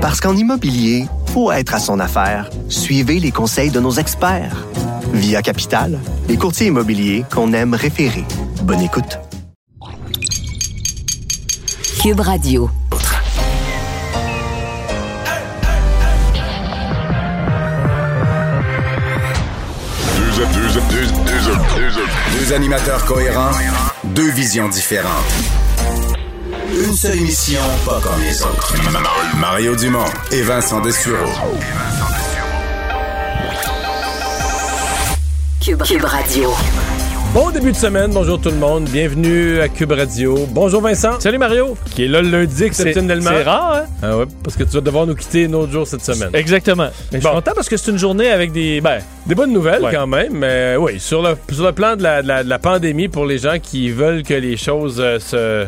Parce qu'en immobilier, faut être à son affaire. Suivez les conseils de nos experts. Via Capital, les courtiers immobiliers qu'on aime référer. Bonne écoute. Cube Radio. Deux animateurs cohérents, deux visions différentes. Une seule émission, pas comme les autres. Mario Dumont et Vincent Dessureau. Cube, Cube Radio. Bon début de semaine, bonjour tout le monde, bienvenue à Cube Radio. Bonjour Vincent. Salut Mario. Qui est là le lundi exceptionnellement. C'est rare, hein? Ah ouais, parce que tu vas devoir nous quitter un autre jour cette semaine. Exactement. Mais je suis content parce que c'est une journée avec des. Ben, Des bonnes nouvelles Ouais. quand même, mais oui, sur le, sur le plan de la, de la- de la pandémie, pour les gens qui veulent que les choses euh, se,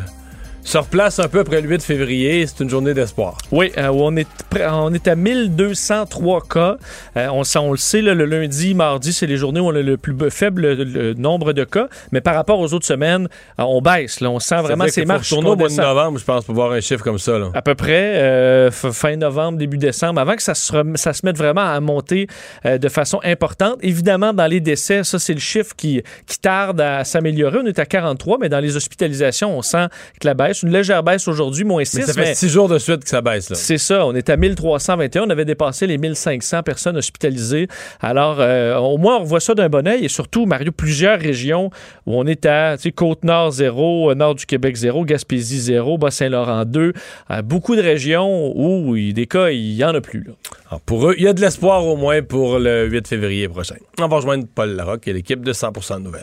se replacent un peu après le 8 février, c'est une journée d'espoir. oui, euh, on, est on est à 1203 cas. Euh, on, le sait, là, le lundi, mardi, c'est les journées où on a le plus faible le- le nombre de cas. Mais par rapport aux autres semaines, euh, on baisse. Là, on sent vraiment ces marches retourner au mois de novembre, je pense, pour voir un chiffre comme ça. Là. À peu près euh, fin novembre, début décembre, avant que ça se, ça se mette vraiment à monter euh, de façon importante. Évidemment, dans les décès, ça, c'est le chiffre qui, qui tarde à s'améliorer. On est à 43, mais dans les hospitalisations, on sent que la baisse, une légère baisse aujourd'hui, moins 6. Mais ça fait six jours de suite que ça baisse. C'est ça, on est à 1321, on avait dépassé les 1500 personnes hospitalisées. Alors, euh, au moins, on voit ça d'un bon oeil et surtout, Mario, plusieurs régions où on est à Côte-Nord 0, euh, Nord du Québec 0, Gaspésie 0, Bas-Saint-Laurent 2. Euh, beaucoup de régions où il- des cas, il y en a plus. là. Alors, pour eux, il y a de l'espoir au moins pour le 8 février prochain. On va rejoindre Paul Larocque et l'équipe de 100% de nouvelles.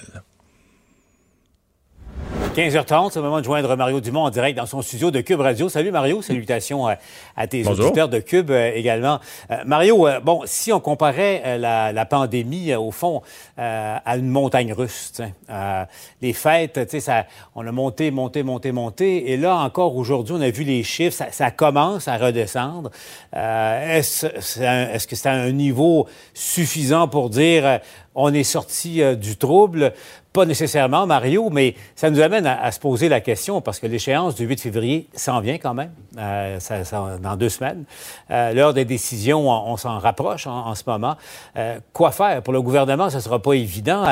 15h30, c'est le moment de joindre Mario Dumont en direct dans son studio de Cube Radio. Salut Mario, salutations à, à tes Bonjour. auditeurs de Cube euh, également. Euh, Mario, euh, bon, si on comparait euh, la, la pandémie, euh, au fond, euh, à une montagne russe, euh, les fêtes, tu sais, ça, on a monté, monté, monté, monté, et là encore aujourd'hui, on a vu les chiffres, ça, ça commence à redescendre. Euh, est-ce, est-ce que c'est à un niveau suffisant pour dire euh, on est sorti euh, du trouble? Pas nécessairement, Mario, mais ça nous amène à, à se poser la question parce que l'échéance du 8 février s'en vient quand même, euh, ça- ça- dans deux semaines. Euh, L'heure des décisions, on, on s'en rapproche en, en ce moment. Euh, quoi faire? Pour le gouvernement, ça ne sera pas évident,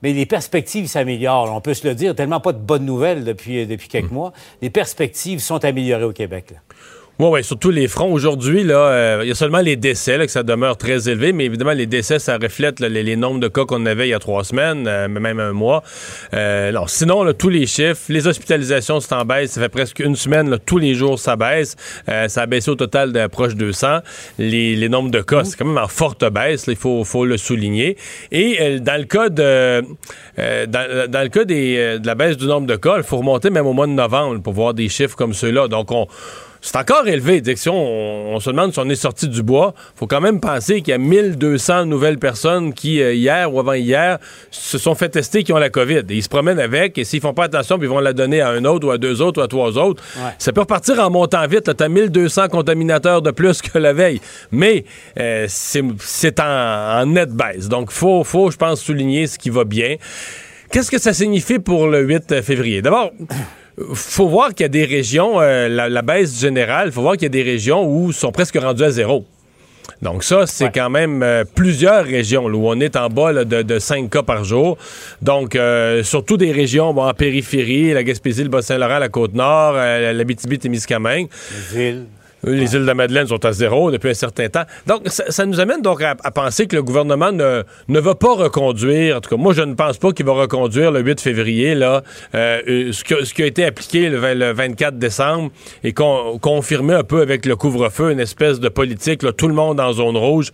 mais les perspectives s'améliorent. On peut se le dire, tellement pas de bonnes nouvelles depuis, depuis quelques mois. Les perspectives sont améliorées au Québec. là. Oui, oui, sur tous les fronts. Aujourd'hui, là, euh, il y a seulement les décès, là, que ça demeure très élevé, mais évidemment, les décès, ça reflète les, les nombres de cas qu'on avait il y a trois semaines, euh, même un mois. Euh, non, sinon, là, tous les chiffres, les hospitalisations, c'est en baisse. Ça fait presque une semaine, tous les jours, ça baisse. Euh, ça a baissé au total de proche 200. Les, les nombres de cas, c'est quand même en forte baisse, il faut, le souligner. Et euh, dans le cas de, euh, dans, le cas des, euh, de la baisse du nombre de cas, il faut remonter même au mois de novembre pour voir des chiffres comme ceux-là. Donc, on c'est encore élevé. Si on, on se demande si on est sorti du bois, faut quand même penser qu'il y a 1200 nouvelles personnes qui, euh, hier ou avant-hier, se sont fait tester qui ont la COVID. Et ils se promènent avec, et s'ils font pas attention, puis ils vont la donner à un autre ou à deux autres ou à trois autres. Ouais. Ça peut repartir en montant vite. Tu as 1200 contaminateurs de plus que la veille. Mais euh, c'est c'est en, en nette baisse. Donc, faut, faut, je pense, souligner ce qui va bien. Qu'est-ce que ça signifie pour le 8 février? D'abord, faut voir qu'il y a des régions, euh, la, la baisse générale, faut voir qu'il y a des régions où ils sont presque rendus à zéro. Donc ça, c'est Ouais. quand même euh, plusieurs régions là, où on est en bas là, de, de 5 cas par jour. Donc, euh, surtout des régions bon, en périphérie, la Gaspésie, le Bas-Saint-Laurent, la Côte-Nord, euh, la Témiscamingue. Les îles. Les îles de la Madeleine sont à zéro depuis un certain temps. Donc, ça, ça nous amène donc à, à penser que le gouvernement ne, ne va pas reconduire, en tout cas, moi, je ne pense pas qu'il va reconduire le 8 février, là, euh, euh, ce, que- ce qui a été appliqué le, vingt- le 24 décembre et con- confirmé un peu avec le couvre-feu, une espèce de politique, là, tout le monde en zone rouge.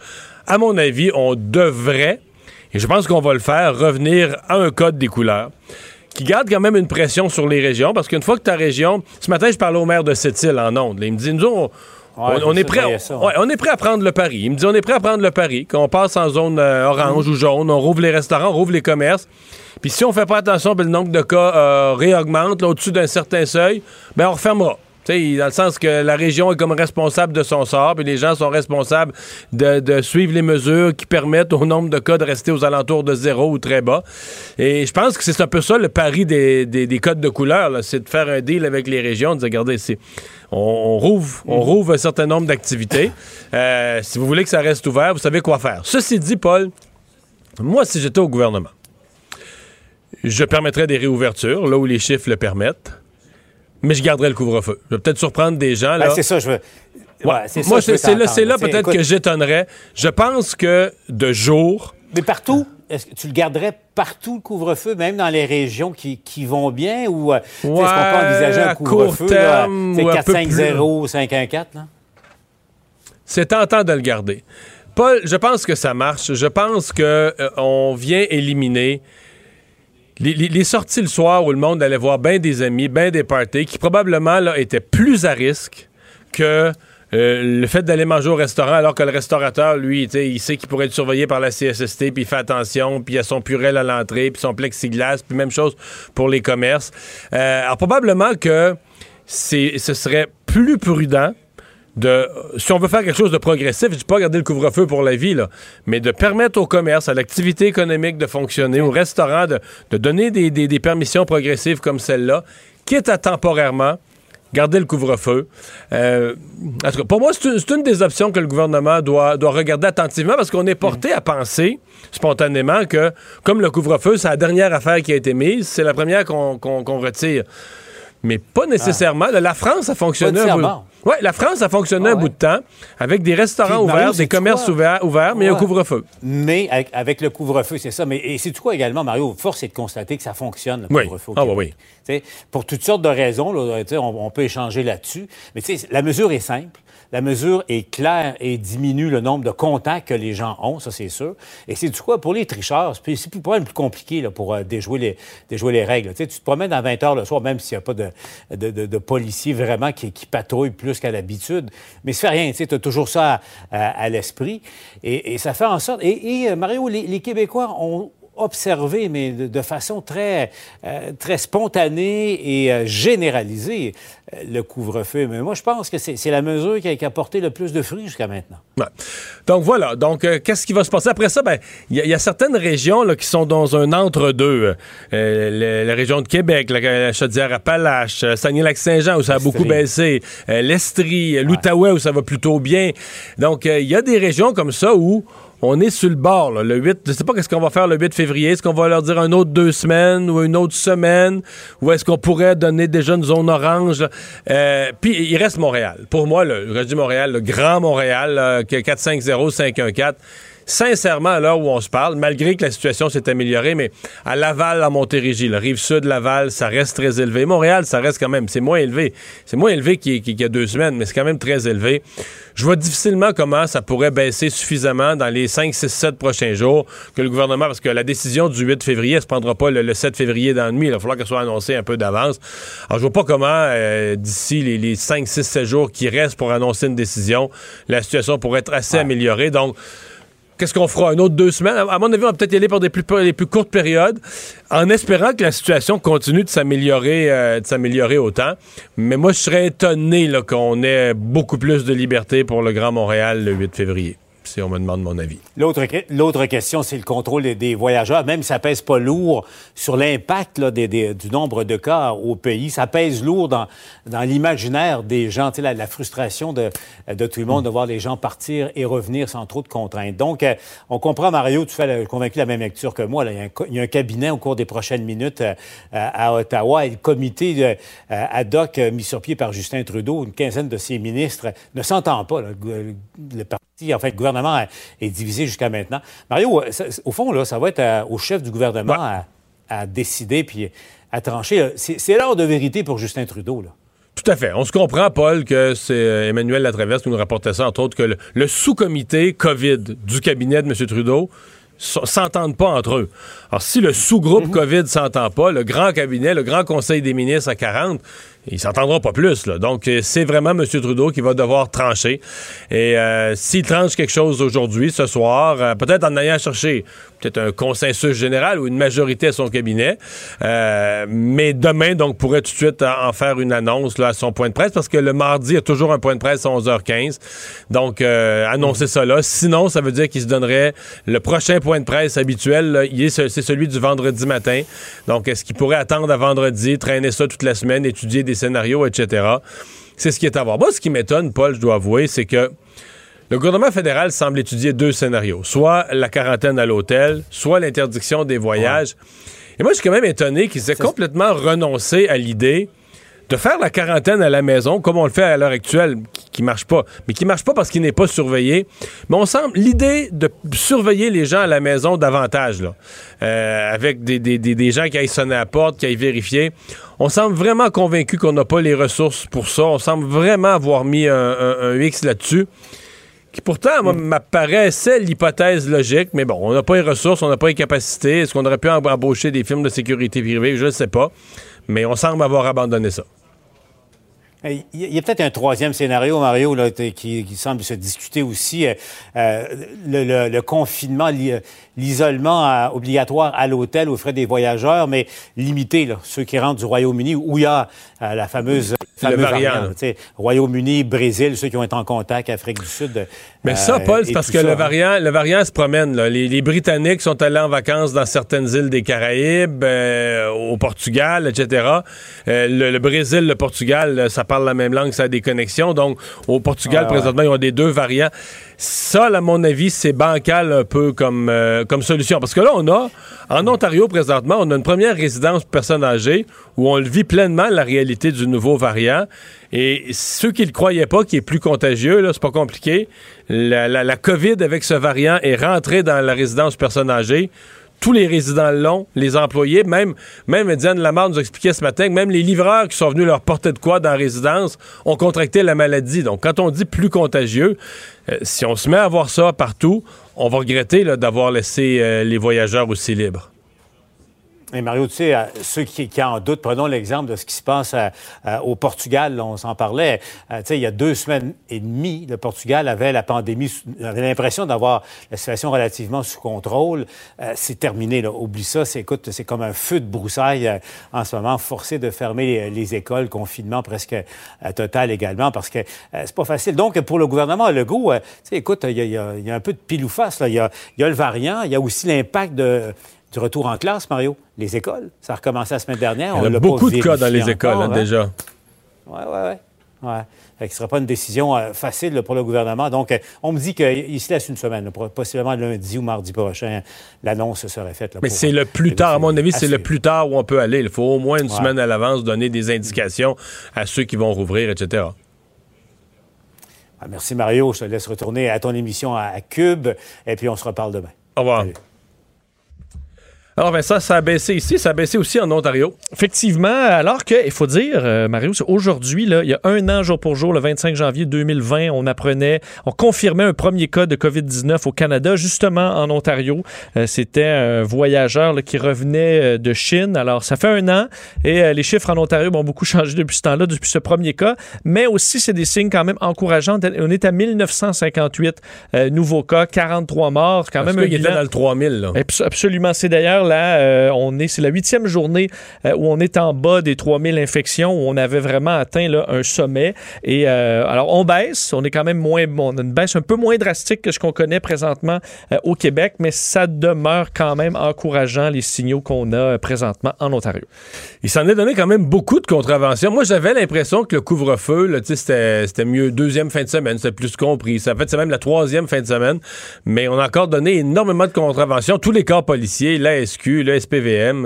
À mon avis, on devrait, et je pense qu'on va le faire, revenir à un code des couleurs qui garde quand même une pression sur les régions, parce qu'une fois que ta région... Ce matin, je parlais au maire de Sept-Îles en Onde. là. Il me dit, nous, on, on, je on est prêt, il y a ça, ouais, ouais. on est prêt à prendre le pari. Il me dit, on est prêt à prendre le pari, qu'on passe en zone euh, orange ou jaune, on rouvre les restaurants, on rouvre les commerces. Puis si on fait pas attention, ben, le nombre de cas euh, réaugmente au-dessus d'un certain seuil, ben on refermera. Sais, dans le sens que la région est comme responsable de son sort, puis les gens sont responsables de, de suivre les mesures qui permettent au nombre de cas de rester aux alentours de zéro ou très bas. Et je pense que c'est un peu ça le pari des, des, des codes de couleur, c'est de faire un deal avec les régions, de dire, regardez, c'est on, on rouvre, on rouvre un certain nombre d'activités. Euh, si vous voulez que ça reste ouvert, vous savez quoi faire. Ceci dit, Paul, moi, si j'étais au gouvernement, je permettrais des réouvertures, là où les chiffres le permettent, mais je garderais le couvre-feu. Je vais peut-être surprendre des gens. Là. Ben, c'est ça, je veux. Ouais. C'est Moi, c'est c'est là, c'est là peut-être Écoute, que j'étonnerais. Je pense que de jour, Mais partout, est-ce que tu le garderais partout, le couvre-feu, même dans les régions qui, qui vont bien? Ou euh, est-ce qu'on peut envisager un couvre-feu? là, peu 4-5-0, 5-1-4? là? c'est tentant de le garder. Paul, je pense que ça marche. Je pense que euh, on vient éliminer les, sorties le soir où le monde allait voir bien des amis, bien des parties, qui probablement là, étaient plus à risque que euh, le fait d'aller manger au restaurant alors que le restaurateur, lui, il sait qu'il pourrait être surveillé par la CSST, puis il fait attention, puis il a son purel à l'entrée, puis son plexiglas, puis même chose pour les commerces. Euh, alors probablement que ce serait plus prudent de, si on veut faire quelque chose de progressif, je dis pas garder le couvre-feu pour la vie, là, mais de permettre au commerce, à l'activité économique de fonctionner, au restaurant, de, de donner des, des- des permissions progressives comme celle-là, quitte à temporairement garder le couvre-feu. Euh, en tout cas, pour moi, c'est une, des options que le gouvernement doit, doit regarder attentivement parce qu'on est porté à penser spontanément que, comme le couvre-feu, c'est la dernière affaire qui a été mise, c'est la première qu'on retire. Mais pas nécessairement. La France a fonctionné Pas un. Ouais, la France a fonctionné Ah un ouais. bout de temps avec des restaurants Puis, ouverts, des commerces ouverts, ouverts mais un Ouais. couvre-feu. Mais avec, avec le couvre-feu, c'est ça. Mais et c'est tout quoi également, Mario? Force est de constater que ça fonctionne, le Oui. couvre-feu. Ah, oui, Pour toutes sortes de raisons, là, on, on peut échanger là-dessus. Mais la mesure est simple. La mesure est claire et diminue le nombre de contacts que les gens ont, ça c'est sûr. Et c'est du quoi pour les tricheurs, c'est plus, plus compliqué là, pour euh, déjouer, les, déjouer les règles. Tu, tu te promènes à 20 heures le soir, même s'il n'y a pas de, de, de- policiers vraiment qui, qui patrouillent plus qu'à l'habitude. Mais ça fait rien, tu as toujours ça à, l'esprit. Et, ça fait en sorte... Et, euh, Mario, les Québécois ont observé, mais de, de façon très, euh, très spontanée et euh, généralisée, euh, le couvre-feu. Mais moi, je pense que c'est la mesure qui a, qui a porté le plus de fruits jusqu'à maintenant. Ouais. Donc voilà. Donc euh, qu'est-ce qui va se passer? Après ça Ben il y, y a certaines régions là, qui sont dans un entre-deux. Euh, la région de Québec, la, la Chaudière-Appalaches, Saguenay-Lac-Saint-Jean où ça a beaucoup baissé, euh, l'Estrie, l'Outaouais où ça va plutôt bien. Donc il y a des régions comme ça où on est sur le bord. là. Le 8, je sais pas qu'est-ce qu'on va faire le 8 février. Est-ce qu'on va leur dire un autre deux semaines ou une autre semaine? Ou est-ce qu'on pourrait donner déjà une zone orange? Euh, Puis il reste Montréal. Pour moi, le, je dis Montréal, le grand Montréal, là, que 450-514. Sincèrement, à l'heure où on se parle, malgré que la situation s'est améliorée, mais à Laval, à Montérégie, la rive sud de Laval, ça reste très élevé. Montréal, ça reste quand même, c'est moins élevé. C'est moins élevé qu'il y, a deux semaines, mais c'est quand même très élevé. Je vois difficilement comment ça pourrait baisser suffisamment dans les 5, 6, 7 prochains jours que le gouvernement, parce que la décision du 8 février, elle se prendra pas le, le 7 février dans la nuit. Il va falloir qu'elle soit annoncée un peu d'avance. Alors, je vois pas comment, euh, d'ici les, les 5, 6, 7 jours qui restent pour annoncer une décision, la situation pourrait être assez améliorée. Donc, Qu'est-ce qu'on fera? Un autre deux semaines? À mon avis, on va peut-être y aller pour les plus courtes périodes, en espérant que la situation continue de s'améliorer euh, de s'améliorer autant. Mais moi, je serais étonné qu'on ait beaucoup plus de liberté pour le Grand Montréal le 8 février, si on me demande mon avis. L'autre, que- l'autre question, c'est le contrôle des, voyageurs. Même si ça pèse pas lourd sur l'impact du nombre de cas au pays, ça pèse lourd dans, dans l'imaginaire des gens. La, la frustration de, de tout le monde de voir les gens partir et revenir sans trop de contraintes. Donc, euh, on comprend, Mario, tu fais le, convaincu la même lecture que moi. là. Il, y a un, co- il y a un cabinet au cours des prochaines minutes euh, à Ottawa et le comité de, euh, ad hoc mis sur pied par Justin Trudeau, une quinzaine de ses ministres, ne s'entend pas. là. Le, le parti, en fait, le gouvernement est- est divisé jusqu'à maintenant. Mario, euh, ça- au fond, là, ça va être euh, au chef du gouvernement à, à décider puis à trancher. là. C'est l'heure de vérité pour Justin Trudeau. Là. Tout à fait. On se comprend, Paul, que c'est euh, Emmanuel Latraverse qui nous rapportait ça, entre autres, que le, le sous-comité COVID du cabinet de M. Trudeau s'entendent pas entre eux. Alors, si le sous-groupe COVID s'entend pas, le grand cabinet, le grand conseil des ministres à 40, il s'entendra pas plus. Là. Donc, euh, c'est vraiment M. Trudeau qui va devoir trancher. Et euh, s'il tranche quelque chose aujourd'hui, ce soir, euh, peut-être en ayant cherché peut-être un consensus général ou une majorité à son cabinet, mais demain, donc, pourrait tout de suite en faire une annonce là, à son point de presse, parce que le mardi, il y a toujours un point de presse à 11h15. Donc, annoncer ça là. Sinon, ça veut dire qu'il se donnerait le prochain point de presse habituel, c'est celui du vendredi matin. Donc, est-ce qu'il pourrait attendre à vendredi, traîner ça toute la semaine, étudier des scénarios, etc. C'est ce qui est à voir. Moi, ce qui m'étonne, Paul, je dois avouer, c'est que le gouvernement fédéral semble étudier deux scénarios. Soit la quarantaine à l'hôtel, soit l'interdiction des voyages. Et moi, je suis quand même étonné qu'ils aient complètement renoncé à l'idée de faire la quarantaine à la maison, comme on le fait à l'heure actuelle, qui, marche pas, mais qui marche pas parce qu'il n'est pas surveillé. Mais on semble l'idée de surveiller les gens à la maison davantage, là, euh, avec des, des, des, gens qui aillent sonner à la porte, qui aillent vérifier. On semble vraiment convaincu qu'on n'a pas les ressources pour ça. On semble vraiment avoir mis un, un, X là-dessus qui pourtant mm. m'apparaissait l'hypothèse logique, mais bon, on n'a pas les ressources, on n'a pas les capacités. Est-ce qu'on aurait pu embaucher des firmes de sécurité privée? Je ne sais pas. Mais on semble avoir abandonné ça. Il y a peut-être un troisième scénario, Mario, qui, semble se discuter aussi. Euh, euh, le, confinement, l'isolement obligatoire à l'hôtel aux frais des voyageurs, mais limité, ceux qui rentrent du Royaume-Uni, où il y a euh, la fameuse, variant. Royaume-Uni, Brésil, ceux qui ont été en contact, Afrique du Sud. Mais ça, Paul, c'est parce que le, variant, le variant se promène. Les, Britanniques sont allés en vacances dans certaines îles des Caraïbes, au Portugal, etc. le, le, Brésil, le Portugal, ça parlent la même langue, ça a des connexions. Donc, au Portugal, présentement, ils ont des deux variants. Ça, à mon avis, c'est bancal un peu comme, euh, comme solution. Parce que là, on a, en Ontario, présentement, on a une première résidence pour personnes âgées où on le vit pleinement, la réalité du nouveau variant. Et ceux qui ne le croyaient pas, qui est plus contagieux, là, c'est pas compliqué. La, COVID avec ce variant est rentrée dans la résidence personnes âgées tous les résidents l'ont, les employés, même, même Diane Lamar nous expliquait ce matin que même les livreurs qui sont venus leur porter de quoi dans la résidence ont contracté la maladie. Donc, quand on dit plus contagieux, euh, si on se met à voir ça partout, on va regretter d'avoir laissé euh, les voyageurs aussi libres. Et Mario, tu sais, ceux qui, qui, en doutent, prenons l'exemple de ce qui se passe au Portugal, on s'en parlait. Euh, tu sais, il y a deux semaines et demie, le Portugal avait la pandémie, avait l'impression d'avoir la situation relativement sous contrôle. Euh, c'est terminé, là. Oublie ça, c'est, écoute, c'est comme un feu de broussailles euh, en ce moment, forcé de fermer les, écoles, confinement presque total également, parce que c'est pas facile. Donc, pour le gouvernement Legault, tu sais, écoute, il y, a, y a un peu de pile ou face, là. Il y a, y a le variant, il y a aussi l'impact de du retour en classe, Mario? Les écoles, ça a recommencé la semaine dernière. Il y a beaucoup de cas dans les écoles, hein, hein, déjà. Oui, oui, oui. Ouais. ce ne sera pas une décision euh, facile pour le gouvernement. Donc, euh, on me dit qu'il se laisse une semaine, possiblement lundi ou mardi prochain, l'annonce serait faite. Mais c'est le plus tard, à mon avis, c'est le plus tard où on peut aller. Il faut au moins une semaine à l'avance donner des indications à ceux qui vont rouvrir, etc. Ah, merci Mario. Je te laisse retourner à ton émission à Cube et puis on se reparle demain. Au revoir. Alors, ça, ça a baissé ici, ça a baissé aussi en Ontario. Effectivement, alors que, il faut dire, euh, Mario, aujourd'hui, il y a un an, jour pour jour, le 25 janvier 2020, on apprenait, on confirmait un premier cas de COVID-19 au Canada, justement en Ontario. Euh, c'était un voyageur qui revenait euh, de Chine. Alors, ça fait un an et les chiffres en Ontario ont beaucoup changé depuis ce temps-là, depuis ce premier cas, mais aussi, c'est des signes quand même encourageants. On est à 1958 nouveaux cas, 43 morts, quand même. il était dans le 3000, là. Absolument. C'est d'ailleurs euh, on est, c'est la huitième journée euh, où on est en bas des 3000 infections, où on avait vraiment atteint là, un sommet. Et euh, alors, on baisse, on est quand même moins, on a une baisse un peu moins drastique que ce qu'on connaît présentement au Québec, mais ça demeure quand même encourageant les signaux qu'on a présentement en Ontario. Il s'en est donné quand même beaucoup de contraventions. Moi, j'avais l'impression que le couvre-feu, c'était, c'était mieux deuxième fin de semaine, c'était plus compris. Ça fait, c'est même la troisième fin de semaine, mais on a encore donné énormément de contraventions. Tous les corps policiers,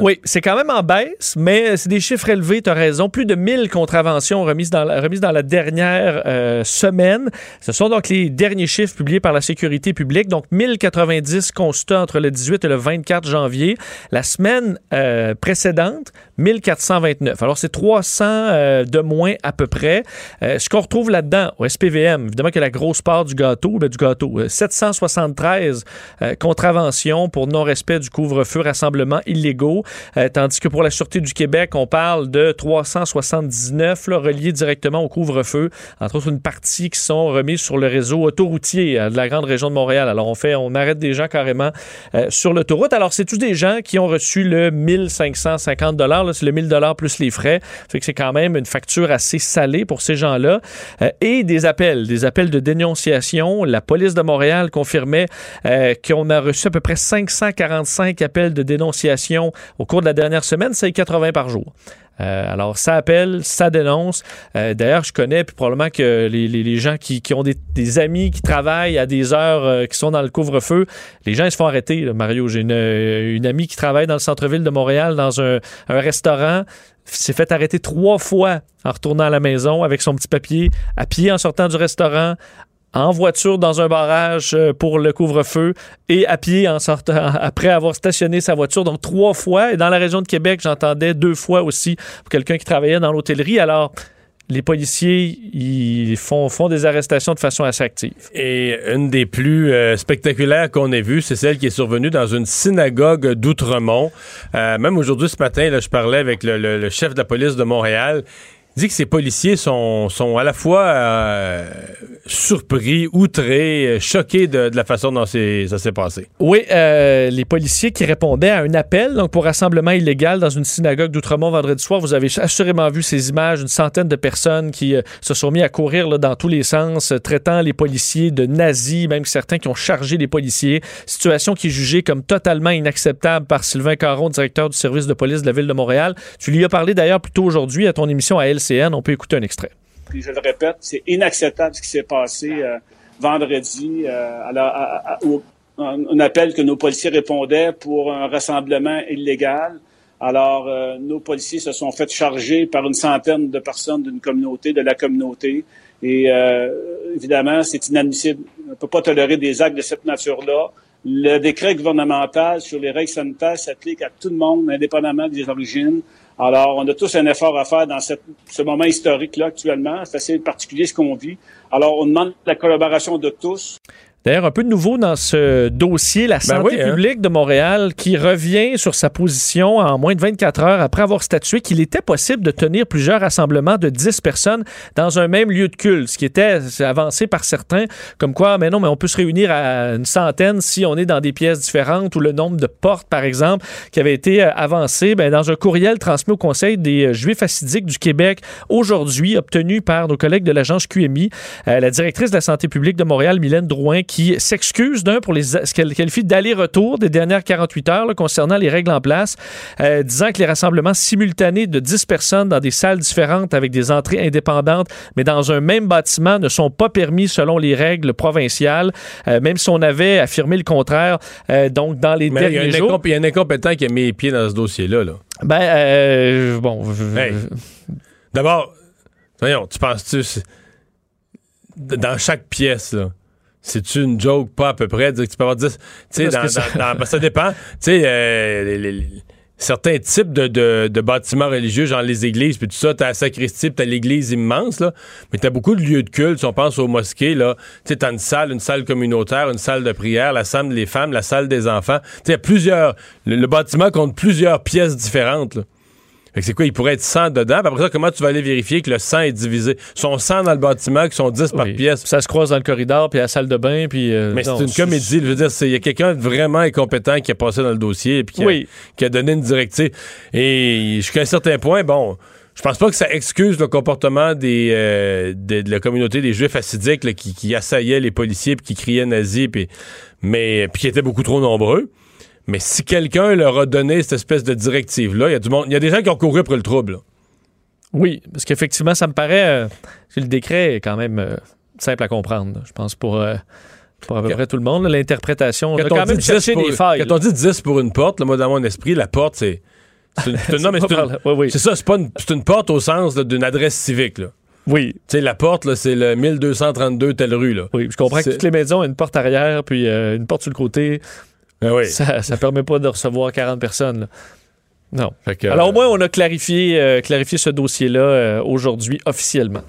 Oui, c'est quand même en baisse, mais c'est des chiffres élevés, tu as raison. Plus de 1000 contraventions remises dans la, remises dans la dernière euh, semaine. Ce sont donc les derniers chiffres publiés par la Sécurité publique. Donc, 1090 constats entre le 18 et le 24 janvier. La semaine euh, précédente, 1429. Alors, c'est 300 euh, de moins à peu près. ce qu'on retrouve là-dedans, au SPVM, évidemment que la grosse part du gâteau, ben, du gâteau, 773 contraventions pour non-respect du couvre-feu rassemblements illégaux, euh, tandis que pour la Sûreté du Québec, on parle de 379 là, reliés directement au couvre-feu, entre autres une partie qui sont remises sur le réseau autoroutier euh, de la grande région de Montréal. Alors on fait, on arrête des gens carrément euh, sur l'autoroute. Alors c'est tous des gens qui ont reçu le 1550 c'est le 1000 dollars plus les frais, fait que c'est quand même une facture assez salée pour ces gens-là. Euh, et des appels, des appels de dénonciation. La police de Montréal confirmait euh, qu'on a reçu à peu près 545 appels de dénonciation au cours de la dernière semaine, c'est 80 par jour. Euh, alors, ça appelle, ça dénonce. Euh, D'ailleurs, je connais puis probablement que les, gens qui, ont des, amis qui travaillent à des heures euh, qui sont dans le couvre-feu, les gens ils se font arrêter. Mario, j'ai une, une amie qui travaille dans le centre-ville de Montréal dans un, un restaurant s'est fait arrêter trois fois en retournant à la maison avec son petit papier, à pied en sortant du restaurant, en voiture dans un barrage euh, pour le couvre-feu et à pied en sortant après avoir stationné sa voiture. Donc trois fois. Et dans la région de Québec, j'entendais deux fois aussi quelqu'un qui travaillait dans l'hôtellerie. Alors, les policiers, ils font, font des arrestations de façon assez active. Et une des plus euh, spectaculaires qu'on ait vues, c'est celle qui est survenue dans une synagogue d'Outremont. Euh, même aujourd'hui, ce matin, là, je parlais avec le, le- le chef de la police de Montréal. Dit que ces policiers sont, sont à la fois euh, surpris, outrés, euh, choqués de, de la façon dont ça s'est passé. Oui, euh, les policiers qui répondaient à un appel donc pour rassemblement illégal dans une synagogue d'Outremont vendredi soir. Vous avez assurément vu ces images, une centaine de personnes qui se sont mis à courir là, dans tous les sens, traitant les policiers de nazis, même certains qui ont chargé les policiers. Situation qui est jugée comme totalement inacceptable par Sylvain Caron, directeur du service de police de la ville de Montréal. Tu lui as parlé d'ailleurs plus tôt aujourd'hui à ton émission à LCN. On peut écouter un extrait. Je le répète, c'est inacceptable ce qui s'est passé euh, vendredi euh, à la- un appel que nos policiers répondaient pour un rassemblement illégal. Alors, euh, nos policiers se sont fait charger par une centaine de personnes d'une communauté, de la communauté. Et euh, évidemment, c'est inadmissible. On ne peut pas tolérer des actes de cette nature-là. Le décret gouvernemental sur les règles sanitaires s'applique à tout le monde, indépendamment des origines. Alors, on a tous un effort à faire dans ce moment historique-là actuellement. C'est assez particulier ce qu'on vit. Alors, on demande la collaboration de tous. D'ailleurs, un peu de nouveau dans ce dossier, la santé oui, hein. publique de Montréal qui revient sur sa position en moins de 24 heures après avoir statué qu'il était possible de tenir plusieurs rassemblements de 10 personnes dans un même lieu de culte, ce qui était avancé par certains, comme quoi, mais non, mais on peut se réunir à une centaine si on est dans des pièces différentes ou le nombre de portes, par exemple, qui avait été euh, avancé ben, dans un courriel transmis au Conseil des euh, Juifs assidiques du Québec aujourd'hui, obtenu par nos collègues de l'agence QMI, euh, la directrice de la santé publique de Montréal, Mylène Drouin, qui s'excuse d'un pour les, ce qu'elle qualifie d'aller-retour des dernières 48 heures là, concernant les règles en place, euh, disant que les rassemblements simultanés de 10 personnes dans des salles différentes avec des entrées indépendantes, mais dans un même bâtiment, ne sont pas permis selon les règles provinciales, euh, même si on avait affirmé le contraire. euh, donc, dans les Mais il y, a derniers un jours... il y a un incompétent qui a mis les pieds dans ce dossier-là. Là. Ben, euh, bon... Hey. D'abord, voyons, tu penses-tu... Dans chaque pièce, là, c'est-tu une joke? Pas à peu près? Dire que tu peux avoir 10... Tu sais, Parce dans, que ça- dans- dans- ben, ça dépend. Tu sais, euh, les- les- certains types de, de- de bâtiments religieux, genre les églises, puis tout ça, t'as la sacristie, puis t'as l'église immense, là, mais t'as beaucoup de lieux de culte, si on pense aux mosquées, là, tu sais, t'as une salle, une salle communautaire, une salle de prière, la salle des femmes, la salle des enfants, tu sais, il y a plusieurs, le, le bâtiment compte plusieurs pièces différentes, là. Fait que c'est quoi, il pourrait être 100 dedans, puis après ça, comment tu vas aller vérifier que le 100 est divisé? Sont 100 dans le bâtiment, qui sont 10 par pièce. Ça se croise dans le corridor, puis la salle de bain, puis... euh, Mais c'est une comédie. Je veux dire, il y a quelqu'un de vraiment incompétent qui a passé dans le dossier et qui, a- qui a donné une directive. Et jusqu'à un certain point, bon, je pense pas que ça excuse le comportement des, euh, de, de la communauté des Juifs assidiques là, qui, qui assaillaient les policiers puis qui criaient nazis, puis, mais puis qui étaient beaucoup trop nombreux. Mais si quelqu'un leur a donné cette espèce de directive-là, il y a du monde, il y a des gens qui ont couru après le trouble. Oui, parce qu'effectivement, ça me paraît euh, que le décret est quand même euh, simple à comprendre. Je pense pour, euh, pour à peu près tout le monde. L'interprétation, on a Quand, même dit 10 cherché pour, des failles. quand on dit 10 pour une porte, là, moi, dans mon esprit, la porte, c'est. c'est. Oui, oui. ça, c'est pas une, c'est une porte au sens d'une adresse civique. Là. Oui, Tu sais, la porte, là, c'est le 1232 telle rue. Là. oui. Je comprends que toutes les maisons ont une porte arrière, puis euh, une porte sur le côté. Ah oui. Ça, ça permet pas de recevoir 40 personnes. là. Non. Que, Alors euh, au moins, on a clarifié, euh, clarifié ce dossier-là euh, aujourd'hui officiellement.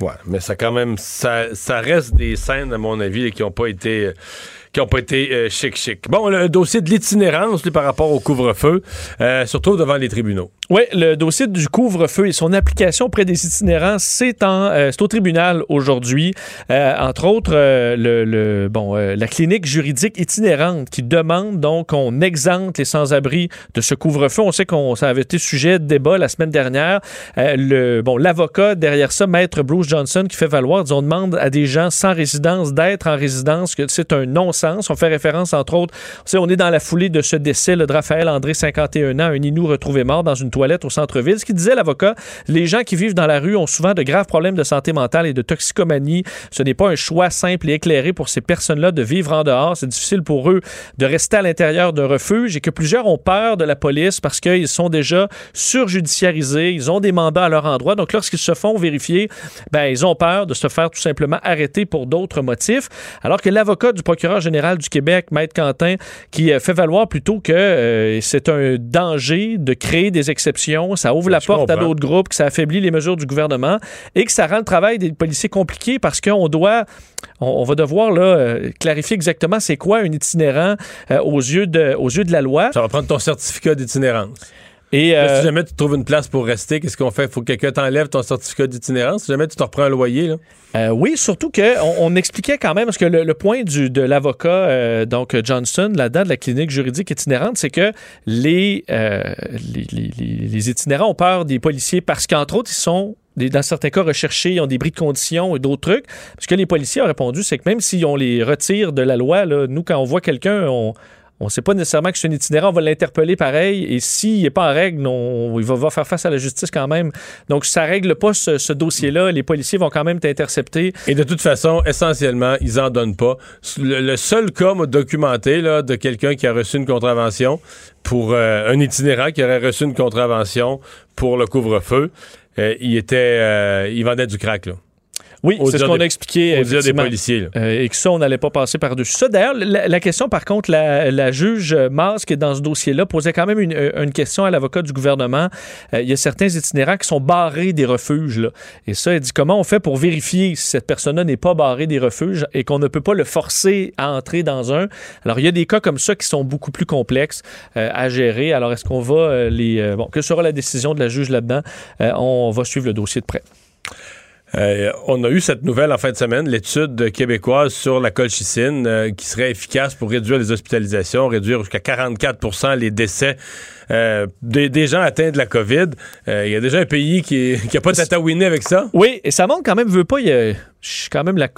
Ouais, mais ça quand même, ça, ça reste des scènes, à mon avis, qui n'ont pas été qui n'ont pas été euh, chic chic. Bon, le dossier de l'itinérance par rapport au couvre-feu euh, se retrouve devant les tribunaux. Oui, le dossier du couvre-feu et son application auprès des itinérants, c'est euh, au tribunal aujourd'hui. Euh, entre autres, le, bon, la clinique juridique itinérante qui demande donc qu'on exempte les sans-abri de ce couvre-feu. On sait qu'on ça avait été sujet de débat la semaine dernière. bon, l'avocat derrière ça, maître Bruce Johnson, qui fait valoir, on demande à des gens sans résidence d'être en résidence, que c'est un On fait référence entre autres, on, est dans la foulée de ce décès de Raphaël André, 51 ans, un Inou retrouvé mort dans une toile au centre-ville. Ce qui disait l'avocat, les gens qui vivent dans la rue ont souvent de graves problèmes de santé mentale et de toxicomanie. Ce n'est pas un choix simple et éclairé pour ces personnes-là de vivre en dehors. C'est difficile pour eux de rester à l'intérieur d'un refuge et que plusieurs ont peur de la police parce qu'ils sont déjà surjudiciarisés, ils ont des mandats à leur endroit. Donc lorsqu'ils se font vérifier, ben ils ont peur de se faire tout simplement arrêter pour d'autres motifs. Alors que l'avocat du procureur général du Québec, Maître Quentin, qui euh, fait valoir plutôt que euh, c'est un danger de créer des exceptions ça ouvre la porte à d'autres groupes, que ça affaiblit les mesures du gouvernement et que ça rend le travail des policiers compliqué parce qu'on doit, on, va devoir là, euh, clarifier exactement c'est quoi un itinérant euh, aux, yeux de, aux yeux de la loi. Ça va prendre ton certificat d'itinérance. Et si euh, jamais tu trouves une place pour rester, qu'est-ce qu'on fait? Il faut que quelqu'un t'enlève ton certificat d'itinérance? Si jamais tu te reprends un loyer, là? Euh, oui, surtout qu'on on expliquait quand même, parce que le, point du, de l'avocat, euh, donc Johnson, là-dedans, de la clinique juridique itinérante, c'est que les, les, les, itinérants ont peur des policiers parce qu'entre autres, ils sont dans certains cas recherchés, ils ont des bris de conditions et d'autres trucs. Ce que les policiers ont répondu, c'est que même si on les retire de la loi, là, nous, quand on voit quelqu'un, on, on ne sait pas nécessairement que c'est un itinérant, on va l'interpeller pareil. Et s'il n'est pas en règle, il va, faire face à la justice quand même. Donc, ça ne règle pas ce, dossier-là. Les policiers vont quand même t'intercepter. Et de toute façon, essentiellement, ils n'en donnent pas. Le, seul cas documenté de quelqu'un qui a reçu une contravention pour euh, un itinérant qui aurait reçu une contravention pour le couvre-feu, euh, il euh, il vendait du crack. Là. Oui, c'est ce qu'on a expliqué. des policiers. Euh, et que ça, on n'allait pas passer par-dessus ça. D'ailleurs, la, question, par contre, la, juge Masque, dans ce dossier-là, posait quand même une, euh, question à l'avocat du gouvernement. Euh, il y a certains itinérants qui sont barrés des refuges. Là. Et ça, elle dit comment on fait pour vérifier si cette personne-là n'est pas barrée des refuges et qu'on ne peut pas le forcer à entrer dans un? Alors, il y a des cas comme ça qui sont beaucoup plus complexes à gérer. Alors, est-ce qu'on va les... bon, que sera la décision de la juge là-dedans? on va suivre le dossier de près. Euh, on a eu cette nouvelle en fin de semaine, l'étude québécoise sur la colchicine euh, qui serait efficace pour réduire les hospitalisations, réduire jusqu'à 44% les décès euh, des, gens atteints de la COVID. Il y a déjà un pays qui n'a pas tatouiné avec ça. Oui, et ça montre quand même, veut pas, il y a quand même la,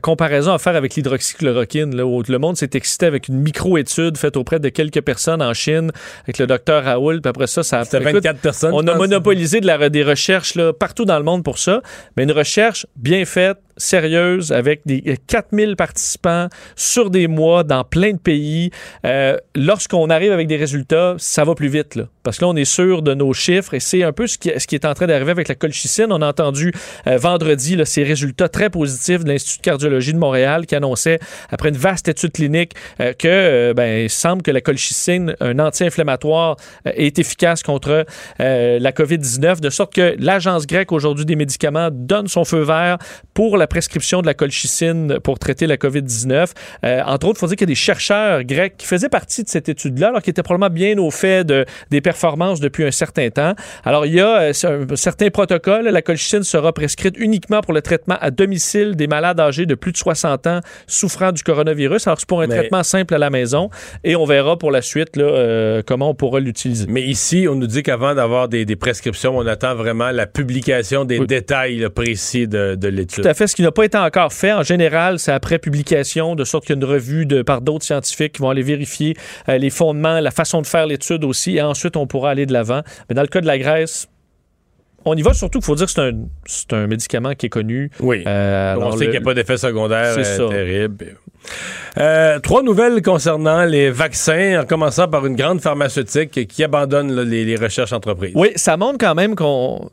comparaison à faire avec l'hydroxychloroquine, là, où le monde s'est excité avec une micro-étude faite auprès de quelques personnes en Chine, avec le docteur Raoul, puis après ça, ça a... 24 personnes. On a monopolisé de la, des recherches là, partout dans le monde pour ça, mais une recherche bien faite, sérieuse avec des 4000 participants sur des mois dans plein de pays. Euh, lorsqu'on arrive avec des résultats, ça va plus vite. Là, parce que là, on est sûr de nos chiffres et c'est un peu ce qui, est en train d'arriver avec la colchicine. On a entendu euh, vendredi ces résultats très positifs de l'Institut de cardiologie de Montréal qui annonçait, après une vaste étude clinique, euh, que ben, semble que la colchicine, un anti-inflammatoire, est efficace contre la COVID-19, de sorte que l'Agence grecque aujourd'hui des médicaments donne son feu vert pour la prescription de la colchicine pour traiter la COVID-19. Euh, entre autres, il faut dire qu'il y a des chercheurs grecs qui faisaient partie de cette étude-là, alors qui étaient probablement bien au fait de, des performances depuis un certain temps. Alors, il y a euh, un certain protocole. La colchicine sera prescrite uniquement pour le traitement à domicile des malades âgés de plus de 60 ans souffrant du coronavirus. Alors, c'est pour un traitement simple à la maison et on verra pour la suite là, euh, comment on pourra l'utiliser. Mais ici, on nous dit qu'avant d'avoir des, prescriptions, on attend vraiment la publication des détails précis de, de l'étude. Tout à fait qui n'a pas été encore fait. En général, c'est après publication, de sorte qu'il y a une revue de, par d'autres scientifiques qui vont aller vérifier euh, les fondements, la façon de faire l'étude aussi, et ensuite on pourra aller de l'avant. Mais dans le cas de la Grèce, on y va surtout qu'il faut dire que c'est un, un, médicament qui est connu. Oui. Euh, on sait qu'il n'y a pas d'effet secondaire euh, terrible. trois nouvelles concernant les vaccins, en commençant par une grande pharmaceutique qui abandonne les, les recherches entreprises. Oui, ça montre quand même qu'on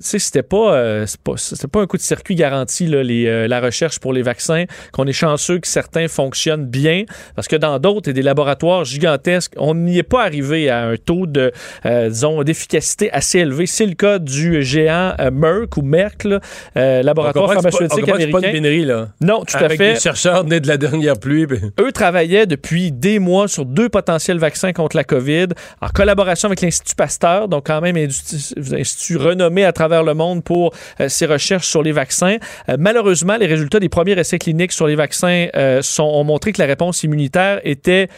sais, c'était pas, euh, pas, pas un coup de circuit garanti, là, les, euh, la recherche pour les vaccins, qu'on est chanceux que certains fonctionnent bien, parce que dans d'autres, et des laboratoires gigantesques, on n'y est pas arrivé à un taux de, euh, disons, d'efficacité assez élevé. C'est le cas du géant euh, Merck ou Merck, là, euh, laboratoire pas- pharmaceutique c'est pas une américain. bénérie, là. Non, tout Avec à fait. des chercheurs nés de la dernière pluie. puis- Eux travaillaient depuis des mois sur deux potentiels vaccins contre la COVID en collaboration avec l'Institut Pasteur, donc quand même institut renommé à travers le monde pour euh, ses recherches sur les vaccins. Euh, malheureusement, les résultats des premiers essais cliniques sur les vaccins euh, ont montré que la réponse immunitaire était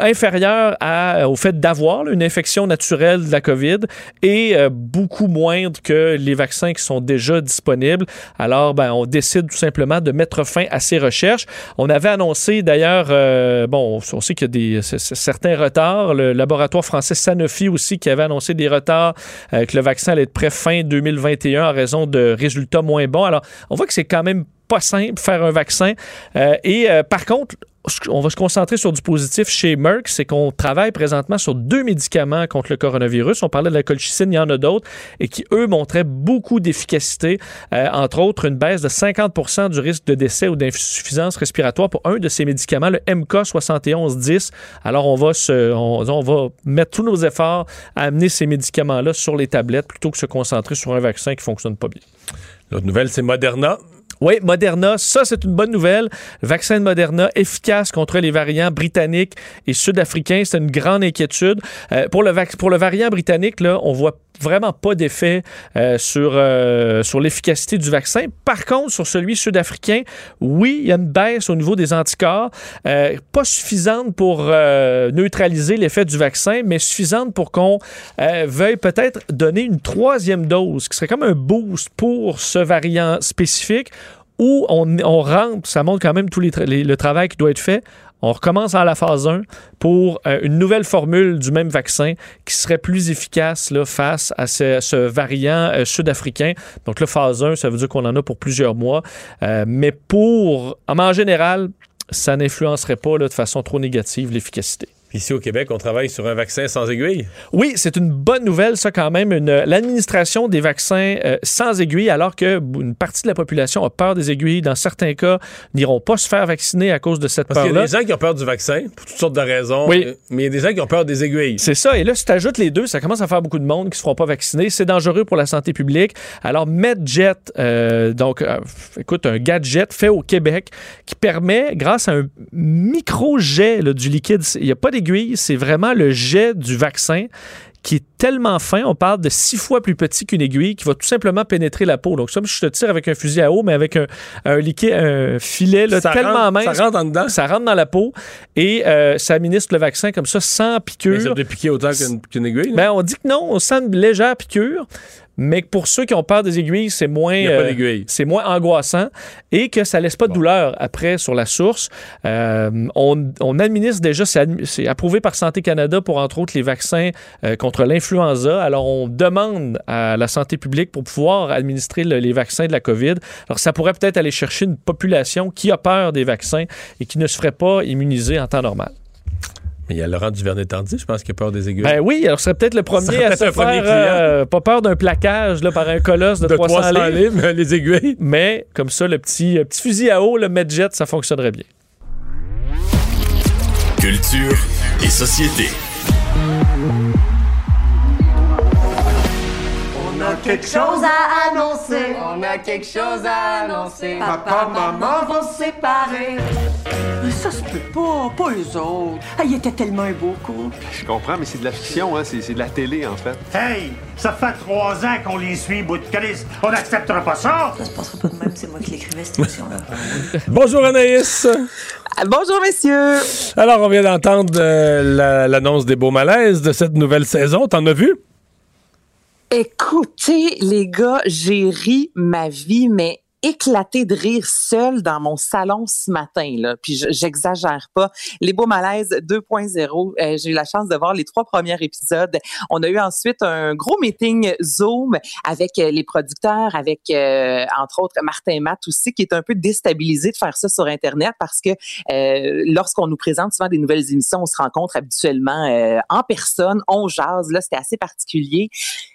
inférieure au fait d'avoir une infection naturelle de la COVID et beaucoup moindre que les vaccins qui sont déjà disponibles. Alors, ben, on décide tout simplement de mettre fin à ces recherches. On avait annoncé d'ailleurs, bon, on sait qu'il y a des, certains retards. Le laboratoire français Sanofi aussi qui avait annoncé des retards, que le vaccin allait être prêt fin 2021 en raison de résultats moins bons. Alors, on voit que c'est quand même pas simple faire un vaccin. Euh, et euh, par contre, on va se concentrer sur du positif chez Merck, c'est qu'on travaille présentement sur deux médicaments contre le coronavirus. On parlait de la colchicine, il y en a d'autres, et qui, eux, montraient beaucoup d'efficacité, euh, entre autres une baisse de 50% du risque de décès ou d'insuffisance respiratoire pour un de ces médicaments, le MK7110. Alors, on va, se, on, va mettre tous nos efforts à amener ces médicaments-là sur les tablettes plutôt que se concentrer sur un vaccin qui fonctionne pas bien. L'autre nouvelle, c'est Moderna. Oui, Moderna, ça c'est une bonne nouvelle. Le vaccin de Moderna efficace contre les variants britanniques et sud-africains, c'est une grande inquiétude. Euh, pour, le pour le variant britannique, là, on voit vraiment pas d'effet euh, sur, euh, sur l'efficacité du vaccin. Par contre, sur celui sud-africain, oui, il y a une baisse au niveau des anticorps, euh, pas suffisante pour neutraliser l'effet du vaccin, mais suffisante pour qu'on veuille peut-être donner une troisième dose, qui serait comme un boost pour ce variant spécifique, où on, on rentre, ça montre quand même tout le travail qui doit être fait. On recommence à la phase 1 pour euh, une nouvelle formule du même vaccin qui serait plus efficace face à ce, variant euh, sud-africain. Donc, le phase 1, ça veut dire qu'on en a pour plusieurs mois. Euh, mais pour, en général, ça n'influencerait pas de façon trop négative l'efficacité. Ici au Québec, on travaille sur un vaccin sans aiguille. Oui, c'est une bonne nouvelle, ça, quand même. Une- L'administration des vaccins euh, sans aiguille, alors que une partie de la population a peur des aiguilles, dans certains cas, n'iront pas se faire vacciner à cause de cette Parce qu'il y a peur-là. des gens qui ont peur du vaccin, pour toutes sortes de raisons. Oui. euh, Mais il y a des gens qui ont peur des aiguilles. C'est ça. Et là, si tu ajoutes les deux, ça commence à faire beaucoup de monde qui ne se feront pas vacciner. C'est dangereux pour la santé publique. Alors, MedJet, euh, donc, euh, écoute, un gadget fait au Québec qui permet, grâce à un micro-jet du liquide, il n'y a pas d'aiguille, c'est vraiment le jet du vaccin qui est tellement fin, on parle de six fois plus petit qu'une aiguille, qui va tout simplement pénétrer la peau. Donc, comme je te tire avec un fusil à eau, mais avec un, un liquide, un filet là, Ça tellement rentre- mince, ça rentre en dedans? ça rentre dans la peau et euh, ça administre le vaccin comme ça, sans piqûre. Mais ça doit piquer autant qu'une qu'une aiguille. là. Ben, on dit que non, on sent une légère piqûre, mais que pour ceux qui ont peur des aiguilles, c'est moins, euh, c'est moins angoissant et que ça laisse pas de douleur après sur la source. Euh, on, on administre déjà, c'est approuvé par Santé Canada pour entre autres les vaccins euh, contre l'influenza. Alors on demande à la santé publique pour pouvoir administrer le- les vaccins de la COVID. Alors ça pourrait peut-être aller chercher une population qui a peur des vaccins et qui ne se ferait pas immuniser en temps normal. Mais il y a Laurent Duvernay-Tandy, je pense, qui a peur des aiguilles. Ben oui, alors ce serait peut-être le premier à peut-être se un premier faire euh, pas peur d'un plaquage là, par un colosse de, de 300, 300 livres. les aiguilles. Mais comme ça, le petit, euh, petit fusil à eau, le Medjet, ça fonctionnerait bien. Culture et société. Quelque chose à annoncer. On a quelque chose à annoncer. Papa, maman vont se séparer. Ça se peut pas, pas eux autres. Ah, il était tellement un beau couple. Je comprends, mais c'est de la fiction, hein? c'est c'est de la télé, en fait. Hey, ça fait trois ans qu'on les suit, bout de calice. On n'acceptera pas ça. Ça se passera pas de même, c'est moi qui l'écrivais, cette émission-là. Bonjour Anaïs. Bonjour, messieurs. Alors, on vient d'entendre euh, la- l'annonce des beaux malaises de cette nouvelle saison. T'en as vu? Écoutez, les gars, j'ai ri ma vie, mais éclaté de rire seul dans mon salon ce matin. Là. Puis je- j'exagère pas. Les beaux malaises 2.0, euh, j'ai eu la chance de voir les trois premiers épisodes. On a eu ensuite un gros meeting Zoom avec euh, les producteurs, avec euh, entre autres Martin Matt aussi, qui est un peu déstabilisé de faire ça sur Internet parce que lorsqu'on nous présente souvent des nouvelles émissions, on se rencontre habituellement en personne, on jase. Là, c'était assez particulier.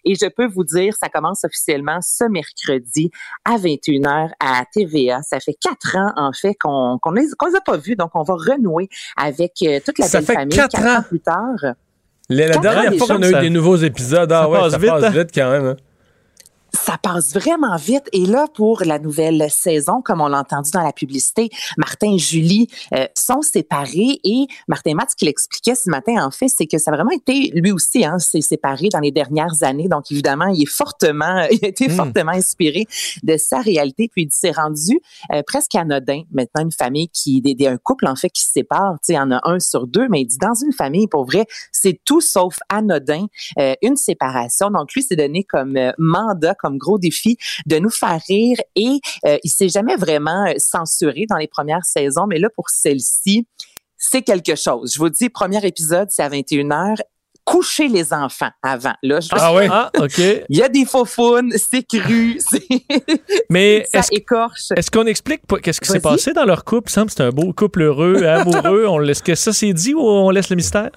Et je peux vous dire, ça commence officiellement ce mercredi à 21h à TVA. Ça fait quatre ans, en fait, qu'on qu'on les, qu'on les a pas vus. Donc, on va renouer avec euh, toute la Ça belle fait famille. quatre ans. plus tard. La, la Quatre dernière fois qu'on a eu des nouveaux épisodes, ah Ça ouais, passe ça vite, passe hein? vite quand même. hein. Ça passe vraiment vite. Et là, pour la nouvelle saison, comme on l'a entendu dans la publicité, Martin et Julie euh, sont séparés. Et Martin Matt, ce qu'il expliquait ce matin, en fait, c'est que ça a vraiment été, lui aussi, hein, s'est séparé dans les dernières années. Donc, évidemment, il est fortement, il a été Mm. fortement inspiré de sa réalité. Puis, il s'est rendu euh, presque anodin. Maintenant, une famille qui, des, des- un couple, en fait, qui se sépare. Tu sais, il y en a un sur deux, mais il dit, dans une famille, pour vrai, c'est tout sauf anodin, euh, une séparation. Donc, lui, s'est donné comme euh, mandat, comme gros défi de nous faire rire et euh, il s'est jamais vraiment euh, censuré dans les premières saisons, mais là, pour celle-ci, c'est quelque chose. Je vous dis, premier épisode, c'est à 21h. Coucher les enfants avant. Là, je- Ah ouais? Ah, OK. Il y a des faux faunes, c'est cru, c'est... Mais ça est-ce écorche. est-ce qu'on explique pas qu'est-ce qui s'est passé dans leur couple? Il semble que c'est un beau couple heureux, amoureux. on laisse que ça c'est dit ou on laisse le mystère?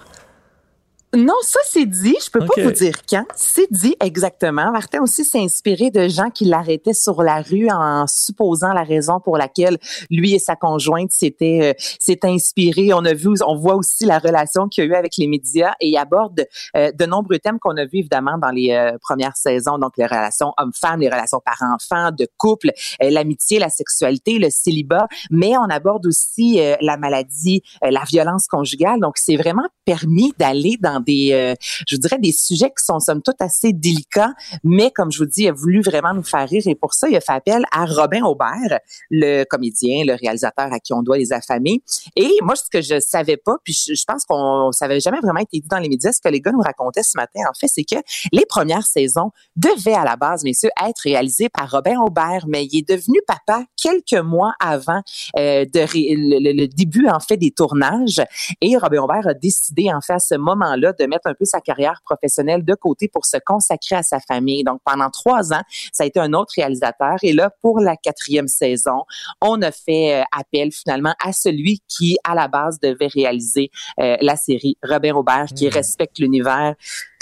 Non, ça c'est dit. Je peux pas vous dire quand. C'est dit exactement. Martin aussi s'est inspiré de gens qui l'arrêtaient sur la rue en supposant la raison pour laquelle lui et sa conjointe s'étaient euh, s'étaient inspirés. On a vu, on voit aussi la relation qu'il y a eu avec les médias et il aborde euh, de nombreux thèmes qu'on a vus évidemment dans les euh, premières saisons. Donc les relations hommes-femmes, les relations parents-enfants, de couple, euh, l'amitié, la sexualité, le célibat. Mais on aborde aussi la maladie, la violence conjugale. Donc c'est vraiment permis d'aller dans des, euh, je vous dirais, des sujets qui sont somme toute assez délicats, mais comme je vous dis, il a voulu vraiment nous faire rire et pour ça, il a fait appel à Robin Aubert, le comédien, le réalisateur à qui on doit les affamer. Et moi, ce que je savais pas, puis je, pense qu'on ça avait jamais vraiment été dit dans les médias, ce que les gars nous racontaient ce matin, en fait, c'est que les premières saisons devaient à la base, messieurs, être réalisées par Robin Aubert, mais il est devenu papa quelques mois avant euh, de le, le- le début, en fait, des tournages. Et Robin Aubert a décidé, en fait, à ce moment-là, de mettre un peu sa carrière professionnelle de côté pour se consacrer à sa famille. Donc, pendant trois ans, ça a été un autre réalisateur. Et là, pour la quatrième saison, on a fait euh, appel finalement à celui qui, à la base, devait réaliser euh, la série Robin Aubert, qui respecte l'univers.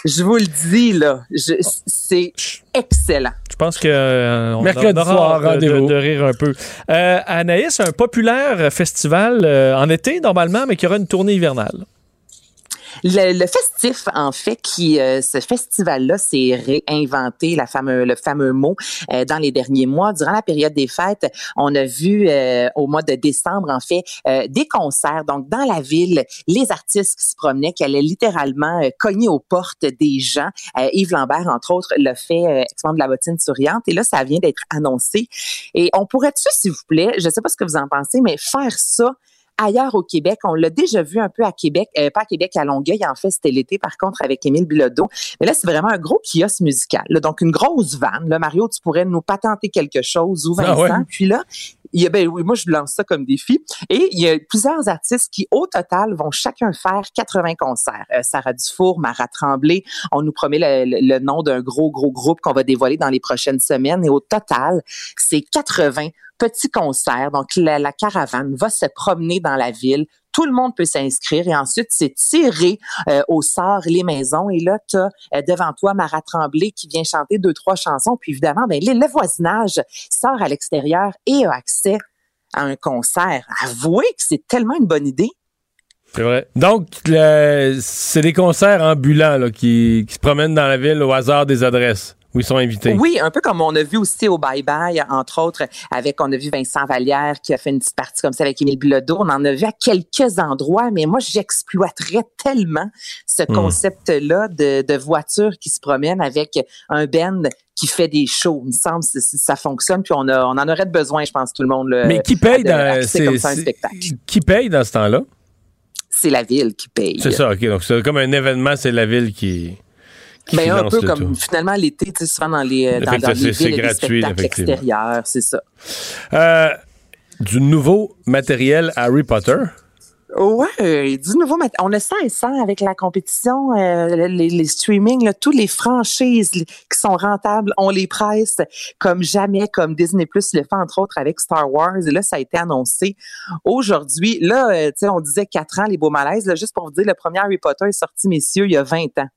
Je vous le dis, là, je- c'est excellent. Je pense que euh, on Mercredi aura soir, hâte de- de, rendez-vous. de rire un peu. Euh, Anaïs, un populaire festival euh, en été normalement, mais qui aura une tournée hivernale. Le, le festif, en fait, qui euh, ce festival-là s'est réinventé, la fameux, le fameux mot, euh, dans les derniers mois. Durant la période des fêtes, on a vu euh, au mois de décembre, en fait, euh, des concerts. Donc, dans la ville, les artistes qui se promenaient, qui allaient littéralement euh, cogner aux portes des gens. Euh, Yves Lambert, entre autres, l'a fait, de la bottine souriante. Et là, ça vient d'être annoncé. Et on pourrait-tu, s'il vous plaît, je sais pas ce que vous en pensez, mais faire ça ailleurs au Québec. On l'a déjà vu un peu à Québec, euh, pas à Québec, à Longueuil. En fait, c'était l'été, par contre, avec Émile Bilodeau. Mais là, c'est vraiment un gros kiosque musical. Là, donc, une grosse vanne. Là, Mario, tu pourrais nous patenter quelque chose ou Ah Vincent. ouais? Puis là, il y a, ben oui, moi, je lance ça comme défi. Et il y a plusieurs artistes qui, au total, vont chacun faire 80 concerts. Euh, Sarah Dufour, Mara Tremblay. On nous promet le, le- le nom d'un gros, gros groupe qu'on va dévoiler dans les prochaines semaines. Et au total, c'est 80 petits concerts. Donc, la, la caravane va se promener dans la ville. Tout le monde peut s'inscrire et ensuite, c'est tiré euh, au sort les maisons. Et là, tu as devant toi Mara Tremblay qui vient chanter deux, trois chansons. Puis évidemment, ben, le, voisinage sort à l'extérieur et a accès à un concert. Avouez que c'est tellement une bonne idée. C'est vrai. Donc, c'est des concerts ambulants là, qui, qui se promènent dans la ville au hasard des adresses où ils sont invités. Oui, un peu comme on a vu aussi au Bye Bye, entre autres, avec, on a vu Vincent Vallière qui a fait une petite partie comme ça avec Émile Bilodeau. On en a vu à quelques endroits, mais moi, j'exploiterais tellement ce Hmm. concept-là de, de voitures qui se promènent avec un band qui fait des shows. Il me semble que ça fonctionne, puis on, a, on en aurait besoin, je pense, tout le monde. Mais qui paye dans, comme ça un spectacle. qui paye dans ce temps-là? C'est la ville qui paye. C'est ça, OK. Donc, c'est comme un événement, c'est la ville qui Ben, un peu le comme tout. finalement l'été, tu sais, souvent dans les, euh, dans, dans c'est- les villes, gratuit, extérieurs, c'est ça. Euh, du nouveau matériel Harry Potter? Ouais, du nouveau mat- On a ça et ça avec la compétition, euh, les, les streamings, là, toutes les franchises qui sont rentables, on les presse comme jamais, comme Disney Plus le fait entre autres avec Star Wars. Et là, ça a été annoncé aujourd'hui. Là, euh, tu sais, on disait quatre ans les beaux malaises. Là, juste pour vous dire, le premier Harry Potter est sorti, messieurs, il y a 20 ans.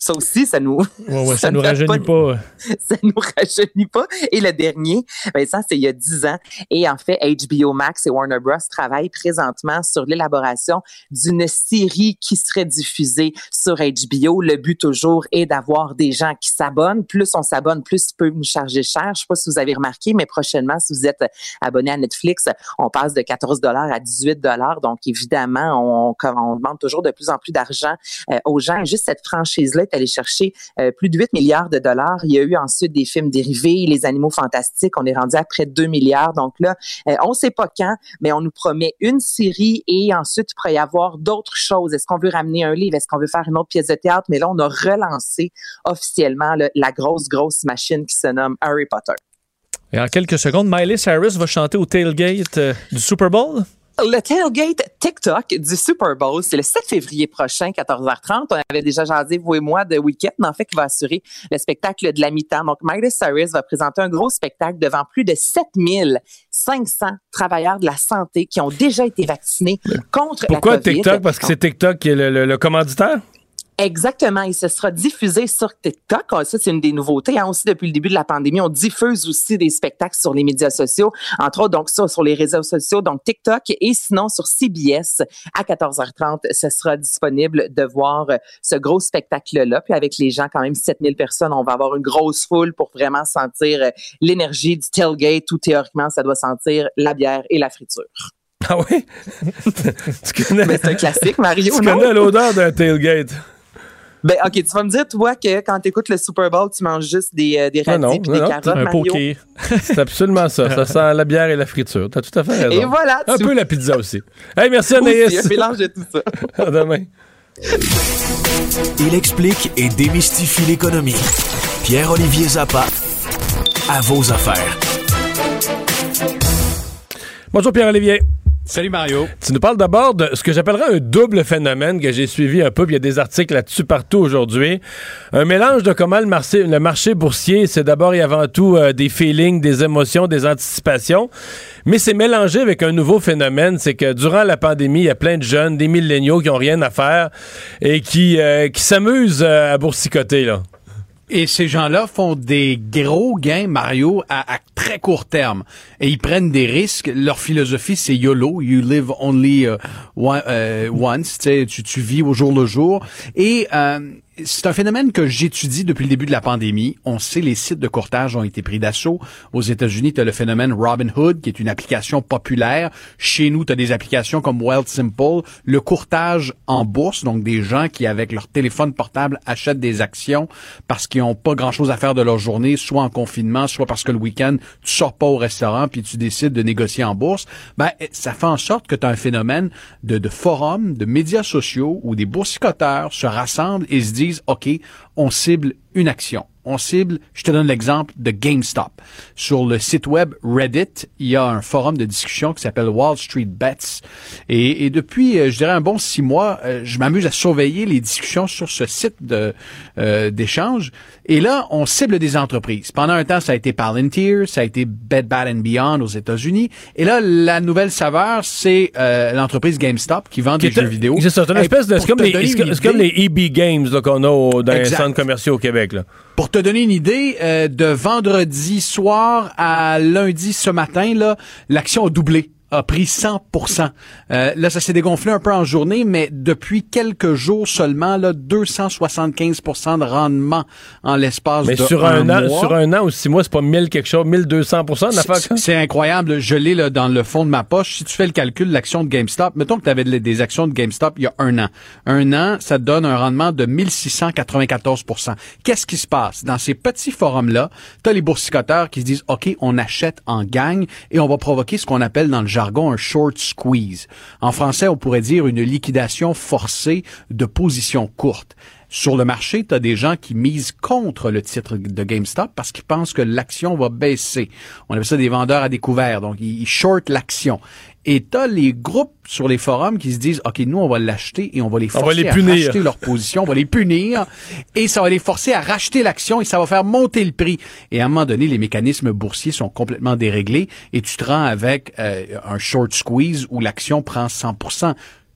Ça aussi, ça nous, Ouais, ouais, ça nous rajeunit pas. ça nous rajeunit pas. Et le dernier, ben ça, c'est il y a 10 ans. Et en fait, HBO Max et Warner Bros. travaillent présentement sur l'élaboration d'une série qui serait diffusée sur HBO. Le but toujours est d'avoir des gens qui s'abonnent. Plus on s'abonne, plus il peut nous charger cher. Je sais pas si vous avez remarqué, mais prochainement, si vous êtes abonné à Netflix, on passe de 14 dollars à 18 dollars. Donc, évidemment, on, on demande toujours de plus en plus d'argent euh, aux gens. Et juste cette franchise-là est allée chercher euh, plus de 8 milliards de dollars. Il y a eu ensuite des films dérivés, les animaux fantastiques. On est rendu à près de 2 milliards. Donc là, euh, on ne sait pas quand, mais on nous promet une série et ensuite, il pourrait y avoir d'autres choses. Est-ce qu'on veut ramener un livre? Est-ce qu'on veut faire une autre pièce de théâtre? Mais là, on a relancé officiellement la grosse, grosse machine qui se nomme Harry Potter. Et en quelques secondes, Miley Cyrus va chanter au tailgate euh, du Super Bowl. Le tailgate TikTok du Super Bowl, c'est le 7 février prochain, 14h30. On avait déjà jasé, vous et moi, de week-end, mais en fait, qui va assurer le spectacle de la mi-temps. Donc, Miley Cyrus va présenter un gros spectacle devant plus de 7500 travailleurs de la santé qui ont déjà été vaccinés contre Pourquoi la COVID. TikTok? Parce que c'est TikTok qui est le, le- le commanditaire? Exactement, et ce sera diffusé sur TikTok. Ah, Ça, c'est une des nouveautés. Hein. Aussi, depuis le début de la pandémie, on diffuse aussi des spectacles sur les médias sociaux, entre autres, donc ça, sur les réseaux sociaux, donc TikTok, et sinon sur CBS à 14h30, ce sera disponible de voir euh, ce gros spectacle-là. Puis avec les gens, quand même 7000 personnes, on va avoir une grosse foule pour vraiment sentir euh, l'énergie du tailgate, où théoriquement, ça doit sentir la bière et la friture. Ah oui? tu connais, c'est un classique, Mario, tu non? connais l'odeur d'un tailgate? Ben, OK, tu vas me dire, toi, que quand tu écoutes le Super Bowl, tu manges juste des, euh, des Non, radis non, des non, carottes, Un Mario. poké. C'est absolument ça. Ça sent la bière et la friture. T'as tout à fait raison. Et voilà, Un tu- peu la pizza aussi. Hey, merci Aussi, Anaïs. un mélange de tout ça. À demain. Il explique et démystifie l'économie. Pierre-Olivier Zappa, à vos affaires. Bonjour Pierre-Olivier. Salut Mario. Tu nous parles d'abord de ce que j'appellerais un double phénomène que j'ai suivi un peu, puis il y a des articles là-dessus partout aujourd'hui. Un mélange de comment le marché, le marché boursier, c'est d'abord et avant tout euh, des feelings, des émotions, des anticipations, mais c'est mélangé avec un nouveau phénomène, c'est que durant la pandémie, il y a plein de jeunes, des milléniaux qui ont rien à faire et qui, euh, qui s'amusent euh, à boursicoter, là. Et ces gens-là font des gros gains, Mario, à, très court terme. Et ils prennent des risques. Leur philosophie, c'est YOLO, you live only uh, one- euh, once, tu, tu vis au jour le jour. Et euh, c'est un phénomène que j'étudie depuis le début de la pandémie. On sait les sites de courtage ont été pris d'assaut. Aux États-Unis, tu as le phénomène Robinhood, qui est une application populaire. Chez nous, tu as des applications comme Wealthsimple. Le courtage en bourse, donc des gens qui, avec leur téléphone portable, achètent des actions parce qu'ils n'ont pas grand-chose à faire de leur journée, soit en confinement, soit parce que le week-end, tu sors pas au restaurant puis tu décides de négocier en bourse. Ben, ça fait en sorte que tu as un phénomène de, de forums, de médias sociaux où des boursicoteurs se rassemblent et se disent, OK, on cible une action. On cible, je te donne l'exemple de GameStop. Sur le site web Reddit, il y a un forum de discussion qui s'appelle Wall Street Bets. Et, et depuis, euh, je dirais, un bon six mois, euh, je m'amuse à surveiller les discussions sur ce site de euh, d'échange. Et là, on cible des entreprises. Pendant un temps, ça a été Palantir, ça a été Bed Bath and Beyond aux États-Unis. Et là, la nouvelle saveur, c'est euh, l'entreprise GameStop qui vend des jeux vidéo. C'est ça, c'est une espèce de. C'est comme, comme les EB Games là, qu'on a dans. Pour te donner une idée, euh, de vendredi soir à lundi ce matin, l'action a doublé a pris 100% euh, Là, ça s'est dégonflé un peu en journée, mais depuis quelques jours seulement, là, 275% de rendement en l'espace de sur un, an, mois. sur un an ou six mois, c'est pas 1000 quelque chose, 1200 d'affaires. C'est- C'est incroyable. Je l'ai là, dans le fond de ma poche. Si tu fais le calcul, l'action de GameStop, mettons que tu avais des actions de GameStop il y a un an. Un an, ça te donne un rendement de 1694% Qu'est-ce qui se passe? Dans ces petits forums-là, tu as les boursicoteurs qui se disent, OK, on achète en gang et on va provoquer ce qu'on appelle dans le jargon un short squeeze. En français, on pourrait dire une liquidation forcée de positions courtes. Sur le marché, tu as des gens qui misent contre le titre de GameStop parce qu'ils pensent que l'action va baisser. On appelle ça des vendeurs à découvert. Donc, ils shortent l'action. Et t'as les groupes sur les forums qui se disent, OK, nous, on va l'acheter et on va les On va forcer les à punir. racheter leur position, on va les punir et ça va les forcer à racheter l'action et ça va faire monter le prix. Et à un moment donné, les mécanismes boursiers sont complètement déréglés et tu te rends avec euh, un short squeeze où l'action prend 100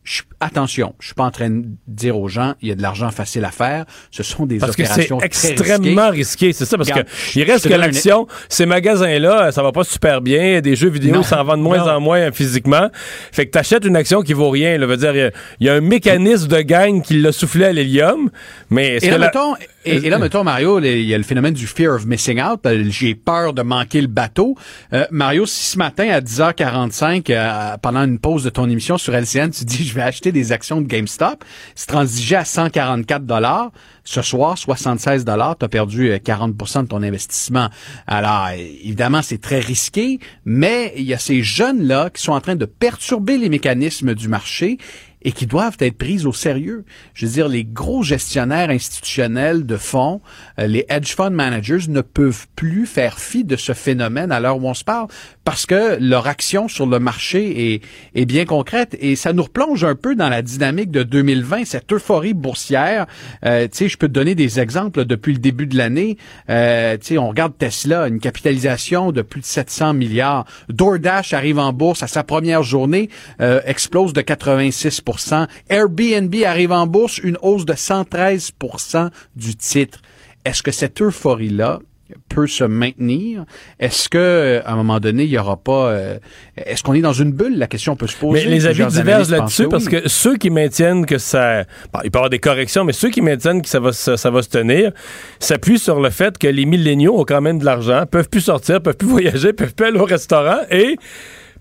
je, attention, je suis pas en train de dire aux gens, il y a de l'argent facile à faire. Ce sont des Parce que c'est opérations extrêmement risquées. risqué, c'est ça, parce Regarde, que il reste que un- l'action, ces magasins-là, ça va pas super bien, des jeux vidéo s'en vendent de moins Non. en moins physiquement. Fait que t'achètes une action qui vaut rien, là, veut dire, il y a- il y, a un mécanisme de gagne qui l'a soufflé à l'hélium, mais est-ce que la- et, et là, mettons, Mario, il y a le phénomène du fear of missing out. Euh, J'ai peur de manquer le bateau. Euh, Mario, si ce matin à 10h45, euh, pendant une pause de ton émission sur LCN, tu dis je vais acheter des actions de GameStop, c'est transigé à 144 dollars. Ce soir, 76 dollars, tu as perdu euh, 40% de ton investissement. Alors, euh, évidemment, c'est très risqué, mais il y a ces jeunes-là qui sont en train de perturber les mécanismes du marché et qui doivent être prises au sérieux. Je veux dire, les gros gestionnaires institutionnels de fonds, euh, les hedge fund managers ne peuvent plus faire fi de ce phénomène à l'heure où on se parle parce que leur action sur le marché est, est bien concrète et ça nous replonge un peu dans la dynamique de 2020, cette euphorie boursière. Euh, tu sais, je peux te donner des exemples depuis le début de l'année. Euh, tu sais, on regarde Tesla, une capitalisation de plus de 700 milliards. DoorDash arrive en bourse à sa première journée, euh, explose de 86 Airbnb arrive en bourse, une hausse de 113% du titre. Est-ce que cette euphorie-là peut se maintenir? Est-ce que euh, à un moment donné, il y aura pas... euh, est-ce qu'on est dans une bulle? La question peut se poser. Mais les avis divergent là-dessus parce que ceux qui maintiennent que ça. bon, il peut y avoir des corrections, mais ceux qui maintiennent que ça va, ça, va se tenir s'appuient sur le fait que les milléniaux ont quand même de l'argent, peuvent plus sortir, peuvent plus voyager, peuvent plus aller au restaurant et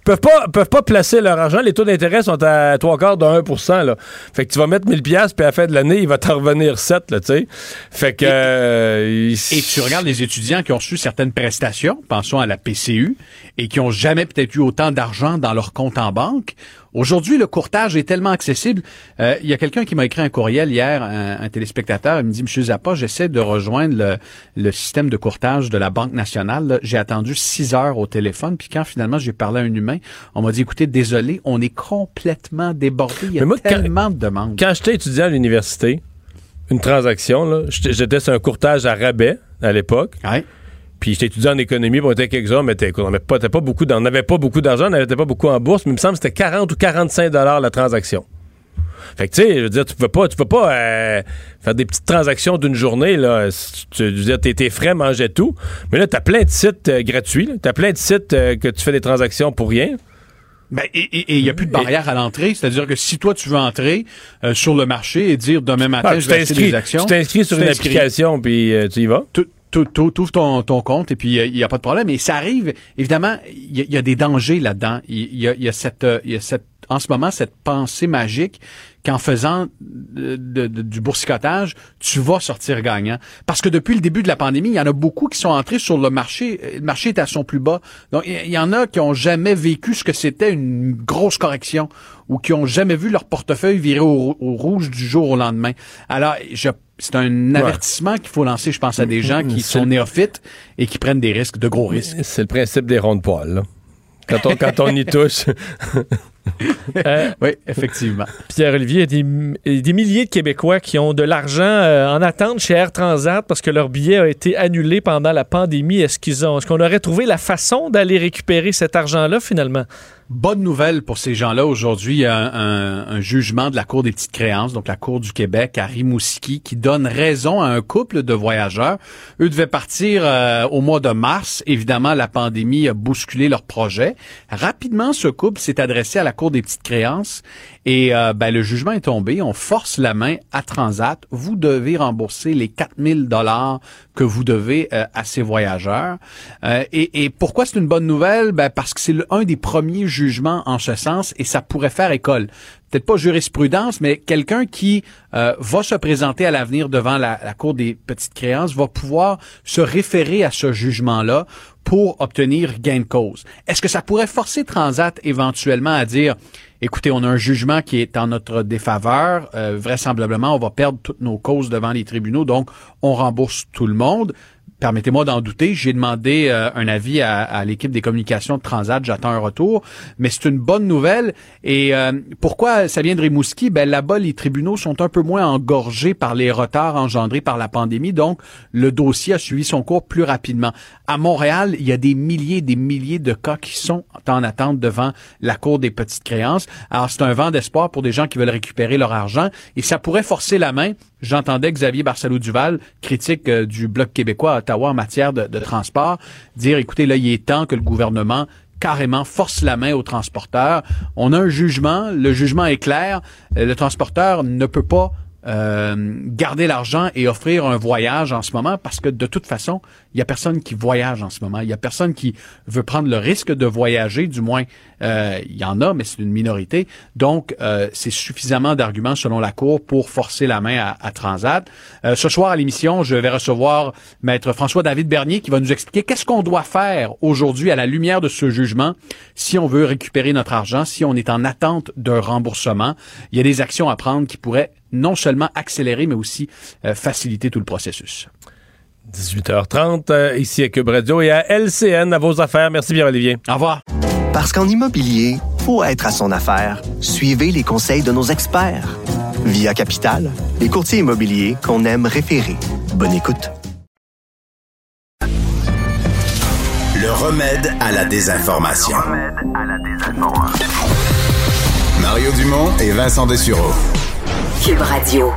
peuvent pas peuvent pas placer leur argent. Les taux d'intérêt sont à trois quarts de 1 là. Fait que tu vas mettre 1000 pièces puis à la fin de l'année, il va t'en revenir 7 là, tu sais. Fait que euh, il- Et tu regardes les étudiants qui ont reçu certaines prestations, pensons à la PCU, et qui ont jamais peut-être eu autant d'argent dans leur compte en banque. Aujourd'hui, le courtage est tellement accessible. Euh, Il y a quelqu'un qui m'a écrit un courriel hier, un, un téléspectateur, il me dit, Monsieur Zappa, j'essaie de rejoindre le, le système de courtage de la Banque nationale. J'ai attendu six heures au téléphone, puis quand finalement j'ai parlé à un humain, on m'a dit, écoutez, désolé, on est complètement débordé. Il y a quand- tellement de demandes. quand j'étais étudiant à l'université, une transaction, j'étais j'étais sur un courtage à rabais à l'époque. Puis j'étais étudiant en économie, puis on était quelques-uns, mais t'es- on n'avait pas, pas beaucoup, d'en- on n'avait pas beaucoup d'argent, on n'avait pas beaucoup en bourse, mais il me semble que c'était 40 ou 45 dollars la transaction. Fait que tu sais, je veux dire, tu peux pas, tu peux pas euh, faire des petites transactions d'une journée là. Tu, je veux dire, tes, tes frais mangeaient tout, mais là t'as plein de sites euh, gratuits, t'as plein de sites euh, que tu fais des transactions pour rien. Ben, et il n'y a plus de barrière à l'entrée. C'est-à-dire que si toi, tu veux entrer euh, sur le marché et dire demain matin, Ah, je tu vais acheter des actions. tu t'inscris sur une application, puis euh, tu y vas. Tu tu- tu- tu ouvres ton, ton compte et puis il n'y a pas de problème. Et ça arrive, évidemment, il y, a- des dangers là-dedans. Il y a, cette, euh, il y a cette, en ce moment, cette pensée magique qu'en faisant du boursicotage, tu vas sortir gagnant. Parce que depuis le début de la pandémie, il y en a beaucoup qui sont entrés sur le marché. Le marché est à son plus bas. Donc, il y- en a qui ont jamais vécu ce que c'était une grosse correction ou qui ont jamais vu leur portefeuille virer au, au rouge du jour au lendemain. Alors, je c'est un avertissement qu'il faut lancer, je pense, à des gens qui sont néophytes et qui prennent des risques, de gros risques. C'est le principe des ronds de poils. là. Quand on, quand on y touche. Euh, oui, effectivement. Pierre-Olivier, il y a des, milliers de Québécois qui ont de l'argent euh, en attente chez Air Transat parce que leur billet a été annulé pendant la pandémie. Est-ce qu'ils ont, est-ce qu'on aurait trouvé la façon d'aller récupérer cet argent-là finalement? Bonne nouvelle pour ces gens-là. Aujourd'hui, il y a un, un- un jugement de la Cour des petites créances, donc la Cour du Québec à Rimouski, qui donne raison à un couple de voyageurs. Eux devaient partir euh, au mois de mars. Évidemment, la pandémie a bousculé leur projet. Rapidement, ce couple s'est adressé à la Cour des petites créances et euh, ben, le jugement est tombé. On force la main à Transat. Vous devez rembourser les 4000 dollars que vous devez euh, à ces voyageurs. Euh, et, pourquoi c'est une bonne nouvelle? Ben, parce que c'est un des premiers jugement en ce sens et ça pourrait faire école. Peut-être pas jurisprudence, mais quelqu'un qui euh, va se présenter à l'avenir devant la, Cour des petites créances va pouvoir se référer à ce jugement-là pour obtenir gain de cause. Est-ce que ça pourrait forcer Transat éventuellement à dire écoutez, on a un jugement qui est en notre défaveur, euh, vraisemblablement, on va perdre toutes nos causes devant les tribunaux, donc on rembourse tout le monde? Permettez-moi d'en douter. J'ai demandé euh, un avis à, l'équipe des communications de Transat. J'attends un retour. Mais c'est une bonne nouvelle. Et euh, pourquoi ça vient de Rimouski? Ben, là-bas, les tribunaux sont un peu moins engorgés par les retards engendrés par la pandémie. Donc, le dossier a suivi son cours plus rapidement. À Montréal, il y a des milliers et des milliers de cas qui sont en attente devant la Cour des petites créances. Alors, c'est un vent d'espoir pour des gens qui veulent récupérer leur argent. Et ça pourrait forcer la main J'entendais Xavier Barcelou-Duval, critique euh, du Bloc québécois à Ottawa en matière de, transport, dire, écoutez, là, il est temps que le gouvernement carrément force la main aux transporteurs. On a un jugement, le jugement est clair, euh, le transporteur ne peut pas euh, garder l'argent et offrir un voyage en ce moment parce que de toute façon, il y a personne qui voyage en ce moment. Il y a personne qui veut prendre le risque de voyager, du moins euh, il y en a, mais c'est une minorité. Donc, euh, c'est suffisamment d'arguments selon la Cour pour forcer la main à, à Transat. ce soir à l'émission, je vais recevoir Maître François-David Bernier qui va nous expliquer qu'est-ce qu'on doit faire aujourd'hui à la lumière de ce jugement si on veut récupérer notre argent, si on est en attente d'un remboursement. Il y a des actions à prendre qui pourraient non seulement accélérer, mais aussi euh, faciliter tout le processus. 18h30, euh, ici à Cube Radio et à LCN, à vos affaires. Merci bien, Olivier. Au revoir. Parce qu'en immobilier, faut être à son affaire. Suivez les conseils de nos experts. Via Capital, les courtiers immobiliers qu'on aime référer. Bonne écoute. Le remède à la désinformation. Le remède à la désinformation. Mario Dumont et Vincent Dessureau. Radio.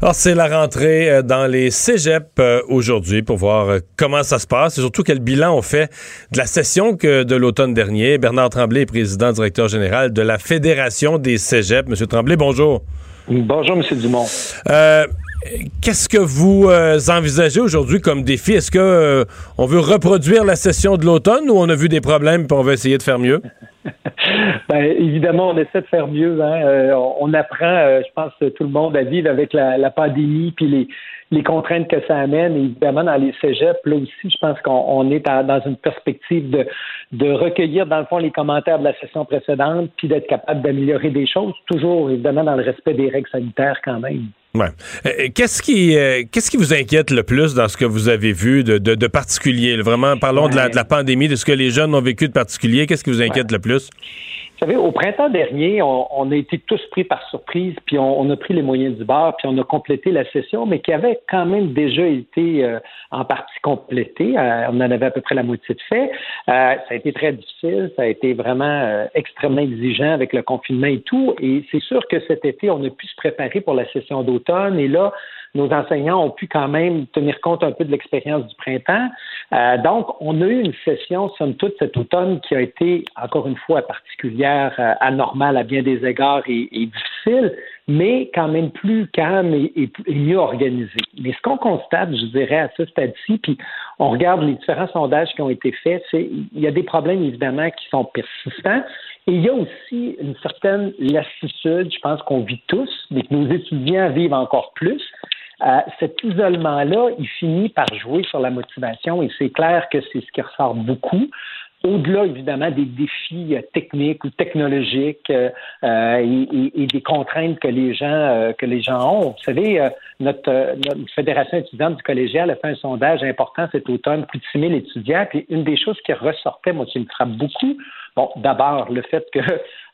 Alors, c'est la rentrée euh, dans les cégeps euh, aujourd'hui pour voir euh, comment ça se passe et surtout quel bilan on fait de la session que de l'automne dernier. Bernard Tremblay est président directeur général de la Fédération des cégeps. Monsieur Tremblay, bonjour. Bonjour, Monsieur Dumont. Qu'est-ce que vous envisagez aujourd'hui comme défi? Est-ce que on veut reproduire la session de l'automne ou on a vu des problèmes et on va essayer de faire mieux? ben, évidemment, on essaie de faire mieux. Hein. Euh, on apprend, euh, je pense, tout le monde à vivre avec la, pandémie puis les, les contraintes que ça amène. évidemment, dans les cégeps, là aussi, je pense qu'on est dans une perspective de, de recueillir, dans le fond, les commentaires de la session précédente puis d'être capable d'améliorer des choses, toujours, évidemment, dans le respect des règles sanitaires quand même. Ouais. Euh, qu'est-ce qui qu'est-ce qui vous inquiète le plus dans ce que vous avez vu de, de, particulier? Vraiment, parlons de, la, de la pandémie, de ce que les jeunes ont vécu de particulier. Qu'est-ce qui vous inquiète le plus? Vous savez, au printemps dernier, on, a été tous pris par surprise, puis on, a pris les moyens du bar, puis on a complété la session, mais qui avait quand même déjà été euh, en partie complétée. Euh, on en avait à peu près la moitié de fait. Euh, ça a été très difficile, ça a été vraiment extrêmement exigeant avec le confinement et tout. Et c'est sûr que cet été, on a pu se préparer pour la session d'automne. Et là, nos enseignants ont pu quand même tenir compte un peu de l'expérience du printemps. Euh, donc, on a eu une session, somme toute, cet automne qui a été, encore une fois, particulière, euh, anormale à bien des égards et, difficile, mais quand même plus calme et, mieux organisée. Mais ce qu'on constate, je dirais, à ce stade-ci, puis on regarde les différents sondages qui ont été faits, c'est il y a des problèmes, évidemment, qui sont persistants. Et il y a aussi une certaine lassitude, je pense qu'on vit tous, mais que nos étudiants vivent encore plus. Euh, cet isolement-là, il finit par jouer sur la motivation et c'est clair que c'est ce qui ressort beaucoup. Au-delà, évidemment, des défis euh, techniques ou technologiques euh, et, des contraintes que les gens que les gens ont. Vous savez, notre, notre, fédération étudiante du collégial a fait un sondage important cet automne, plus de 6 000 étudiants. Puis une des choses qui ressortait, moi, qui me frappe beaucoup, bon, d'abord le fait que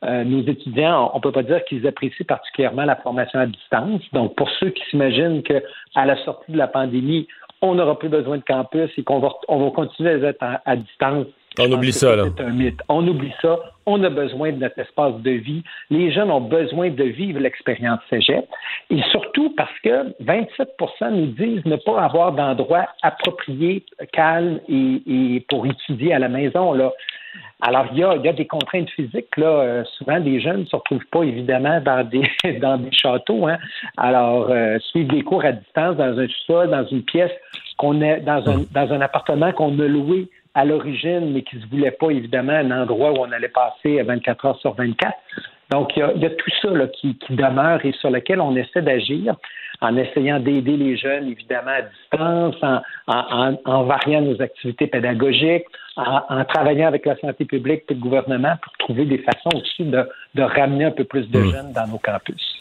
euh, nos étudiants, on ne peut pas dire qu'ils apprécient particulièrement la formation à distance. Donc, pour ceux qui s'imaginent qu'à la sortie de la pandémie, on n'aura plus besoin de campus et qu'on va, on va continuer à être à, distance. On oublie ça, là. C'est un mythe. On oublie ça. On a besoin de notre espace de vie. Les jeunes ont besoin de vivre l'expérience cégep. Et surtout parce que 27 nous disent ne pas avoir d'endroit approprié, calme et, et, pour étudier à la maison. Là. Alors, il y a, des contraintes physiques. Là. Euh, souvent, les jeunes ne se retrouvent pas, évidemment, dans des, dans des châteaux. Hein. Alors, euh, suivre des cours à distance dans un sol, dans une pièce qu'on dans un, dans un appartement qu'on a loué à l'origine, mais qui ne se voulait pas, évidemment, un endroit où on allait passer 24 heures sur 24. Donc, il y a, il y a tout ça là, qui, qui demeure et sur lequel on essaie d'agir en essayant d'aider les jeunes, évidemment, à distance, en, en, en, variant nos activités pédagogiques, en, en, travaillant avec la santé publique et le gouvernement pour trouver des façons aussi de, de ramener un peu plus de jeunes dans nos campus.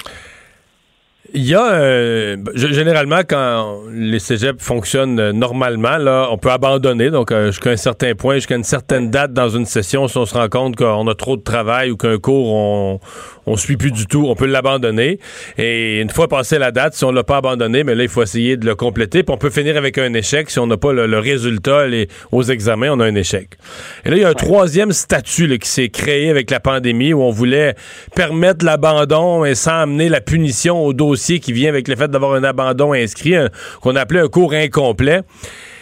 Il y a euh, généralement quand les cégeps fonctionnent euh, normalement, là, on peut abandonner. Donc euh, jusqu'à un certain point, jusqu'à une certaine date dans une session, si on se rend compte qu'on a trop de travail ou qu'un cours on on suit plus du tout, on peut l'abandonner. Et une fois passé la date, si on l'a pas abandonné, mais là il faut essayer de le compléter. Puis on peut finir avec un échec si on n'a pas le, le résultat les, aux examens, on a un échec. Et là il y a un troisième statut là, qui s'est créé avec la pandémie où on voulait permettre l'abandon et sans amener la punition au dossier qui vient avec le fait d'avoir un abandon inscrit, qu'on appelait un cours incomplet.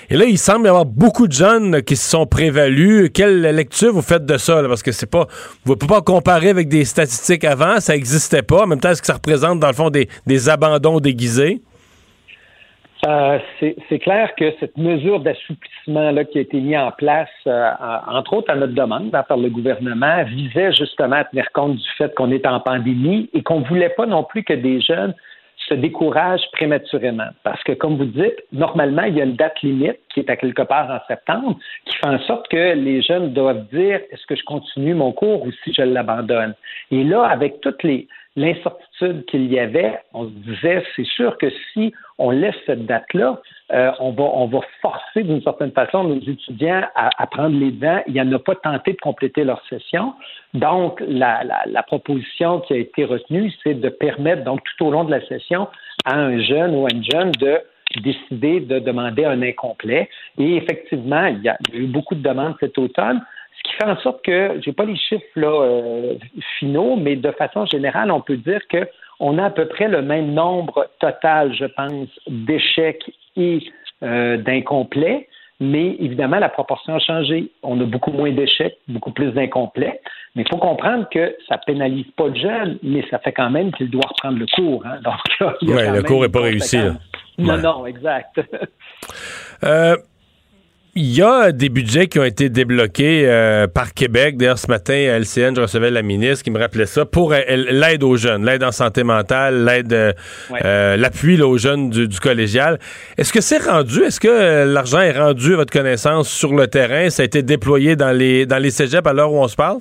Et là, il semble y avoir beaucoup de jeunes qui se sont prévalus. Quelle lecture vous faites de ça? Parce que c'est pas. Vous ne pouvez pas comparer avec des statistiques avant, ça n'existait pas. En même temps, est-ce que ça représente, dans le fond, des, des abandons déguisés? Euh, c'est clair que cette mesure d'assouplissement qui a été mise en place, euh, entre autres à notre demande par le gouvernement, visait justement à tenir compte du fait qu'on est en pandémie et qu'on ne voulait pas non plus que des jeunes se découragent prématurément. Parce que, comme vous dites, normalement, il y a une date limite qui est à quelque part en septembre, qui fait en sorte que les jeunes doivent dire est-ce que je continue mon cours ou si je l'abandonne? Et là, avec toutes les l'incertitude qu'il y avait, on se disait c'est sûr que si on laisse cette date-là, euh, on, va, on va forcer d'une certaine façon nos étudiants à, à prendre les. Il n'y en a pas tenté de compléter leur session. Donc, la, la, la proposition qui a été retenue, c'est de permettre, donc, tout au long de la session, à un jeune ou à une jeune de décider de demander un incomplet. Et effectivement, il y a, il y a eu beaucoup de demandes cet automne. Ce qui fait en sorte que, j'ai pas les chiffres là, euh, finaux, mais de façon générale, on peut dire que on a à peu près le même nombre total, je pense, d'échecs et euh, d'incomplets, mais évidemment, la proportion a changé. On a beaucoup moins d'échecs, beaucoup plus d'incomplets. Mais il faut comprendre que ça pénalise pas le jeune, mais ça fait quand même qu'il doit reprendre le cours. Hein. Donc, ouais, le cours n'est pas réussi. Là. Non, Ouais. non, exact. Euh, Il y a des budgets qui ont été débloqués euh, par Québec. D'ailleurs, ce matin, à LCN, je recevais la ministre qui me rappelait ça pour euh, l'aide aux jeunes, l'aide en santé mentale, l'aide, euh, euh, l'appui aux jeunes du, du collégial. Est-ce que c'est rendu? Est-ce que euh, l'argent est rendu à votre connaissance sur le terrain? Ça a été déployé dans les dans les cégeps à l'heure où on se parle?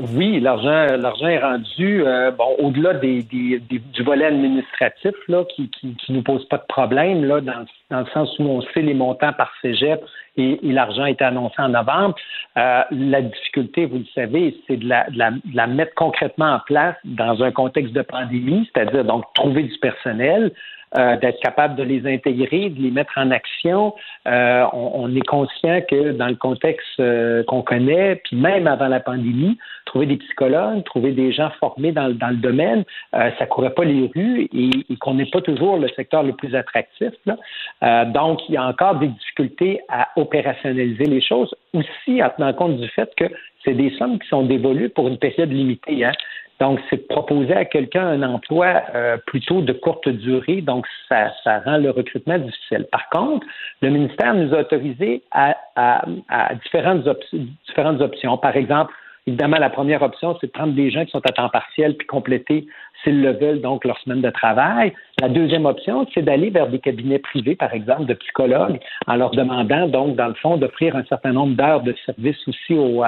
Oui, l'argent, l'argent est rendu, euh, bon, au-delà des, des, du volet administratif, là, qui, qui, qui nous pose pas de problème, là, dans, dans le sens où on sait les montants par cégep et, et l'argent été annoncé en novembre. Euh, la difficulté, vous le savez, c'est de la, de, la, de la mettre concrètement en place dans un contexte de pandémie, c'est-à-dire donc trouver du personnel, euh, d'être capable de les intégrer, de les mettre en action. Euh, on, on est conscient que dans le contexte euh, qu'on connaît, puis même avant la pandémie, trouver des psychologues, trouver des gens formés dans, dans le domaine, euh, ça courait pas les rues et, et qu'on n'est pas toujours le secteur le plus attractif. là. Donc, il y a encore des difficultés à opérationnaliser les choses, aussi en tenant compte du fait que c'est des sommes qui sont dévolues pour une période limitée. Hein. Donc, c'est proposer à quelqu'un un emploi euh, plutôt de courte durée, donc ça, ça rend le recrutement difficile. Par contre, le ministère nous a autorisé à, à- à différentes, différentes options. Par exemple, évidemment, la première option, c'est de prendre des gens qui sont à temps partiel puis compléter, s'ils le veulent, donc leur semaine de travail. La deuxième option, c'est d'aller vers des cabinets privés, par exemple, de psychologues, en leur demandant, donc, dans le fond, d'offrir un certain nombre d'heures de service aussi au,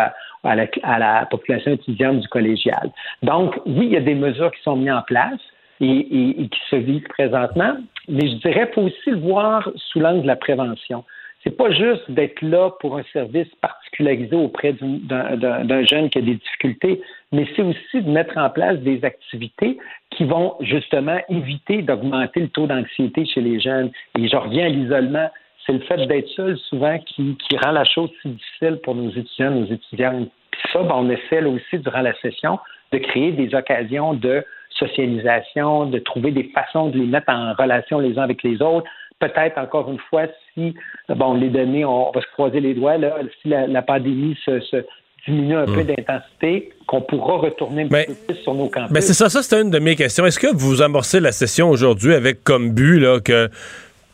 à, la, population étudiante du collégial. Donc, oui, il y a des mesures qui sont mises en place et, qui se vivent présentement, mais je dirais qu'il faut aussi le voir sous l'angle de la prévention. C'est pas juste d'être là pour un service particularisé auprès d'un jeune qui a des difficultés, mais c'est aussi de mettre en place des activités qui vont justement éviter d'augmenter le taux d'anxiété chez les jeunes. Et je reviens à l'isolement. C'est le fait d'être seul souvent qui, qui rend la chose si difficile pour nos étudiants, nos étudiantes. Puis ça, ben, on essaie là aussi durant la session de créer des occasions de socialisation, de trouver des façons de les mettre en relation les uns avec les autres. Peut-être encore une fois, si bon, les données, on va se croiser les doigts, là, si la, la pandémie se, se diminue un peu d'intensité, qu'on pourra retourner un petit peu plus sur nos campus. Ben c'est ça, ça c'était une de mes questions. Est-ce que vous amorcez la session aujourd'hui avec comme but là, que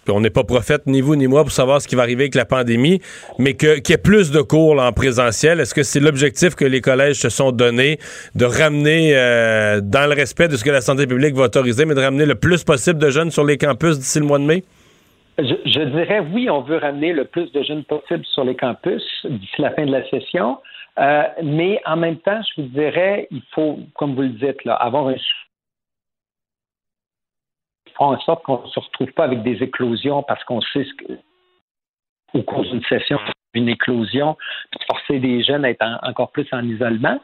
on n'est pas prophète ni vous ni moi pour savoir ce qui va arriver avec la pandémie, mais qu'il y ait plus de cours en présentiel. Est-ce que c'est l'objectif que les collèges se sont donnés de ramener, euh, dans le respect de ce que la santé publique va autoriser, mais de ramener le plus possible de jeunes sur les campus d'ici le mois de mai? Je, je dirais oui, on veut ramener le plus de jeunes possible sur les campus d'ici la fin de la session. Euh, mais en même temps, je vous dirais, il faut, comme vous le dites, là, avoir un faire en sorte qu'on ne se retrouve pas avec des éclosions parce qu'on sait ce que au cours d'une session, une éclosion, puis forcer des jeunes à être en- encore plus en isolement,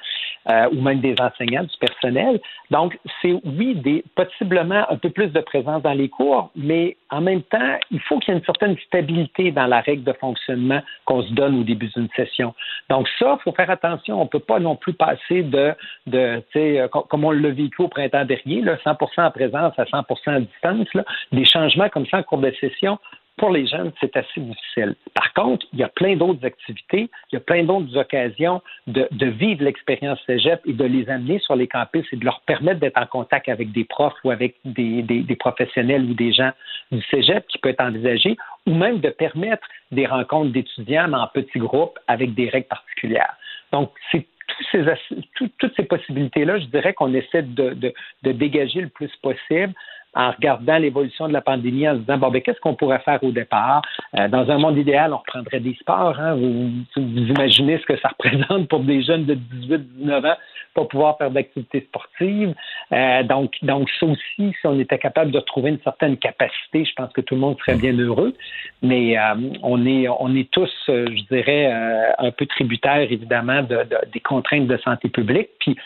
euh, ou même des enseignants, du personnel. Donc, c'est oui, des, possiblement un peu plus de présence dans les cours, mais en même temps, il faut qu'il y ait une certaine stabilité dans la règle de fonctionnement qu'on se donne au début d'une session. Donc, ça, il faut faire attention. On ne peut pas non plus passer de, de tu sais, euh, com- comme on l'a vécu au printemps dernier, là, 100 en présence à 100% à distance, là, des changements comme ça en cours de session pour les jeunes, c'est assez difficile. Par contre, il y a plein d'autres activités, il y a plein d'autres occasions de, vivre l'expérience cégep et de les amener sur les campus et de leur permettre d'être en contact avec des profs ou avec des, professionnels ou des gens du cégep qui peut être envisagé, ou même de permettre des rencontres d'étudiants en petits groupes avec des règles particulières. Donc, c'est ces toutes ces possibilités-là, je dirais qu'on essaie de dégager le plus possible en regardant l'évolution de la pandémie, en se disant, bon, ben, qu'est-ce qu'on pourrait faire au départ? Euh, dans un monde idéal, on reprendrait des sports. Hein? Vous, imaginez ce que ça représente pour des jeunes de 18-19 ans pas pouvoir faire d'activités sportives. Euh, donc, donc, ça aussi, si on était capable de trouver une certaine capacité, je pense que tout le monde serait bien heureux. Mais euh, on, est, on est tous, euh, je dirais, euh, un peu tributaires, évidemment, de, de- des contraintes de santé publique. Puis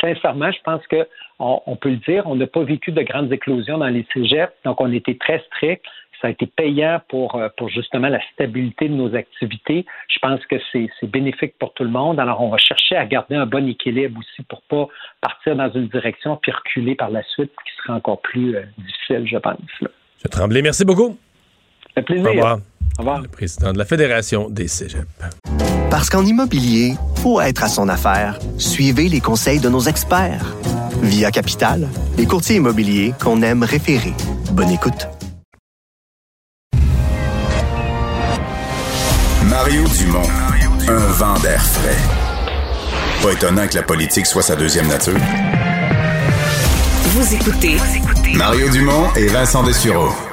sincèrement, je pense que on, peut le dire, on n'a pas vécu de grandes éclosions dans les cégeps, donc on était très strict. Ça a été payant pour, euh, justement la stabilité de nos activités. Je pense que c'est bénéfique pour tout le monde. Alors, on va chercher à garder un bon équilibre aussi pour pas partir dans une direction puis reculer par la suite, qui serait encore plus euh, difficile, je pense. là. M. Tremblay, merci beaucoup. Plaisir. Au revoir. Au revoir. Le président de la Fédération des cégeps. Parce qu'en immobilier, pour être à son affaire, suivez les conseils de nos experts. Via Capital, les courtiers immobiliers qu'on aime référer. Bonne écoute. Mario Dumont, un vent d'air frais. Pas étonnant que la politique soit sa deuxième nature. Vous écoutez Mario Dumont et Vincent Dessureau.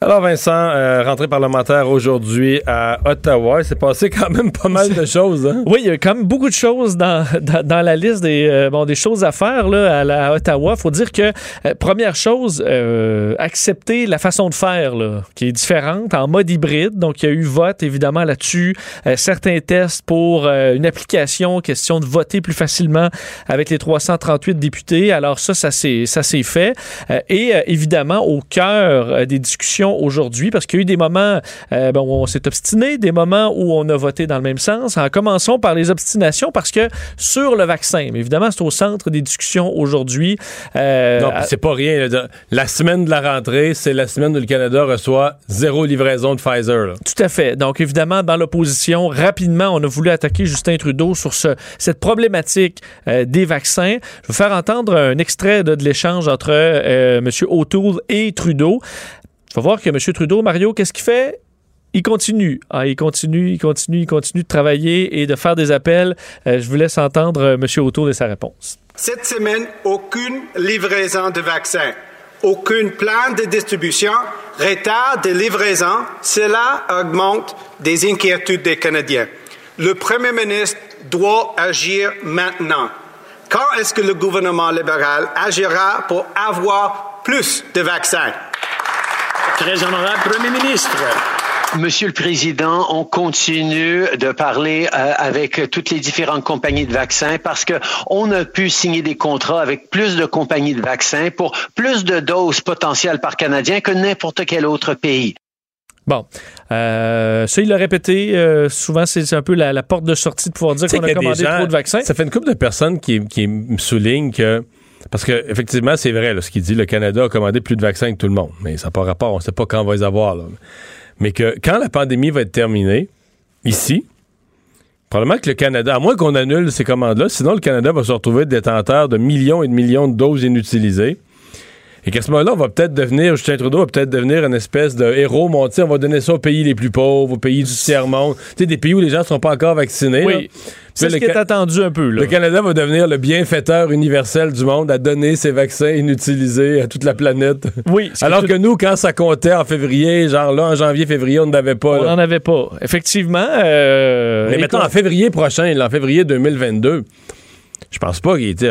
Alors Vincent, euh, rentrée parlementaire aujourd'hui à Ottawa, il s'est passé quand même pas mal de choses. Hein? Oui, il y a quand même beaucoup de choses dans, dans, dans la liste des, euh, bon, des choses à faire là, à, la, Ottawa. faut dire que, euh, première chose, euh, accepter la façon de faire là, qui est différente en mode hybride. Donc, il y a eu vote évidemment là-dessus, certains tests pour une application, question de voter plus facilement avec les 338 députés. Alors ça, ça s'est fait. Et évidemment, au cœur des discussions aujourd'hui, parce qu'il y a eu des moments euh, bon, où on s'est obstiné, des moments où on a voté dans le même sens. En commençons par les obstinations, parce que sur le vaccin, mais évidemment, c'est au centre des discussions aujourd'hui. Euh, Non, c'est pas rien. là. La semaine de la rentrée, c'est la semaine où le Canada reçoit zéro livraison de Pfizer. là. Tout à fait. Donc, évidemment, dans l'opposition, rapidement, on a voulu attaquer Justin Trudeau sur ce, cette problématique euh, des vaccins. Je vais faire entendre un extrait de, de l'échange entre euh, M. O'Toole et Trudeau. Tu vas voir que M. Trudeau, Mario, qu'est-ce qu'il fait? Il continue. Ah, il continue, il continue, il continue de travailler et de faire des appels. Euh, je vous laisse entendre euh, M. O'Toole et sa réponse. Cette semaine, aucune livraison de vaccins, aucun plan de distribution, retard de livraison. Cela augmente des inquiétudes des Canadiens. Le Premier ministre doit agir maintenant. Quand est-ce que le gouvernement libéral agira pour avoir plus de vaccins? Très honorable Premier ministre. Monsieur le Président, on continue de parler euh, avec toutes les différentes compagnies de vaccins parce que on a pu signer des contrats avec plus de compagnies de vaccins pour plus de doses potentielles par Canadien que n'importe quel autre pays. Bon, euh, ça, il l'a répété. euh, souvent, c'est un peu la, la porte de sortie de pouvoir dire qu'on a commandé gens- trop de vaccins. Ça fait une couple de personnes qui, qui me soulignent que. Parce que effectivement, c'est vrai, ce qu'il dit, le Canada a commandé plus de vaccins que tout le monde. Mais ça n'a pas rapport, on ne sait pas quand on va les avoir. Mais que quand la pandémie va être terminée, ici, probablement que le Canada, à moins qu'on annule ces commandes-là, sinon le Canada va se retrouver détenteur de millions et de millions de doses inutilisées. Et qu'à ce moment-là, on va peut-être devenir, Justin Trudeau va peut-être devenir une espèce de héros monté. On va donner ça aux pays les plus pauvres, aux pays du tiers-monde. Tu sais, des pays où les gens ne sont pas encore vaccinés. Oui. C'est ce qui est attendu un peu. Là. Le Canada va devenir le bienfaiteur universel du monde à donner ses vaccins inutilisés à toute la planète. Oui. Alors que nous, quand ça comptait en février, genre là, en janvier, février, on n'avait pas. On n'en avait pas. Effectivement. euh, Mais et mettons en février prochain, là, en février 2022, je pense pas qu'il n'y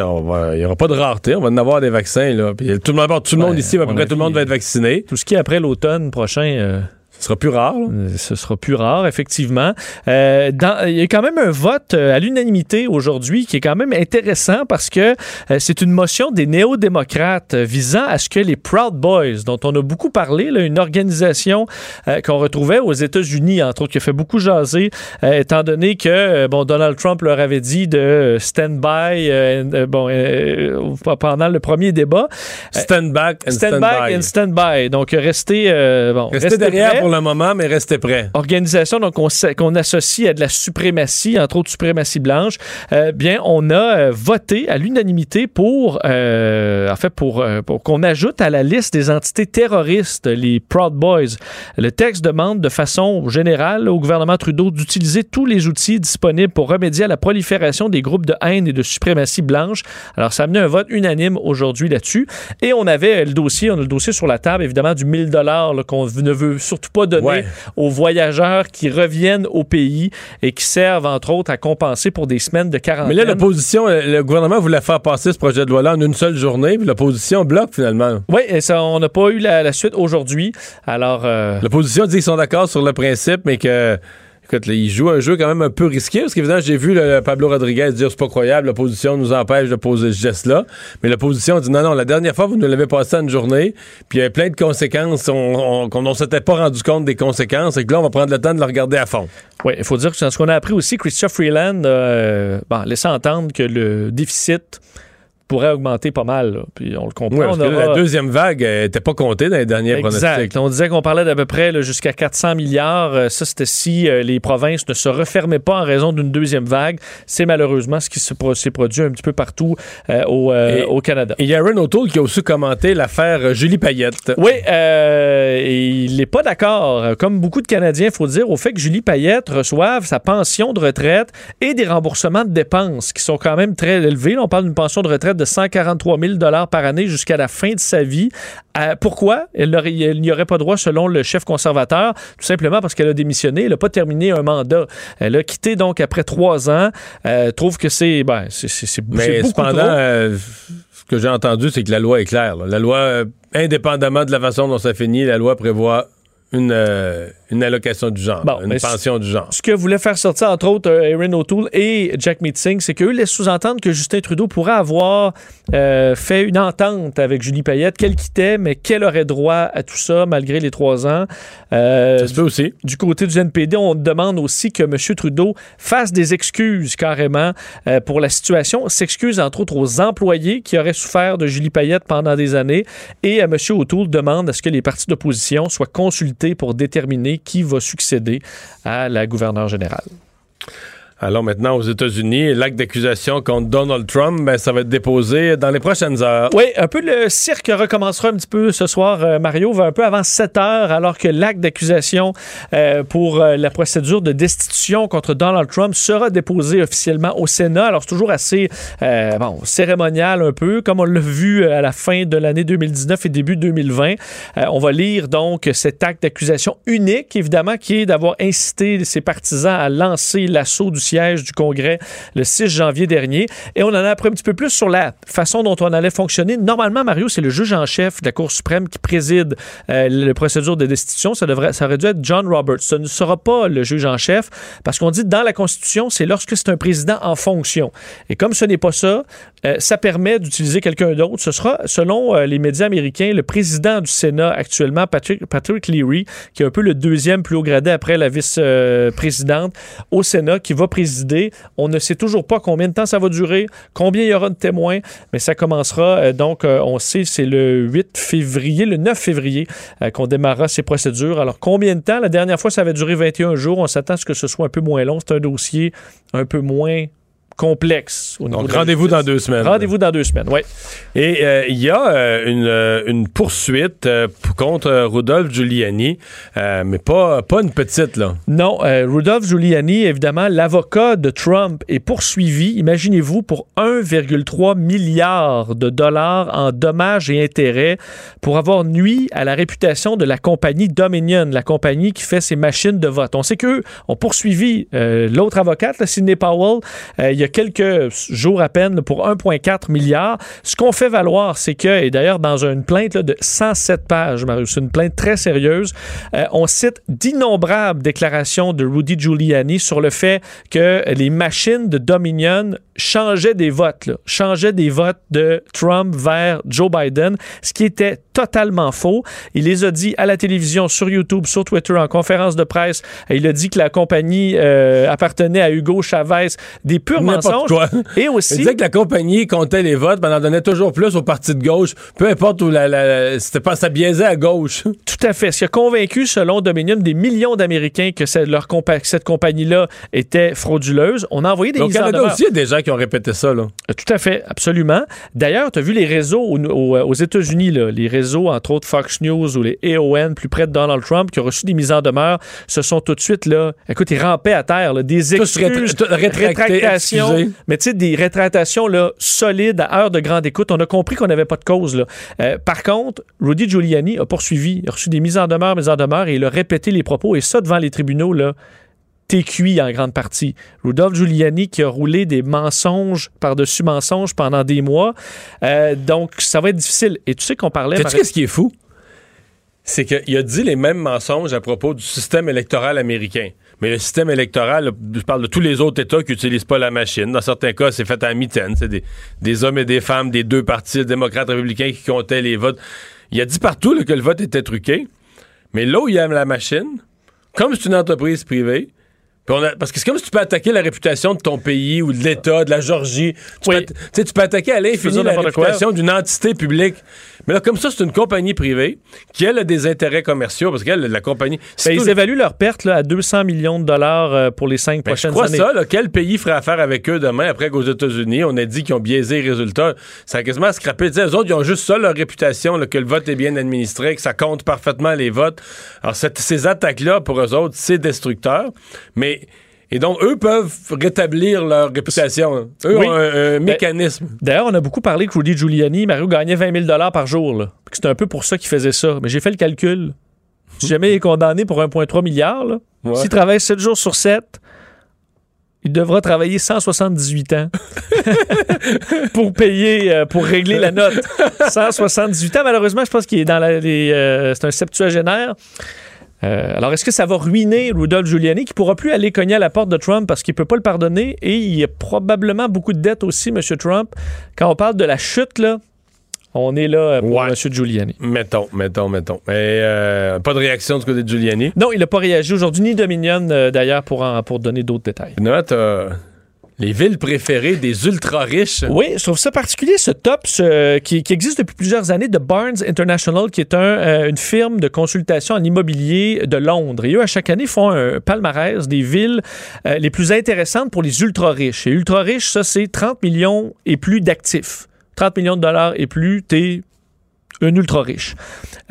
aura pas de rareté. On va en avoir des vaccins. Là. Puis tout le monde, tout le monde Ouais, ici, à peu près tout le monde va être vacciné. Tout ce qui est après l'automne prochain. euh, Ce sera plus rare. là. Euh, Ce sera plus rare, effectivement. Euh, dans- Il y a quand même un vote euh, à l'unanimité aujourd'hui qui est quand même intéressant parce que euh, c'est une motion des néo-démocrates euh, visant à ce que les Proud Boys, dont on a beaucoup parlé, là, une organisation euh, qu'on retrouvait aux États-Unis, entre autres, qui a fait beaucoup jaser, euh, étant donné que bon, Donald Trump leur avait dit de stand by bon, euh, pendant le premier débat. Stand back and Stand stand, back by. and stand by. Donc, restez, euh, bon, Restez derrière prêts. Pour le moment, mais restez prêts. Organisation qu'on associe à de la suprématie, entre autres suprématie blanche, euh, bien on a euh, voté à l'unanimité pour, euh, en fait pour, euh, pour qu'on ajoute à la liste des entités terroristes les Proud Boys. Le texte demande de façon générale au gouvernement Trudeau d'utiliser tous les outils disponibles pour remédier à la prolifération des groupes de haine et de suprématie blanche. Alors ça a amené un vote unanime aujourd'hui là-dessus. Et on avait le dossier, on a le dossier sur la table évidemment du 1000 dollars qu'on ne veut surtout pas donner Ouais. aux voyageurs qui reviennent au pays et qui servent, entre autres, à compenser pour des semaines de quarantaine. Mais là, l'opposition, le le gouvernement voulait faire passer ce projet de loi-là en une seule journée, puis l'opposition bloque finalement. Oui, et ça, on n'a pas eu la, la suite aujourd'hui. Alors, euh, L'opposition dit qu'ils sont d'accord sur le principe, mais que. Ils jouent un jeu quand même un peu risqué, parce qu'évidemment, j'ai vu le Pablo Rodriguez dire c'est pas croyable, l'opposition nous empêche de poser ce geste-là. Mais l'opposition dit non, non, la dernière fois, vous nous l'avez passé en une journée, puis il y avait plein de conséquences, on, ne s'était pas rendu compte des conséquences, et que là, on va prendre le temps de le regarder à fond. oui, il faut dire que ce qu'on a appris aussi, Christophe Freeland euh, bon, entendre que le déficit pourrait augmenter pas mal. là. Puis on le comprend. Parce on que la deuxième vague n'était pas comptée dans les derniers Exact. pronostics. On disait qu'on parlait d'à peu près jusqu'à 400 milliards. Euh, Ça, c'était si euh, les provinces ne se refermaient pas en raison d'une deuxième vague. C'est malheureusement ce qui s'est produit un petit peu partout euh, au, euh, Et- au Canada. Et il y a Aaron O'Toole qui a aussi commenté l'affaire Julie Payette. Oui, et il n'est pas d'accord, comme beaucoup de Canadiens, il faut dire, au fait que Julie Payette reçoive sa pension de retraite et des remboursements de dépenses qui sont quand même très élevés. Là, on parle d'une pension de retraite de 143 000 par année jusqu'à la fin de sa vie. Euh, pourquoi? Elle, elle n'y aurait pas droit selon le chef conservateur, tout simplement parce qu'elle a démissionné, elle n'a pas terminé un mandat. Elle a quitté donc après trois ans. Euh, trouve que c'est ben, c'est- Mais beaucoup cependant, trop. euh, ce que j'ai entendu, c'est que la loi est claire. là. La loi, euh, indépendamment de la façon dont ça finit, la loi prévoit une, euh, une allocation du genre, Bon, une pension du genre. Ce que voulait faire sortir, entre autres, euh, Erin O'Toole et Jack Meeting, c'est qu'eux laissent sous-entendre que Justin Trudeau pourrait avoir euh, fait une entente avec Julie Payette, qu'elle quittait, mais qu'elle aurait droit à tout ça malgré les trois ans. Euh, Ça se peut aussi. du côté du NPD, on demande aussi que M. Trudeau fasse des excuses carrément pour la situation, s'excuse entre autres aux employés qui auraient souffert de Julie Payette pendant des années et euh, M. O'Toole demande à ce que les partis d'opposition soient consultés pour déterminer qui va succéder à la gouverneure générale. Alors maintenant, aux États-Unis, l'acte d'accusation contre Donald Trump, ben, ça va être déposé dans les prochaines heures. Oui, un peu le cirque recommencera un petit peu ce soir, euh, Mario, va un peu avant 7 heures, alors que l'acte d'accusation euh, pour euh, la procédure de destitution contre Donald Trump sera déposé officiellement au Sénat. Alors, c'est toujours assez bon, cérémonial un peu, comme on l'a vu à la fin de l'année 2019 et début 2020. Euh, on va lire donc cet acte d'accusation unique, évidemment, qui est d'avoir incité ses partisans à lancer l'assaut du siège du Congrès le 6 janvier dernier. Et on en a appris un petit peu plus sur la façon dont on allait fonctionner. Normalement, Mario, c'est le juge en chef de la Cour suprême qui préside euh, la procédure de destitution. Ça, devrait, ça aurait dû être John Roberts. Ce ne sera pas le juge en chef parce qu'on dit dans la Constitution, c'est lorsque c'est un président en fonction. Et comme ce n'est pas ça, euh, ça permet d'utiliser quelqu'un d'autre. Ce sera, selon euh, les médias américains, le président du Sénat actuellement, Patrick, Patrick Leary, qui est un peu le deuxième plus haut gradé après la vice-présidente au Sénat, qui va On ne sait toujours pas combien de temps ça va durer, combien il y aura de témoins, mais ça commencera, euh, donc, euh, on sait, c'est le 8 février, le 9 février, euh, qu'on démarrera ces procédures. Alors, combien de temps? La dernière fois, ça avait duré 21 jours. On s'attend à ce que ce soit un peu moins long. C'est un dossier un peu moins complexe. au Donc, rendez-vous dans deux semaines. Rendez-vous dans deux semaines, oui. Et euh, il y a euh, une, euh, une poursuite euh, contre Rudolph Giuliani, mais pas, pas une petite, là. Non, Rudolph Giuliani, évidemment, l'avocat de Trump est poursuivi, imaginez-vous, pour 1,3 milliard de dollars en dommages et intérêts pour avoir nuit à la réputation de la compagnie Dominion, la compagnie qui fait ces machines de vote. On sait qu'eux ont poursuivi l'autre avocate, là, Sidney Powell, il y a quelques jours à peine pour 1,4 milliard. Ce qu'on fait valoir, c'est que, et d'ailleurs dans une plainte de 107 pages, Marius, c'est une plainte très sérieuse, euh, on cite d'innombrables déclarations de Rudy Giuliani sur le fait que les machines de Dominion changeaient des votes, là, changeaient des votes de Trump vers Joe Biden, ce qui était totalement faux. Il les a dit à la télévision, sur YouTube, sur Twitter, en conférence de presse. Il a dit que la compagnie euh, appartenait à Hugo Chavez. Des purs mensonges. quoi. Et aussi... Il disait que la compagnie comptait les votes, mais en en donnait toujours plus au parti de gauche, peu importe où la, la- c'était pas, ça biaisait à gauche. Tout à fait. Ce qui a convaincu, selon Dominion, des millions d'Américains que leur compa- cette compagnie-là était frauduleuse. On a envoyé des mises Canada aussi, il y a des gens qui ont répété ça, là. Euh, Tout à fait, absolument. D'ailleurs, tu as vu les réseaux au- au- aux États-Unis, les réseaux, entre autres Fox News ou les AON, plus près de Donald Trump, qui ont reçu des mises en demeure, se sont tout de suite, là, écoute, ils rampaient à terre, là, des excuses, rétra- rétractations, excusez. mais tu sais, des rétractations là, solides à heure de grande écoute. On a compris qu'on n'avait pas de cause. Là. Euh, par contre, Rudy Giuliani a poursuivi, il a reçu des mises en demeure, mises en demeure, et il a répété les propos, et ça devant les tribunaux, là, t'es cuit en grande partie. Rudolph Giuliani qui a roulé des mensonges par-dessus mensonges pendant des mois. Euh, donc, ça va être difficile. Et tu sais qu'on parlait... Sais-tu Marie- qu'est-ce qui est fou? C'est qu'il a dit les mêmes mensonges à propos du système électoral américain. Mais le système électoral, je parle de tous les autres États qui n'utilisent pas la machine. Dans certains cas, c'est fait à mitaine. C'est des, des hommes et des femmes des deux partis, démocrates, républicains, qui comptaient les votes. Il a dit partout là, que le vote était truqué. Mais là où il y a la machine, comme c'est une entreprise privée, on a- parce que c'est comme si tu peux attaquer la réputation de ton pays ou de l'État, de la Georgie. Tu, peux, tu attaquer à l'infini la réputation d'une entité publique. Mais là, comme ça, c'est une compagnie privée qui, elle, a des intérêts commerciaux parce qu'elle, la compagnie. Ben, ils évaluent leur perte là, à 200 millions de dollars euh, pour les cinq Ben, je prochaines crois années. ça, là, quel pays ferait affaire avec eux demain après qu'aux États-Unis, on a dit qu'ils ont biaisé les résultats? Ça a quasiment scrappé. Eux autres, ils ont juste ça, leur réputation, là, que le vote est bien administré, que ça compte parfaitement les votes. Alors, cette- ces attaques-là, pour eux autres, c'est destructeur. Mais. Et donc, eux peuvent rétablir leur réputation. Eux Oui. ont un, un Ben, mécanisme. D'ailleurs, on a beaucoup parlé que Rudy Giuliani, Mario gagnait 20 000 par jour. C'était un peu pour ça qu'il faisait ça. Mais j'ai fait le calcul. Si jamais il est condamné pour 1,3 milliard, Ouais. s'il travaille 7 jours sur 7, il devra travailler 178 ans pour payer, euh, pour régler la note. 178 ans, malheureusement, je pense qu'il est dans la, les, euh, c'est un septuagénaire. Euh, alors, est-ce que ça va ruiner Rudolph Giuliani qui pourra plus aller cogner à la porte de Trump parce qu'il peut pas le pardonner? Et il y a probablement beaucoup de dettes aussi, M. Trump. Quand on parle de la chute, là, on est là euh, pour M. Giuliani. Mettons, mettons, mettons. Mais euh, pas de réaction du côté de Giuliani? Non, il n'a pas réagi aujourd'hui, ni Dominion euh, d'ailleurs, pour, en- pour donner d'autres détails. T'as les villes préférées des ultra-riches. Oui, je trouve ça particulier, ce top ce- qui, existe depuis plusieurs années de Barnes International, qui est euh, une firme de consultation en immobilier de Londres. Et eux, à chaque année, font un palmarès des villes euh, les plus intéressantes pour les ultra-riches. Et ultra-riches, ça, c'est 30 millions et plus d'actifs. 30 millions de dollars et plus, t'es un ultra-riche.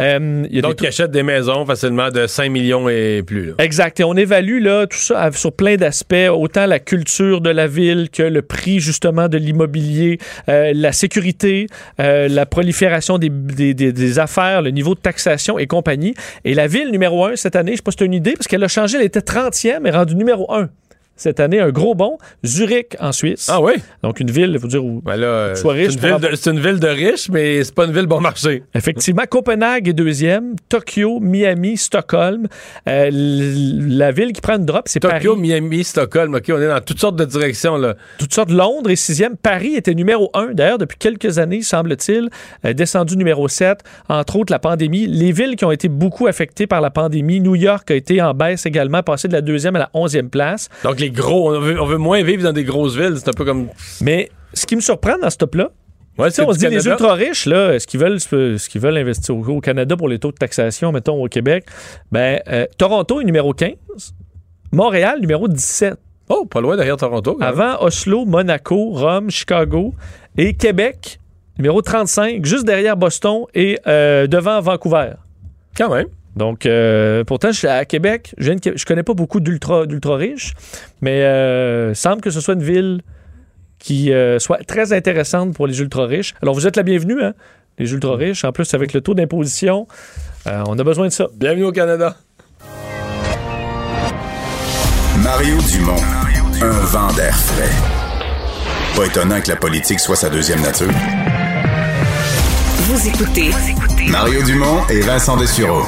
Euh, il y a Donc, des ils achètent des maisons facilement de 5 millions et plus. là. Exact. Et on évalue là, tout ça sur plein d'aspects, autant la culture de la ville que le prix justement de l'immobilier, euh, la sécurité, euh, la prolifération des, des- des- affaires, le niveau de taxation et compagnie. Et la ville numéro un cette année, je sais pas si une idée, parce qu'elle a changé, elle était 30e et rendue numéro un. Cette année, un gros bond. Zurich, en Suisse. Ah oui? Donc, une ville, il faut dire, où Ben là, euh, Sois c'est riche une, pour c'est une ville de riches, mais c'est pas une ville bon marché. Effectivement, Copenhague est deuxième, Tokyo, Miami, Stockholm. Euh, la ville qui prend une drop, c'est Paris. Tokyo, Miami, Stockholm, OK, on est dans toutes sortes de directions. Là. toutes sortes. Londres est sixième. Paris était numéro un. D'ailleurs, depuis quelques années, semble-t-il, euh, descendu numéro 7. Entre autres, la pandémie. Les villes qui ont été beaucoup affectées par la pandémie. New York a été en baisse également, passé de la deuxième à la onzième place. Donc, les gros, on veut, on veut moins vivre dans des grosses villes. C'est un peu comme. Mais ce qui me surprend dans ce top-là, Ouais, on se dit les ultra riches, là, est-ce qu'ils veulent, qu'ils veulent investir au, au Canada pour les taux de taxation, mettons, au Québec? Ben, euh, Toronto est numéro 15. Montréal, numéro 17. Oh, pas loin derrière Toronto. Avant Oslo, Monaco, Rome, Chicago et Québec, numéro 35, juste derrière Boston et euh, devant Vancouver. Quand même. Donc, euh, pourtant, je suis à Québec. Je, je connais pas beaucoup d'ultra, d'ultra riches, mais euh, semble que ce soit une ville qui euh, soit très intéressante pour les ultra riches. Alors, vous êtes la bienvenue, hein, les ultra riches. En plus, avec le taux d'imposition, euh, on a besoin de ça. Bienvenue au Canada. Mario Dumont, un vent d'air frais. Pas étonnant que la politique soit sa deuxième nature. Vous écoutez Mario Dumont et Vincent Dessureau.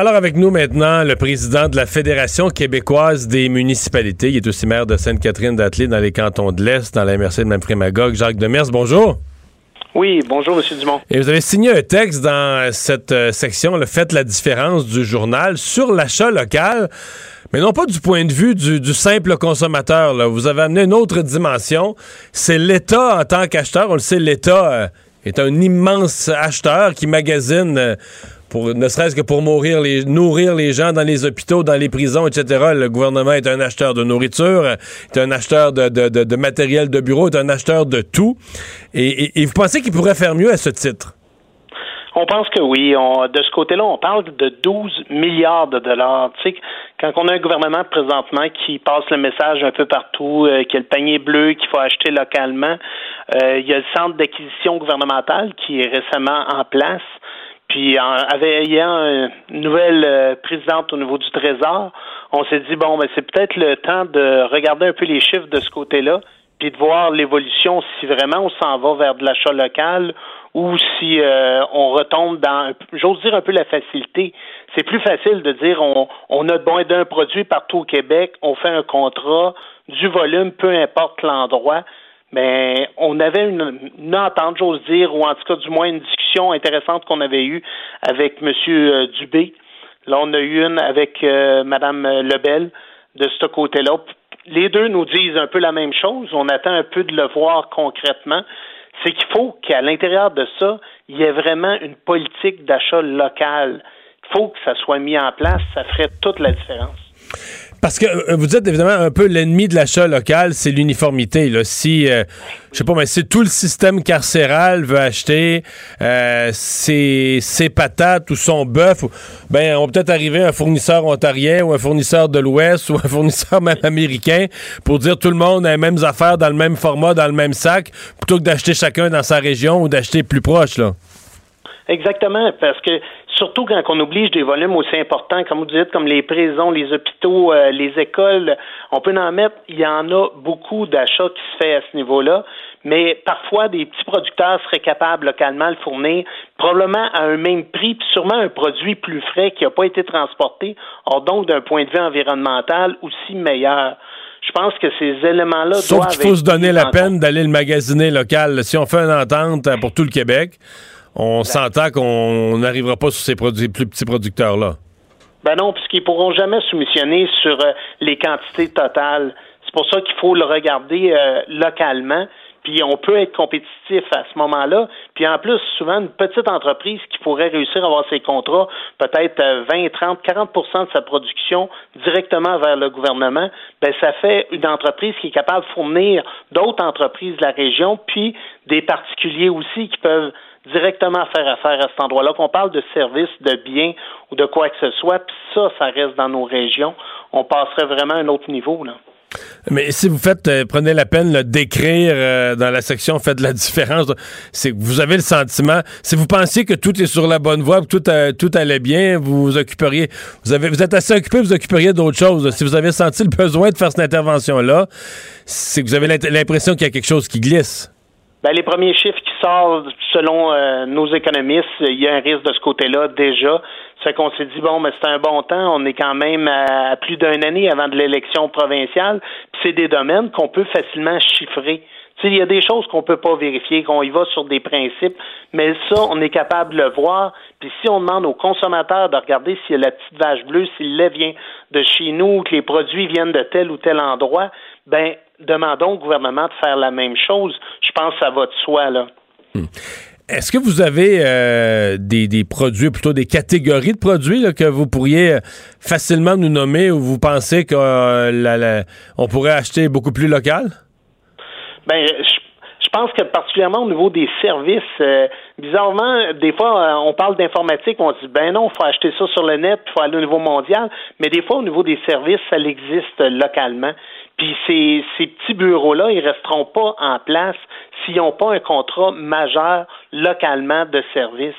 Alors avec nous maintenant, le président de la Fédération québécoise des municipalités. Il est aussi maire de Sainte-Catherine d'Athlée dans les cantons de l'Est, dans la MRC de Memphremagog. Jacques Demers, bonjour. Oui, bonjour, M. Dumont. Et vous avez signé un texte dans cette euh, section, le Faites la différence du journal, sur l'achat local, mais non pas du point de vue du, du simple consommateur. là. Vous avez amené une autre dimension. C'est l'État en tant qu'acheteur. On le sait, l'État euh, est un immense acheteur qui magasine. euh, ne serait-ce que pour nourrir les, gens dans les hôpitaux, dans les prisons, etc. Le gouvernement est un acheteur de nourriture, est un acheteur de, matériel de bureau, est un acheteur de tout. Et, vous pensez qu'il pourrait faire mieux à ce titre? On pense que oui. De ce côté-là, on parle de 12 milliards de dollars. Tu quand on a un gouvernement présentement qui passe le message un peu partout, euh, qu'il y a le panier bleu qu'il faut acheter localement, euh, il y a le centre d'acquisition gouvernementale qui est récemment en place. Puis, en, avec, ayant une nouvelle euh, présidente au niveau du Trésor, on s'est dit, bon, ben, c'est peut-être le temps de regarder un peu les chiffres de ce côté-là, puis de voir l'évolution, si vraiment on s'en va vers de l'achat local ou si euh, on retombe dans, j'ose dire un peu la facilité. C'est plus facile de dire on, on a besoin d'un produit partout au Québec, on fait un contrat, du volume, peu importe l'endroit. Mais on avait une, une entente, j'ose dire, ou en tout cas du moins une discussion intéressante qu'on avait eue avec M. Dubé. Là, on a eu une avec euh, Mme Lebel de ce côté-là. Les deux nous disent un peu la même chose. On attend un peu de le voir concrètement. C'est qu'il faut qu'à l'intérieur de ça, il y ait vraiment une politique d'achat local. Il faut que ça soit mis en place. Ça ferait toute la différence. Parce que euh, vous dites évidemment un peu l'ennemi de l'achat local, c'est l'uniformité. Là. Si, euh, je sais pas, mais si tout le système carcéral veut acheter euh, ses, ses patates ou son bœuf, ben on peut peut-être arriver à un fournisseur ontarien ou un fournisseur de l'Ouest ou un fournisseur même américain pour dire tout le monde a les mêmes affaires dans le même format, dans le même sac, plutôt que d'acheter chacun dans sa région ou d'acheter plus proche. Là. Exactement, parce que surtout quand on oblige des volumes aussi importants, comme vous dites, comme les prisons, les hôpitaux, euh, les écoles, on peut en mettre, il y en a beaucoup d'achats qui se fait à ce niveau-là, mais parfois des petits producteurs seraient capables localement de le fournir, probablement à un même prix, puis sûrement un produit plus frais qui n'a pas été transporté, or donc d'un point de vue environnemental aussi meilleur. Je pense que ces éléments-là Sauf doivent qu'il faut se donner la peine d'aller le magasiner local. Si on fait une entente pour tout le Québec, on s'entend qu'on n'arrivera pas sur ces produits, plus petits producteurs-là. Ben non, puisqu'ils pourront jamais soumissionner sur euh, les quantités totales. C'est pour ça qu'il faut le regarder euh, localement. Puis on peut être compétitif à ce moment-là. Puis en plus, souvent, une petite entreprise qui pourrait réussir à avoir ses contrats, peut-être euh, 20, 30, 40% de sa production directement vers le gouvernement, ben ça fait une entreprise qui est capable de fournir d'autres entreprises de la région, puis des particuliers aussi qui peuvent directement faire affaire à cet endroit-là, qu'on parle de services, de biens ou de quoi que ce soit, puis ça, ça reste dans nos régions, on passerait vraiment à un autre niveau. Là. Mais si vous faites, euh, prenez la peine là, d'écrire euh, dans la section Faites la différence, c'est que vous avez le sentiment, si vous pensiez que tout est sur la bonne voie, que tout, euh, tout allait bien, vous vous occuperiez, vous, avez, vous êtes assez occupé, vous occuperiez d'autres choses. Si vous avez senti le besoin de faire cette intervention-là, c'est que vous avez l'impression qu'il y a quelque chose qui glisse. Ben, les premiers chiffres qui sortent selon euh, nos économistes, il y a un risque de ce côté-là déjà. Fait qu'on s'est dit, bon, mais c'est un bon temps, on est quand même à, plus d'une année avant de l'élection provinciale, c'est des domaines qu'on peut facilement chiffrer. Il y a des choses qu'on peut pas vérifier, qu'on y va sur des principes, mais ça, on est capable de le voir. Puis si on demande aux consommateurs de regarder a la petite vache bleue, si le lait vient de chez nous, ou que les produits viennent de tel ou tel endroit, ben demandons au gouvernement de faire la même chose. Je pense que ça va de soi, là. Est-ce que vous avez euh, des, des produits, plutôt des catégories de produits là, que vous pourriez euh, facilement nous nommer ou vous pensez qu'on euh, pourrait acheter beaucoup plus local? Ben, je, je pense que particulièrement au niveau des services, euh, bizarrement, des fois, on parle d'informatique, on se dit, ben non, il faut acheter ça sur le net, il faut aller au niveau mondial, mais des fois, au niveau des services, ça existe localement. Puis ces, ces petits bureaux-là, ils resteront pas en place s'ils n'ont pas un contrat majeur localement de service.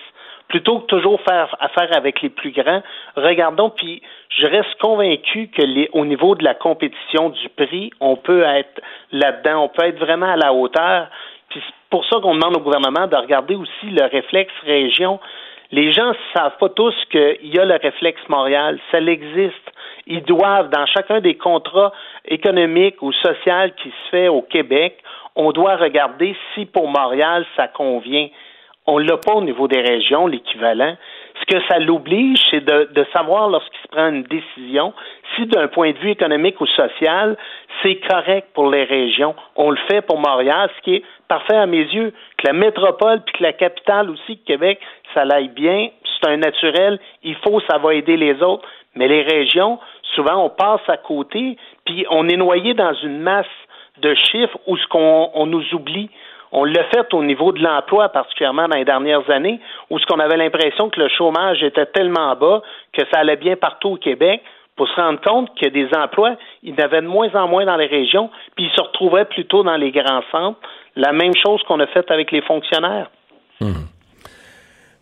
Plutôt que toujours faire affaire avec les plus grands, regardons, puis je reste convaincu que les, au niveau de la compétition du prix, on peut être là-dedans, on peut être vraiment à la hauteur. Puis c'est pour ça qu'on demande au gouvernement de regarder aussi le réflexe région. Les gens ne savent pas tous qu'il y a le réflexe Montréal, ça existe. Ils doivent, dans chacun des contrats économiques ou sociaux qui se fait au Québec, on doit regarder si pour Montréal ça convient. On l'a pas au niveau des régions, l'équivalent. Ce que ça l'oblige, c'est de, de, savoir lorsqu'il se prend une décision, si d'un point de vue économique ou social, c'est correct pour les régions. On le fait pour Montréal, ce qui est parfait à mes yeux. Que la métropole puis que la capitale aussi, Québec, ça l'aille bien, c'est un naturel. Il faut, ça va aider les autres. Mais les régions, souvent, on passe à côté, puis on est noyé dans une masse de chiffres où ce qu'on on nous oublie. On l'a fait au niveau de l'emploi, particulièrement dans les dernières années, où ce qu'on avait l'impression que le chômage était tellement bas que ça allait bien partout au Québec, pour se rendre compte que des emplois, il y en avait de moins en moins dans les régions, puis ils se retrouvaient plutôt dans les grands centres. La même chose qu'on a fait avec les fonctionnaires. Mmh.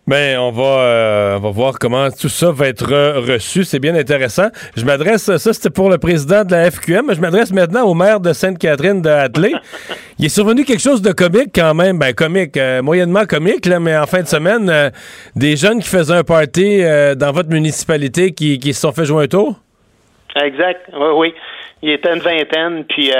Ben, on va, euh, on va voir comment tout ça va être reçu. C'est bien intéressant. Je m'adresse, ça c'était pour le président de la FQM, mais je m'adresse maintenant au maire de Sainte-Catherine de Hatley. Il est survenu quelque chose de comique quand même, ben comique, euh, moyennement comique, là, mais en fin de semaine, euh, des jeunes qui faisaient un party euh, dans votre municipalité qui, qui se sont fait jouer un tour? Exact, oui, oui. Il était une vingtaine, puis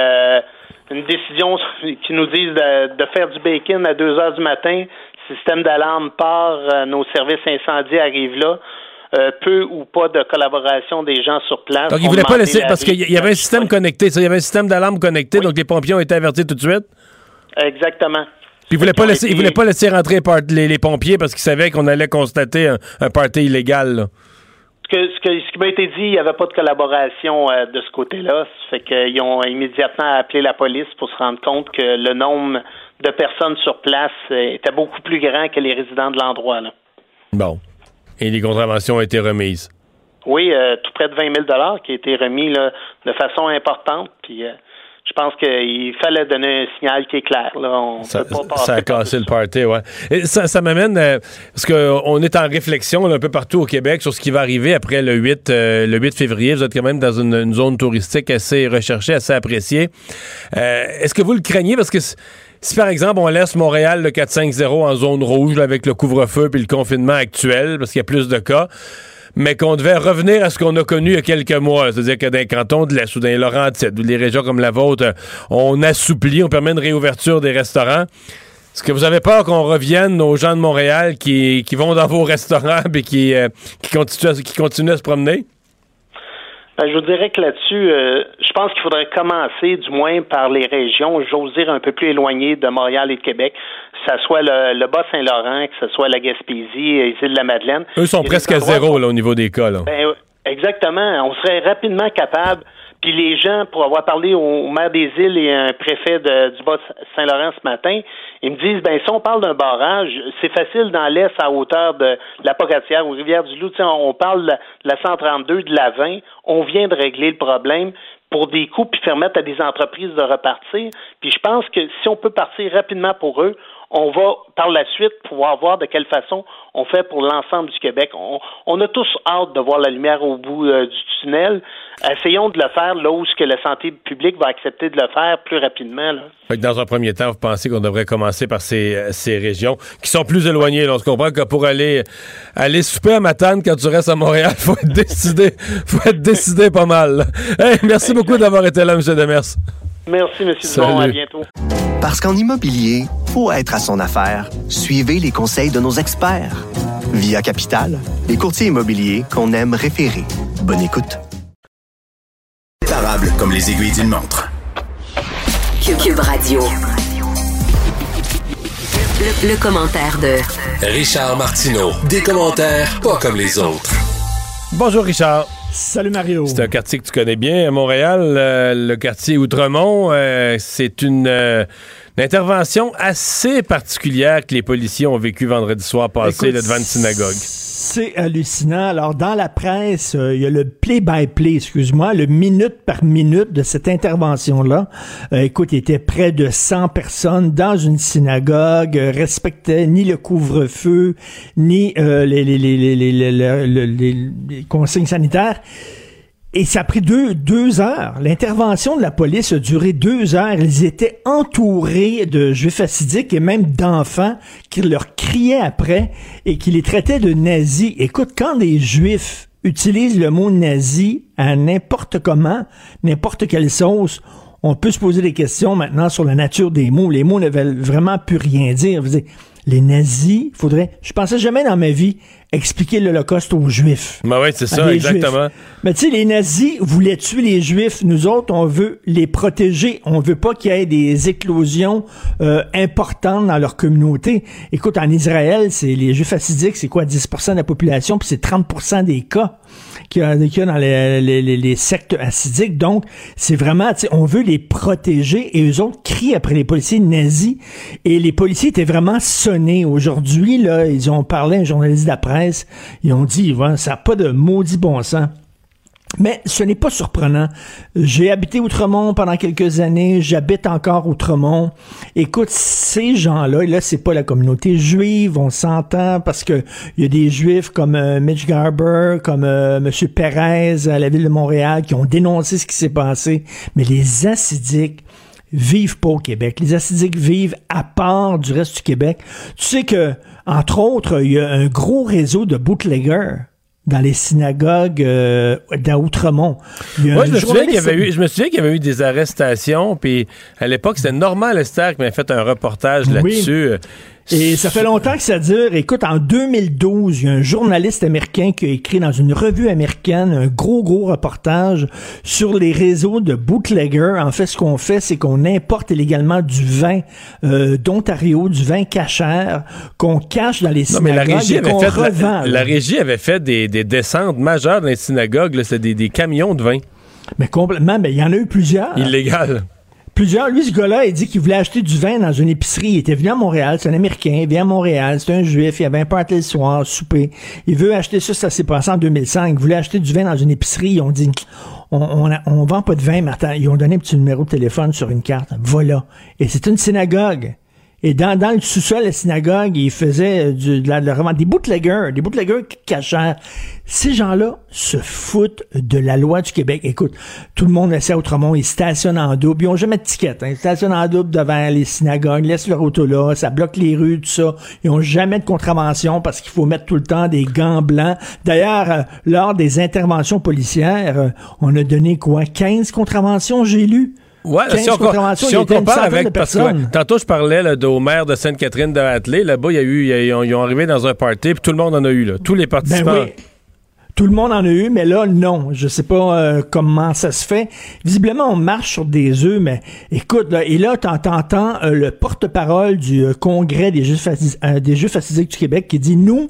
une décision qui nous disent de, de faire du bacon à 2 heures du matin système d'alarme part, euh, nos services incendies arrivent là. Euh, peu ou pas de collaboration des gens sur place. Donc, ils ne voulaient pas laisser, parce qu'il y avait un système connecté, il y avait un système d'alarme connecté, donc les pompiers ont été avertis tout de suite? Exactement. Puis ils voulaient pas laisser, voulaient pas laisser rentrer les, les pompiers parce qu'ils savaient qu'on allait constater un, un party illégal, là. Ce, que, ce, que, ce qui m'a été dit, il n'y avait pas de collaboration euh, de ce côté-là. Ça fait qu'ils ont immédiatement appelé la police pour se rendre compte que le nombre de personnes sur place euh, était beaucoup plus grand que les résidents de l'endroit. Bon. Et les contraventions ont été remises? Oui, euh, tout près de 20 000 qui a été remis là, de façon importante. Puis, euh, je pense qu'il fallait donner un signal qui est clair. Là. On ça, peut pas ça a cassé le party, ouais. Et ça, ça m'amène, euh, parce qu'on est en réflexion un peu partout au Québec sur ce qui va arriver après le 8, euh, le 8 février. Vous êtes quand même dans une, une zone touristique assez recherchée, assez appréciée. Euh, Est-ce que vous le craignez? Parce que si par exemple on laisse Montréal le 4-5-0 en zone rouge là, avec le couvre-feu et le confinement actuel, parce qu'il y a plus de cas, mais qu'on devait revenir à ce qu'on a connu il y a quelques mois. C'est-à-dire que dans les cantons de l'Est ou dans les Laurentides ou régions comme la vôtre, on assouplit, on permet une réouverture des restaurants. Est-ce que vous avez peur qu'on revienne aux gens de Montréal qui, qui vont dans vos restaurants et qui, euh, qui, continuent, à, qui continuent à se promener? Ben, je vous dirais que là-dessus, euh, je pense qu'il faudrait commencer, du moins par les régions, j'ose dire un peu plus éloignées de Montréal et de Québec, que ce soit le, le Bas-Saint-Laurent, que ce soit la Gaspésie, les îles de la Madeleine. Eux sont presque à zéro là, au niveau des cas. Là. Ben, exactement. On serait rapidement capable puis les gens, pour avoir parlé au maire des îles et un préfet de, du Bas-Saint-Laurent ce matin, ils me disent, ben si on parle d'un barrage, c'est facile dans l'Est à hauteur de la Pocatière ou Rivière-du-Loup. On parle de la 132, de la 20. On vient de régler le problème pour des coûts puis permettre à des entreprises de repartir. Puis je pense que si on peut partir rapidement pour eux, on va par la suite pouvoir voir de quelle façon on fait pour l'ensemble du Québec. On, on, a tous hâte de voir la lumière au bout euh, du tunnel. Essayons de le faire là où ce que la santé publique va accepter de le faire plus rapidement. Là. Dans un premier temps, vous pensez qu'on devrait commencer par ces, euh, ces régions qui sont plus éloignées. Là. On se comprend que pour aller aller souper à Matane quand tu restes à Montréal, faut être décidé, faut être décidé pas mal. Hey, merci beaucoup d'avoir été là, M. Demers. Merci, M. Dumont. À bientôt. Parce qu'en immobilier, faut être à son affaire. Suivez les conseils de nos experts. Via Capital, les courtiers immobiliers qu'on aime référer. Bonne écoute. Imparable comme les aiguilles d'une montre. Cube Radio. Le, le commentaire de Richard Martineau. Des commentaires pas comme les autres. Bonjour Richard. Salut Mario. C'est un quartier que tu connais bien à Montréal, euh, le quartier Outremont. Euh, c'est une, euh, une intervention assez particulière que les policiers ont vécu vendredi soir passé Écoute, devant une synagogue. C'est hallucinant. Alors, dans la presse, euh, il y a le play-by-play, excuse-moi, le minute par minute de cette intervention-là. Euh, écoute, il était près de 100 personnes dans une synagogue, euh, respectaient ni le couvre-feu, ni les consignes sanitaires. Et ça a pris deux, deux heures. L'intervention de la police a duré deux heures. Ils étaient entourés de juifs assidiques et même d'enfants qui leur criaient après et qui les traitaient de nazis. Écoute, quand des juifs utilisent le mot nazi à n'importe comment, n'importe quelle sauce, on peut se poser des questions maintenant sur la nature des mots. Les mots ne veulent vraiment plus rien dire. Les nazis, faudrait, je pensais jamais dans ma vie expliquer l'Holocauste aux juifs. Ben oui, c'est ça, exactement. Juifs. Mais tu sais, les nazis voulaient tuer les juifs. Nous autres, on veut les protéger. On veut pas qu'il y ait des éclosions euh, importantes dans leur communauté. Écoute, en Israël, c'est les juifs assidiques, c'est quoi, 10% de la population, puis c'est 30% des cas qu'il y a, dans les, les- les- sectes assidiques. Donc, c'est vraiment, tu on veut les protéger et eux autres crient après les policiers nazis. Et les policiers étaient vraiment sonnés. Aujourd'hui, là, ils ont parlé à un journaliste de la presse. Ils ont dit, ça n'a pas de maudit bon sens. Mais ce n'est pas surprenant. J'ai habité Outremont pendant quelques années, j'habite encore Outremont. Écoute, ces gens-là, et là, c'est pas la communauté juive, on s'entend parce que il y a des juifs comme euh, Mitch Garber, comme euh, Monsieur Perez à la ville de Montréal qui ont dénoncé ce qui s'est passé, mais les acidiques vivent pas au Québec. Les acidiques vivent à part du reste du Québec. Tu sais que, entre autres, il y a un gros réseau de bootleggers dans les synagogues euh, d'Outremont. Moi, je me, souviens qu'il y avait eu, je me souviens qu'il y avait eu des arrestations, puis à l'époque, c'était Normand Lester qui m'avait fait un reportage Oui. Et ça fait longtemps que ça dure. Écoute, en 2012, il y a un journaliste américain qui a écrit dans une revue américaine un gros, gros reportage sur les réseaux de bootleggers. En fait, ce qu'on fait, c'est qu'on importe illégalement du vin euh, d'Ontario, du vin cachère, qu'on cache dans les Non, mais synagogues la régie et qu'on fait, revend. la, la régie avait fait des, des descentes majeures dans les synagogues. là. C'était des, des camions de vin. Mais complètement, mais il y en a eu plusieurs. Illégal. Plusieurs. Lui, ce gars-là, il dit qu'il voulait acheter du vin dans une épicerie. Il était venu à Montréal. C'est un Américain. Il vient à Montréal. C'est un juif. Il avait un party le soir, souper. Il veut acheter ça. Ça s'est passé en 2005. Il voulait acheter du vin dans une épicerie. Ils ont dit, on, on, on vend pas de vin, Martin. Ils ont donné un petit numéro de téléphone sur une carte. Voilà. Et c'est une synagogue. Et dans, le sous-sol de la synagogue, ils faisaient euh, du, de la, de la revente. des bootleggers, des bootleggers cachers. Ces gens-là se foutent de la loi du Québec. Écoute, tout le monde essaie autrement, ils stationnent en double. Ils ont jamais de ticket. Hein. Ils stationnent en double devant les synagogues, laissent leur auto là, ça bloque les rues, tout ça. Ils ont jamais de contravention parce qu'il faut mettre tout le temps des gants blancs. D'ailleurs, euh, lors des interventions policières, euh, on a donné quoi? 15 contraventions, j'ai lu? Ouais, 15 si on, si compare avec. de Parce que personnes. ouais, tantôt, je parlais là, de- au maire de Sainte-Catherine de Hatley. Là-bas, il y a eu, ils, ont, arrivé dans un party, puis tout le monde en a eu. Là. Tous les participants. Ben oui. Tout le monde en a eu, mais là, non. Je sais pas euh, comment ça se fait. Visiblement, on marche sur des œufs, mais écoute, là, et là, t'en- t'entends euh, le porte-parole du euh, Congrès des Juifs, euh, des Juifs du Québec qui dit, nous,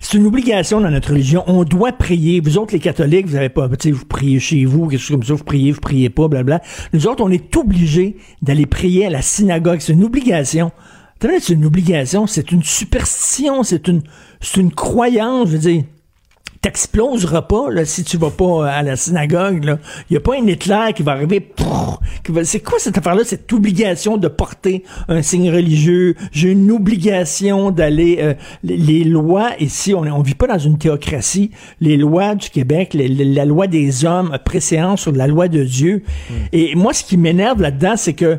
c'est une obligation dans notre religion. On doit prier. Vous autres, les catholiques, vous avez pas, vous priez chez vous, quelque chose comme ça, vous priez, vous priez pas, blabla. Nous autres, on est obligés d'aller prier à la synagogue. C'est une obligation. C'est une obligation, c'est une superstition, c'est une, c'est une croyance, je veux dire t'exploseras pas là, si tu vas pas à la synagogue. Il n'y a pas un Hitler qui va arriver. prrr, qui va- C'est quoi cette affaire-là, cette obligation de porter un signe religieux? J'ai une obligation d'aller... euh, les, les lois, ici, on ne vit pas dans une théocratie. Les lois du Québec, les- les- la loi des hommes a préséance sur la loi de Dieu. Et moi, ce qui m'énerve là-dedans, c'est que,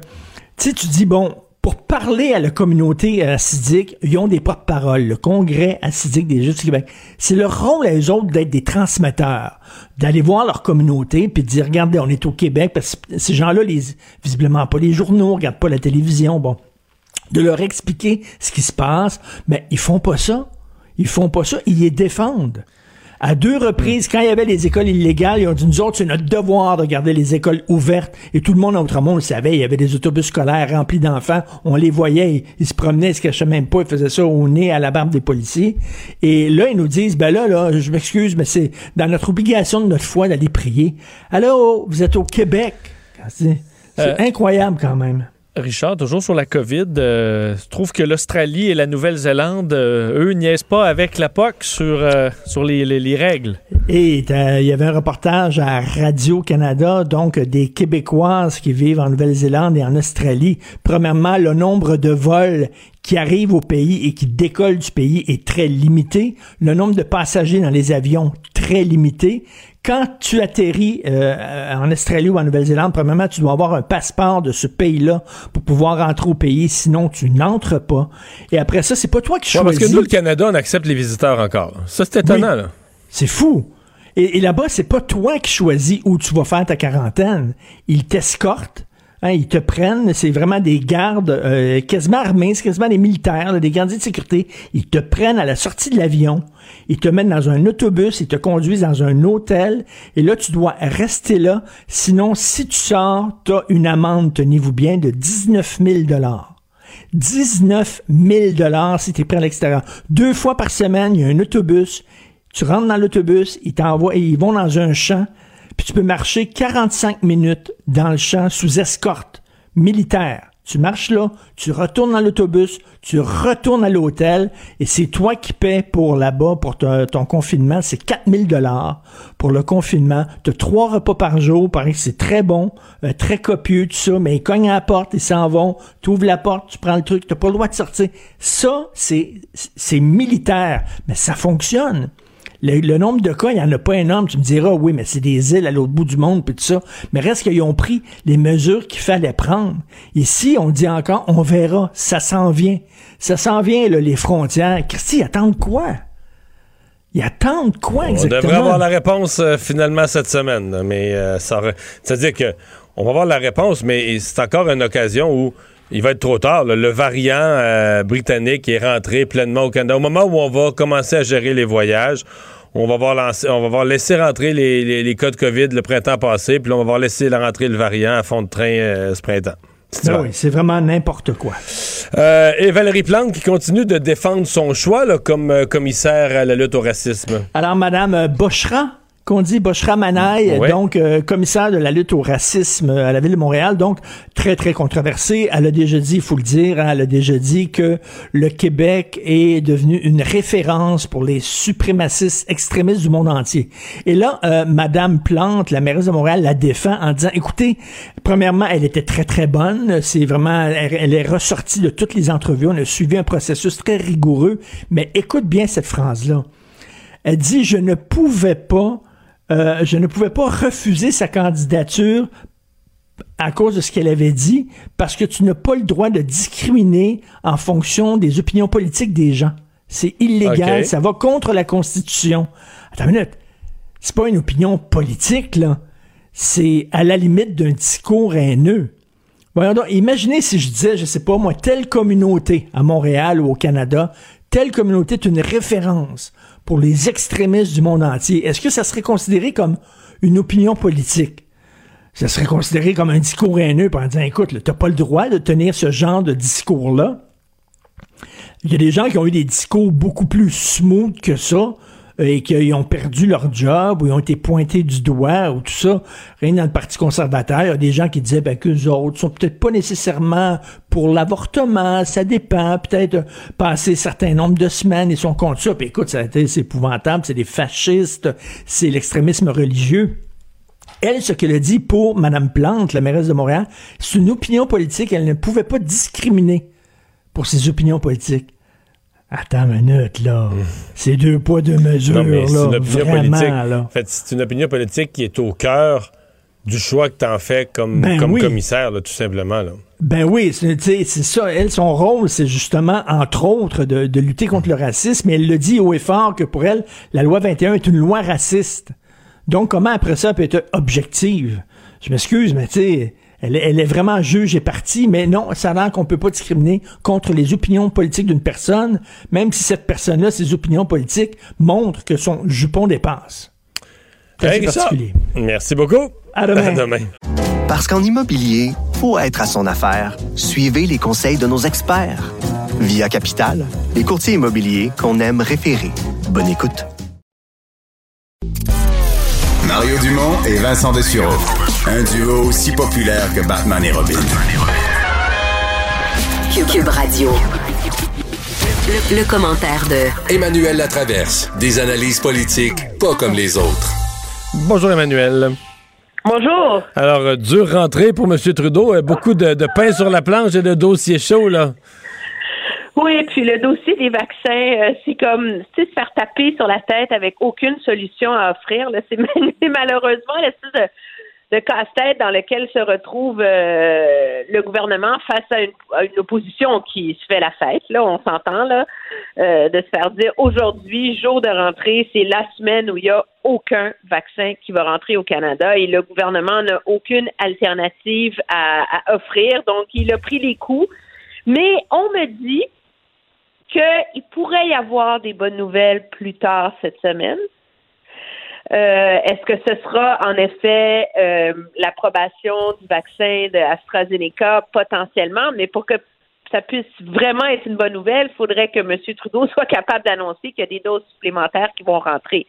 tu sais, tu dis, bon, pour parler à la communauté assidique, ils ont des porte-paroles, le Congrès assidique des Juifs du Québec. C'est leur rôle à eux autres d'être des transmetteurs, d'aller voir leur communauté puis de dire, regardez, on est au Québec, parce que ces gens-là, visiblement pas les journaux, regardent pas la télévision, bon, de leur expliquer ce qui se passe, mais ils font pas ça. Ils font pas ça, ils les défendent. À deux reprises, quand il y avait les écoles illégales, ils ont dit, nous autres, c'est notre devoir de garder les écoles ouvertes. Et tout le monde, autrement, on le savait, il y avait des autobus scolaires remplis d'enfants. On les voyait, ils, ils se promenaient, ils se cachaient même pas, ils faisaient ça au nez, à la barbe des policiers. Et là, ils nous disent, ben là, là, je m'excuse, mais c'est dans notre obligation de notre foi d'aller prier. Alors, vous êtes au Québec. C'est c'est Euh, incroyable quand même. Richard, toujours sur la COVID, euh, je trouve que l'Australie et la Nouvelle-Zélande, euh, eux, niaisent pas avec la sur, euh, sur les, les- les règles. Et euh, il y avait un reportage à Radio-Canada, donc des Québécoises qui vivent en Nouvelle-Zélande et en Australie. Premièrement, le nombre de vols qui arrivent au pays et qui décollent du pays est très limité. Le nombre de passagers dans les avions, très limité. Quand tu atterris euh, en Australie ou en Nouvelle-Zélande, premièrement, tu dois avoir un passeport de ce pays-là pour pouvoir rentrer au pays, sinon tu n'entres pas. Et après ça, c'est pas toi qui Ouais, parce choisis. que nous, le Canada, on accepte les visiteurs encore. Ça, c'est étonnant, Oui. C'est fou. Et, et là-bas, c'est pas toi qui choisis où tu vas faire ta quarantaine. Ils t'escortent. Hein, ils te prennent, c'est vraiment des gardes euh, quasiment armés, c'est quasiment des militaires, des gardiens de sécurité. Ils te prennent à la sortie de l'avion, ils te mettent dans un autobus, ils te conduisent dans un hôtel, et là, tu dois rester là. Sinon, si tu sors, tu as une amende, tenez-vous bien, de 19 000 19 000 dollars si tu es pris à l'extérieur. Deux fois par semaine, il y a un autobus. Tu rentres dans l'autobus, ils t'envoient, ils vont dans un champ, puis tu peux marcher 45 minutes dans le champ sous escorte militaire. Tu marches là, tu retournes dans l'autobus, tu retournes à l'hôtel, et c'est toi qui paies pour là-bas, pour ton, confinement, c'est 4000 dollars pour le confinement. Tu as trois repas par jour, pareil c'est très bon, euh, très copieux, tout ça, mais ils cognent à la porte, ils s'en vont, tu ouvres la porte, tu prends le truc, tu pas le droit de sortir. Ça, c'est militaire, mais ça fonctionne. Le, le nombre de cas, il n'y en a pas énorme. Tu me diras, oui, mais c'est des îles à l'autre bout du monde, puis tout ça. Mais reste qu'ils ont pris les mesures qu'il fallait prendre. Ici, on dit encore, on verra, ça s'en vient. Ça s'en vient, là, les frontières. Christy, ils attendent quoi? Ils attendent quoi On exactement? devrait avoir la réponse euh, finalement cette semaine, mais euh, ça c'est-à-dire que on va avoir la réponse, mais c'est encore une occasion où il va être trop tard. là. Le variant euh, britannique est rentré pleinement au Canada. Au moment où on va commencer à gérer les voyages, on va voir, lancer- on va voir laisser rentrer les, les- les cas de COVID le printemps passé, puis là, on va voir laisser la rentrer le variant à fond de train euh, ce printemps. C'est ça. oui, c'est vraiment n'importe quoi. Euh, et Valérie Plante qui continue de défendre son choix là, comme commissaire à la lutte au racisme. Alors, Madame euh, Bochra, qu'on dit Bochra Manaï, Ouais. donc euh, commissaire de la lutte au racisme à la ville de Montréal, donc très très controversée. Elle a déjà dit, il faut le dire, hein, elle a déjà dit que le Québec est devenu une référence pour les suprémacistes extrémistes du monde entier. Et là, euh, Madame Plante, la mairesse de Montréal, la défend en disant, écoutez, premièrement, elle était très très bonne. C'est vraiment, elle, elle est ressortie de toutes les entrevues. On a suivi un processus très rigoureux. Mais écoute bien cette phrase-là. Elle dit je ne pouvais pas euh, je ne pouvais pas refuser sa candidature à cause de ce qu'elle avait dit parce que tu n'as pas le droit de discriminer en fonction des opinions politiques des gens. C'est illégal, ça va contre la constitution. Attends une minute. C'est pas une opinion politique là, c'est à la limite d'un discours haineux. Voyons donc, imaginez si je disais, je sais pas moi, telle communauté à Montréal ou au Canada, telle communauté est une référence pour les extrémistes du monde entier. Est-ce que ça serait considéré comme une opinion politique? Ça serait considéré comme un discours haineux en disant, écoute, t'as pas le droit de tenir ce genre de discours-là. Il y a des gens qui ont eu des discours beaucoup plus smooth que ça et qui ont perdu leur job ou ils ont été pointés du doigt ou tout ça. Rien dans le Parti conservateur, il y a des gens qui disaient ben, qu'eux autres sont peut-être pas nécessairement pour l'avortement, ça dépend, peut-être euh, passer un certain nombre de semaines, ils sont contre ça. Puis écoute, c'est épouvantable, c'est des fascistes, c'est l'extrémisme religieux. Elle, ce qu'elle a dit pour Mme Plante, la mairesse de Montréal, c'est une opinion politique. Elle ne pouvait pas discriminer pour ses opinions politiques. Attends une minute, là. C'est deux poids, deux mesures, Non, mais là. une opinion Vraiment, politique. là. En fait, c'est une opinion politique qui est au cœur du choix que tu en fais comme, Ben comme oui. commissaire, là, tout simplement. Là. Ben oui, c'est ça. Elle, son rôle, c'est justement, entre autres, de, de lutter contre le racisme. Et elle le dit haut et fort que pour elle, la loi 21 est une loi raciste. Donc, comment après ça elle peut être objective? Je m'excuse, mais tu sais, elle, elle est vraiment juge et partie, mais non, ça a l'air qu'on peut pas discriminer contre les opinions politiques d'une personne, même si cette personne-là, ses opinions politiques montrent que son jupon dépasse. Ça. Merci beaucoup. À demain. À demain. Parce qu'en immobilier, pour être à son affaire, suivez les conseils de nos experts. Via Capital, les courtiers immobiliers qu'on aime référer. Bonne écoute. Mario Dumont et Vincent Dessureau. Un duo aussi populaire que Batman et Robin. Cube, Radio. Le, le commentaire de Emmanuel Latraverse. Des analyses politiques pas comme les autres. Bonjour Emmanuel. Bonjour. Alors, euh, dure rentrée pour M. Trudeau. Euh, beaucoup de, de pain sur la planche et de dossiers chauds, là. Oui, puis le dossier des vaccins, euh, c'est comme se faire taper sur la tête avec aucune solution à offrir. C'est malheureusement l'espèce de, de casse-tête dans lequel se retrouve euh, le gouvernement face à une, à une opposition qui se fait la fête. Là, on s'entend là, euh, de se faire dire aujourd'hui, jour de rentrée, c'est la semaine où il y a aucun vaccin qui va rentrer au Canada et le gouvernement n'a aucune alternative à, à offrir. Donc, il a pris les coups. Mais on me dit qu'il pourrait y avoir des bonnes nouvelles plus tard cette semaine. Euh, Est-ce que ce sera en effet euh, l'approbation du vaccin de AstraZeneca? Potentiellement, mais pour que ça puisse vraiment être une bonne nouvelle, il faudrait que M. Trudeau soit capable d'annoncer qu'il y a des doses supplémentaires qui vont rentrer.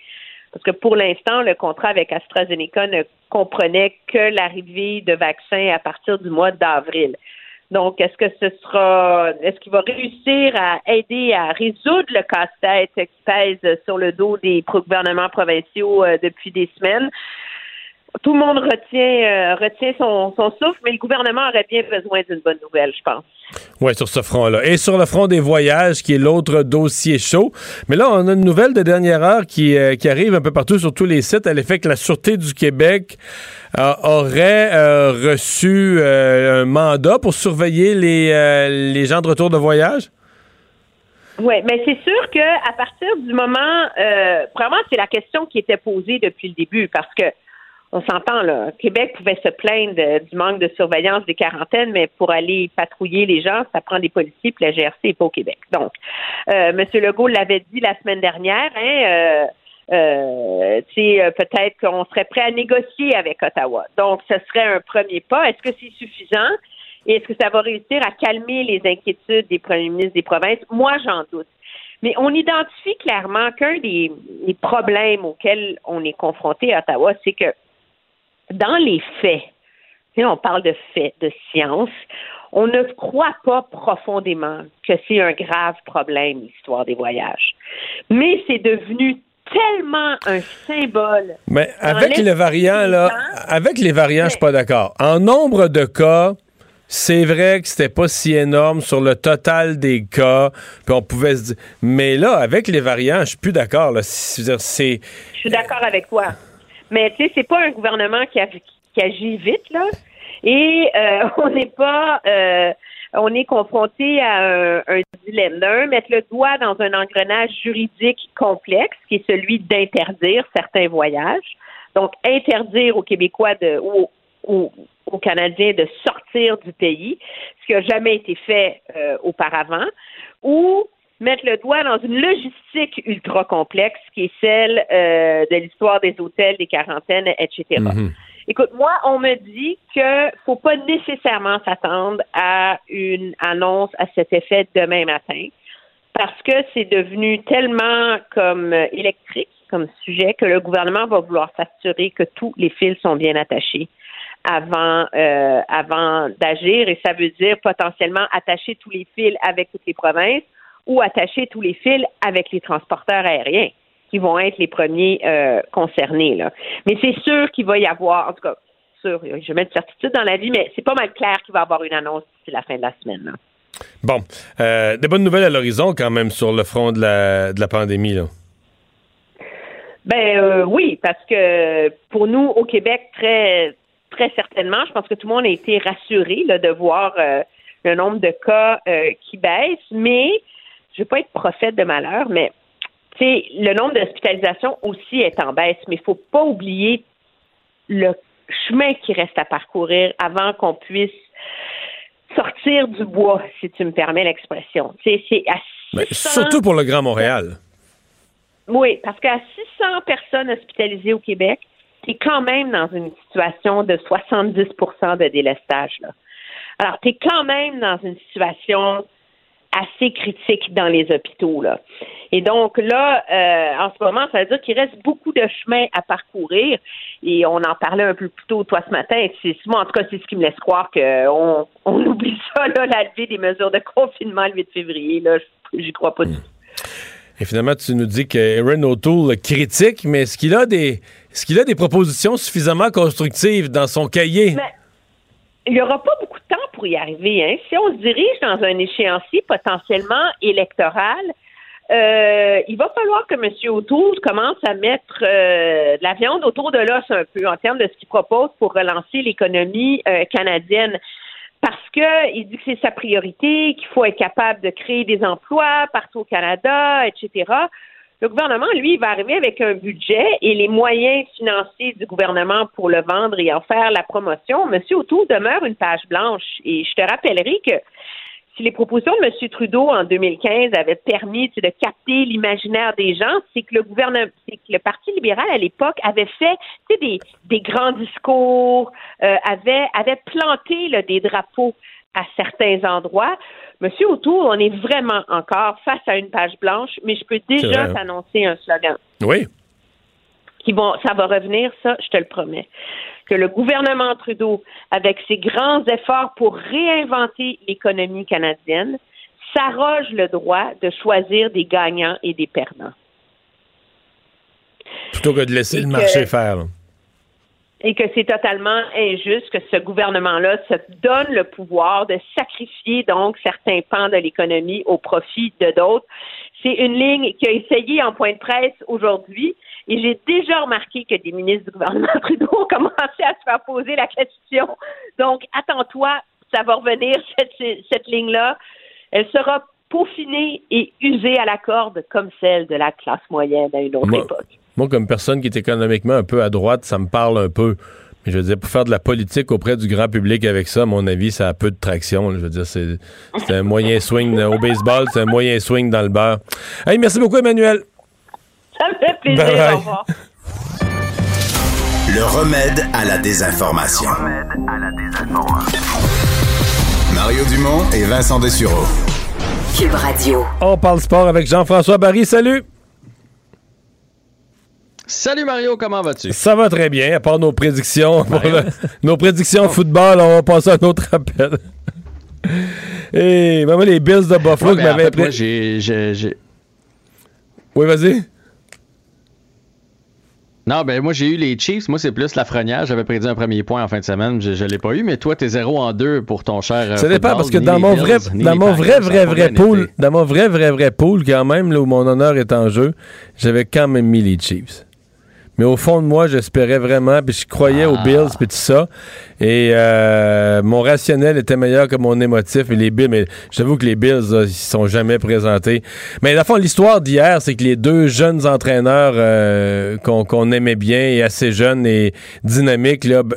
Parce que pour l'instant, le contrat avec AstraZeneca ne comprenait que l'arrivée de vaccins à partir du mois d'avril. Donc, est-ce que ce sera, est-ce qu'il va réussir à aider à résoudre le casse-tête qui pèse sur le dos des gouvernements provinciaux euh, depuis des semaines? Tout le monde retient, euh, retient son, son souffle, mais le gouvernement aurait bien besoin d'une bonne nouvelle, je pense. Oui, sur ce front-là. Et sur le front des voyages, qui est l'autre dossier chaud. Mais là, on a une nouvelle de dernière heure qui, euh, qui arrive un peu partout sur tous les sites à l'effet que la Sûreté du Québec euh, aurait reçu un mandat pour surveiller les, les gens de retour de voyage? Oui, mais c'est sûr que à partir du moment, euh, vraiment, c'est la question qui était posée depuis le début, parce que on s'entend là, Québec pouvait se plaindre du manque de surveillance des quarantaines, mais pour aller patrouiller les gens, ça prend des policiers, puis la GRC n'est pas au Québec. Donc, euh, M. Legault l'avait dit la semaine dernière, hein, euh, euh, euh, peut-être qu'on serait prêt à négocier avec Ottawa. Donc, ce serait un premier pas. Est-ce que c'est suffisant? Et est-ce que ça va réussir à calmer les inquiétudes des premiers ministres des provinces? Moi, j'en doute. Mais on identifie clairement qu'un des, des problèmes auxquels on est confronté à Ottawa, c'est que dans les faits, on parle de faits, de science, on ne croit pas profondément que c'est un grave problème, l'histoire des voyages. Mais c'est devenu tellement un symbole. Mais avec l'esprit le variant, des là, avec les variants, je suis pas d'accord. En nombre de cas, c'est vrai que c'était pas si énorme sur le total des cas, puis on pouvait se dire. Mais là, avec les variants, je suis plus d'accord. Je suis d'accord avec toi. Mais tu sais, c'est pas un gouvernement qui, agit vite, là. Et euh, on n'est pas euh, on est confronté à un, dilemme. D'un, mettre le doigt dans un engrenage juridique complexe, qui est celui d'interdire certains voyages. Donc, interdire aux Québécois de, ou aux, aux Canadiens de sortir du pays, ce qui n'a jamais été fait euh, auparavant, ou mettre le doigt dans une logistique ultra complexe qui est celle euh, de l'histoire des hôtels, des quarantaines, etc. Écoute, moi, on me dit que faut pas nécessairement s'attendre à une annonce à cet effet demain matin, parce que c'est devenu tellement comme euh, électrique comme sujet que le gouvernement va vouloir s'assurer que tous les fils sont bien attachés avant euh, avant d'agir et ça veut dire potentiellement attacher tous les fils avec toutes les provinces ou attacher tous les fils avec les transporteurs aériens qui vont être les premiers euh, concernés là. Mais c'est sûr qu'il va y avoir en tout cas sûr, je mets de certitude dans la vie mais c'est pas mal clair qu'il va y avoir une annonce d'ici la fin de la semaine. là. Bon. Euh, des bonnes nouvelles à l'horizon, quand même, sur le front de la, de la pandémie, là. Ben euh, oui, parce que pour nous au Québec, très très certainement, je pense que tout le monde a été rassuré là, de voir euh, le nombre de cas qui baisse, mais je ne veux pas être prophète de malheur, mais le nombre d'hospitalisations aussi est en baisse, mais il faut pas oublier le chemin qui reste à parcourir avant qu'on puisse sortir du bois, si tu me permets l'expression. C'est à Ben, 600 surtout pour le Grand Montréal. oui, parce qu'à 600 personnes hospitalisées au Québec, tu es quand même dans une situation de 70% de délestage. Là. Alors, tu es quand même dans une situation assez critique dans les hôpitaux. Là. Et donc là, euh, en ce moment, ça veut dire qu'il reste beaucoup de chemin à parcourir. Et on en parlait un peu plus tôt, toi, ce matin. C'est, moi, en tout cas, c'est ce qui me laisse croire qu'on on oublie ça, là, la levée des mesures de confinement le 8 février. Là. J'y crois pas du tout. Et finalement, tu nous dis que Aaron O'Toole critique, mais est-ce qu'il a des est-ce qu'il a des propositions suffisamment constructives dans son cahier? Il n'y aura pas beaucoup de temps pour y arriver. Hein. Si on se dirige dans un échéancier potentiellement électoral, euh, il va falloir que M. O'Toole commence à mettre euh, la viande autour de l'os un peu en termes de ce qu'il propose pour relancer l'économie euh, canadienne. Parce que il dit que c'est sa priorité, qu'il faut être capable de créer des emplois partout au Canada, etc. Le gouvernement, lui, il va arriver avec un budget et les moyens financiers du gouvernement pour le vendre et en faire la promotion. Monsieur O'Toole demeure une page blanche. Et je te rappellerai que si les propositions de M. Trudeau en 2015 avaient permis de capter l'imaginaire des gens, c'est que le gouvernement, c'est que le Parti libéral à l'époque avait fait des, grands discours, euh, avait, avait planté des drapeaux à certains endroits. Monsieur O'Toole, on est vraiment encore face à une page blanche, mais je peux déjà t'annoncer un slogan Oui. qui vont, ça va revenir, ça, je te le promets. Que le gouvernement Trudeau, avec ses grands efforts pour réinventer l'économie canadienne, s'arroge le droit de choisir des gagnants et des perdants. Plutôt que de laisser le que- marché faire. Et que c'est totalement injuste que ce gouvernement-là se donne le pouvoir de sacrifier donc certains pans de l'économie au profit de d'autres. C'est une ligne qui a essayé en point de presse aujourd'hui. Et j'ai déjà remarqué que des ministres du gouvernement Trudeau ont commencé à se faire poser la question. Donc, attends-toi, ça va revenir, cette, cette ligne-là. Elle sera peaufinée et usée à la corde comme celle de la classe moyenne à une autre Moi, époque. Moi, comme personne qui est économiquement un peu à droite, ça me parle un peu. Mais je veux dire, pour faire de la politique auprès du grand public avec ça, à mon avis, ça a peu de traction. là. Je veux dire, c'est c'est un moyen swing au baseball, c'est un moyen swing dans le beurre. Hey, merci beaucoup, Emmanuel. Ça me fait plaisir. Bye bye. Au revoir. Le remède à la désinformation. Mario Dumont et Vincent Dessureau. Cube Radio. On parle sport avec Jean-François Barry. Salut! Salut Mario, comment vas-tu? Ça va très bien, à part nos prédictions. pour le- nos prédictions football, on va passer à un autre appel. Et maman, les Bills de Buffalo Ouais, qui ben, en m'avaient fait, moi, appelé. j'ai- j'ai- j'ai- Oui, vas-y. Non, ben moi j'ai eu les Chiefs. Moi c'est plus Lafrenière. J'avais prédit un premier point en fin de semaine. Je, je l'ai pas eu, mais toi t'es 0 en 2 pour ton cher. euh, Ça dépend football, parce que dans mon vrai, dans mon vrai, vrai, vrai pool, été. dans mon vrai, vrai, vrai pool, quand même, là où mon honneur est en jeu, j'avais quand même mis les Chiefs. Mais au fond de moi, j'espérais vraiment, puis je croyais aux Bills, puis tout ça. Et euh, mon rationnel était meilleur que mon émotif. Et les Bills, mais j'avoue que les Bills, là, ils sont jamais présentés. Mais le fond, l'histoire d'hier, c'est que les deux jeunes entraîneurs euh, qu'on aimait bien et assez jeunes et dynamiques, là, ben,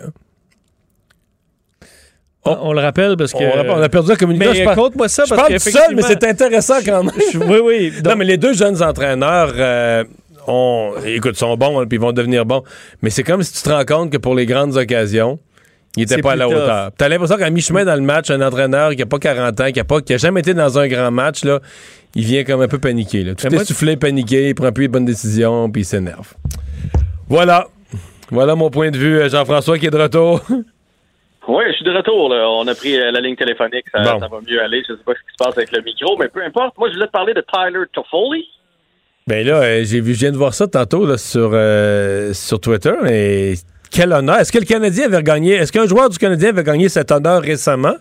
On, on le rappelle parce que. on, a perdu la communication. Mais Je parle- compte-moi ça je parce parle tout seul, mais c'est intéressant quand même. Je- oui, oui. non, mais les deux jeunes entraîneurs, euh, ont, écoute, sont bons, hein, puis ils vont devenir bons. Mais c'est comme si tu te rends compte que pour les grandes occasions, ils n'étaient C'est pas à la tough. hauteur. T'as l'impression qu'à mi-chemin dans le match, un entraîneur qui a pas 40 ans, qui a, pas, qui a jamais été dans un grand match, là, il vient comme un peu paniquer. Là. Tout essoufflé, paniqué, il prend plus les bonnes décisions, puis il s'énerve. Voilà. Voilà mon point de vue, euh, Jean-François qui est de retour. Oui, je suis de retour. Là. On a pris euh, la ligne téléphonique. Ça, Bon. ça va mieux aller. Je sais pas ce qui se passe avec le micro, mais peu importe. Moi, je voulais te parler de Tyler Toffoli. Ben là, euh, j'ai vu, je viens de voir ça tantôt là, sur, euh, sur Twitter. Et quel honneur. Est-ce que le Canadien avait gagné, est-ce qu'un joueur du Canadien avait gagné cet honneur récemment?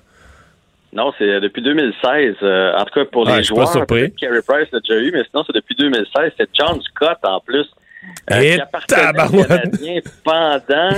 Non, c'est euh, depuis 2016. euh, en tout cas, pour Ah, les joueurs, Carey Price l'a déjà eu, mais sinon, c'est depuis 2016. C'est John Scott, en plus, euh, qui appartenait tabarouette. Canadiens pendant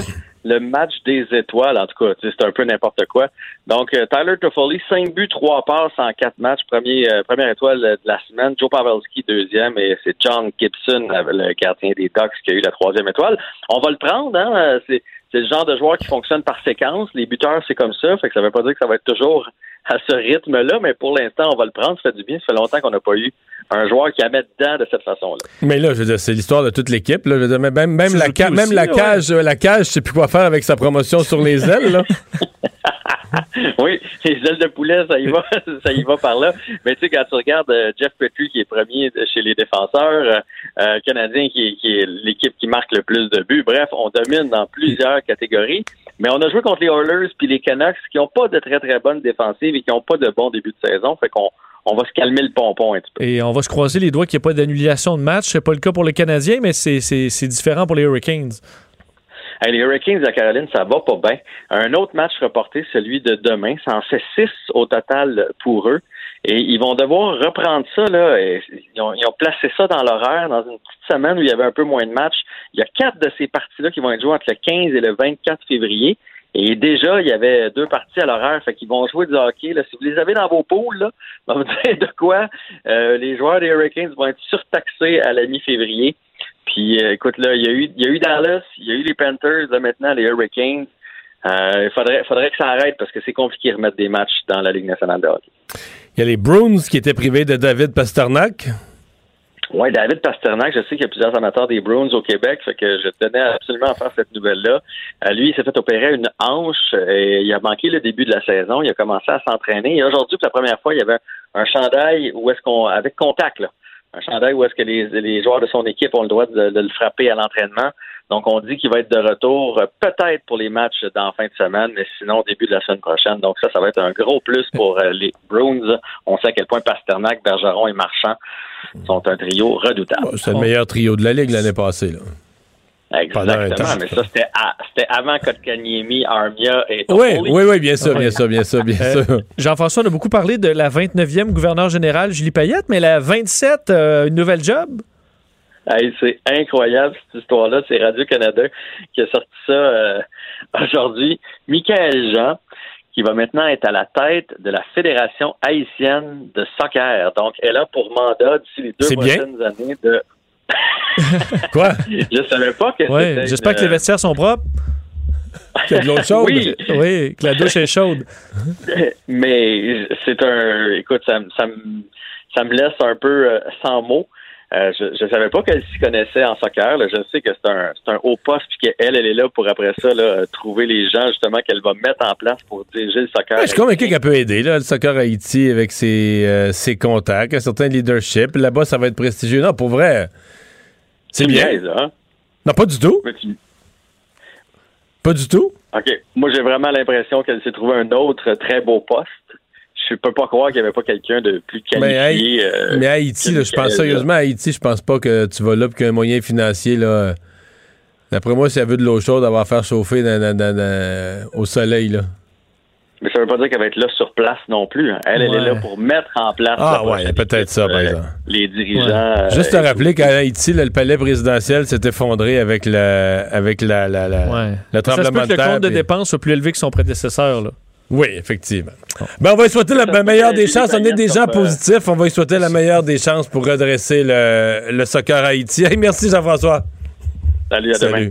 le match des étoiles. En tout cas, c'est un peu n'importe quoi. Donc, euh, Tyler Toffoli, 5 buts, 3 passes en 4 matchs. Premier, euh, première étoile euh, de la semaine. Joe Pavelski, deuxième. Et c'est John Gibson, le gardien des Ducks, qui a eu la troisième étoile. On va le prendre, hein? c'est le genre de joueur qui fonctionne par séquence. Les buteurs, c'est comme ça. Fait que ça veut pas dire que ça va être toujours à ce rythme-là, mais pour l'instant, on va le prendre. Ça fait du bien. Ça fait longtemps qu'on n'a pas eu un joueur qui a mis dedans de cette façon-là. Mais là, je veux dire, c'est l'histoire de toute l'équipe. là. Je veux dire, même même, même la, ca- tout même aussi, la ouais. cage, euh, la cage, je sais plus quoi faire avec sa promotion sur les ailes. Là. oui, les ailes de poulet, ça y va, ça y va par là. Mais tu sais, quand tu regardes euh, Jeff Petrie, qui est premier chez les défenseurs, euh, euh, Canadien, qui, est- qui est l'équipe qui marque le plus de buts. Bref, on domine dans plusieurs catégories. Mais on a joué contre les Oilers puis les Canucks, qui n'ont pas de très très bonnes défensives et qui n'ont pas de bons débuts de saison. Fait qu'on on va se calmer le pompon un petit peu. Et on va se croiser les doigts qu'il n'y ait pas d'annulation de match. C'est pas le cas pour les Canadiens, mais c'est- différent pour les Hurricanes. Hey, les Hurricanes de Caroline, ça va pas bien. Un autre match reporté, celui de demain, ça en fait six au total pour eux. Et ils vont devoir reprendre ça. Là. Ils, ont, ils ont placé ça dans l'horaire dans une petite semaine où il y avait un peu moins de matchs. Il y a quatre de ces parties-là qui vont être jouées entre le 15 et le 24 février. Et déjà, il y avait deux parties à l'horaire, fait qu'ils vont jouer du hockey. Là. Si vous les avez dans vos poules, là, vous de quoi euh, les joueurs des Hurricanes vont être surtaxés à la mi-février. Puis euh, écoute, là, il y a eu il y a eu Dallas, il y a eu les Panthers, là maintenant les Hurricanes. Euh, il faudrait, faudrait que ça arrête parce que c'est compliqué de remettre des matchs dans la Ligue nationale de hockey. Il y a les Bruins qui étaient privés de David Pasternak. Oui, David Pasternak, je sais qu'il y a plusieurs amateurs des Bruins au Québec, fait que je tenais absolument à faire cette nouvelle-là. Euh, lui, il s'est fait opérer une hanche et il a manqué le début de la saison. Il a commencé à s'entraîner et aujourd'hui, pour la première fois, il y avait un, un chandail où est-ce qu'on avec contact là. Un chandail où est-ce que les, les joueurs de son équipe ont le droit de, le frapper à l'entraînement. Donc, on dit qu'il va être de retour euh, peut-être pour les matchs la fin de semaine, mais sinon début de la semaine prochaine. Donc, ça, ça va être un gros plus pour euh, les Bruins. On sait à quel point Pasternak, Bergeron et Marchand sont un trio redoutable. C'est le meilleur trio de la Ligue l'année passée. Là. Exactement, mais ça, c'était avant Kotkaniemi, Armia et Oui, oui, oui, bien sûr, bien sûr, bien sûr, bien Euh, sûr. Jean-François, on a beaucoup parlé de la 29e gouverneure générale, Julie Payette, mais la 27, euh, une nouvelle job? Hey, c'est incroyable cette histoire-là. C'est Radio-Canada qui a sorti ça euh, aujourd'hui. Michael Jean, qui va maintenant être à la tête de la Fédération haïtienne de soccer. Donc, elle a pour mandat d'ici les deux bien. prochaines années de... Quoi? Je savais pas que Ouais, c'était j'espère une- que les vestiaires sont propres. Qu'il y a de l'eau chaude. Oui. Oui, que la douche est chaude. Mais c'est un... Écoute, ça, me- ça, me, ça me laisse un peu euh, sans mots. Euh, je ne savais pas qu'elle s'y connaissait en soccer. là. Je sais que c'est un, un haut poste puis qu'elle, elle est là pour après ça là, euh, trouver les gens justement qu'elle va mettre en place pour diriger le soccer. Ouais, je suis convaincu qu'elle peut aider, là, le soccer Haïti, avec ses, euh, ses contacts, un certain leadership. Là-bas, ça va être prestigieux. Non, pour vrai, c'est bien. niaises, hein? Non, pas du tout. Mais tu- Pas du tout. OK. Moi, j'ai vraiment l'impression qu'elle s'est trouvé un autre très beau poste. Je peux pas croire qu'il n'y avait pas quelqu'un de plus Mais, qualifié. Euh, mais Haïti, que là, je pense sérieusement, à Haïti, je pense pas que tu vas là pour qu'un moyen financier, là. D'après moi, si elle veut de l'eau chaude, elle va faire chauffer dans- dans- dans- dans- au soleil, là. Mais ça veut pas dire qu'elle va être là sur place non plus. hein. Elle, elle est là pour mettre en place Ah, la ouais, peut-être ça, par euh, exemple. les dirigeants. euh, Juste te et rappeler qu'à Haïti, là, le palais présidentiel s'est effondré avec, le, avec la, la, la- Ouais. le Ça se peut tremblement que de le terre. compte de dépenses soit plus élevé que son prédécesseur. Là. Oui, effectivement. Ben, on va lui souhaiter la Ça, meilleure des chances. On est des gens euh, positifs. On va lui souhaiter la meilleure des chances pour redresser le, le soccer à Haïti. Hey, merci, Jean-François. Salut, à demain.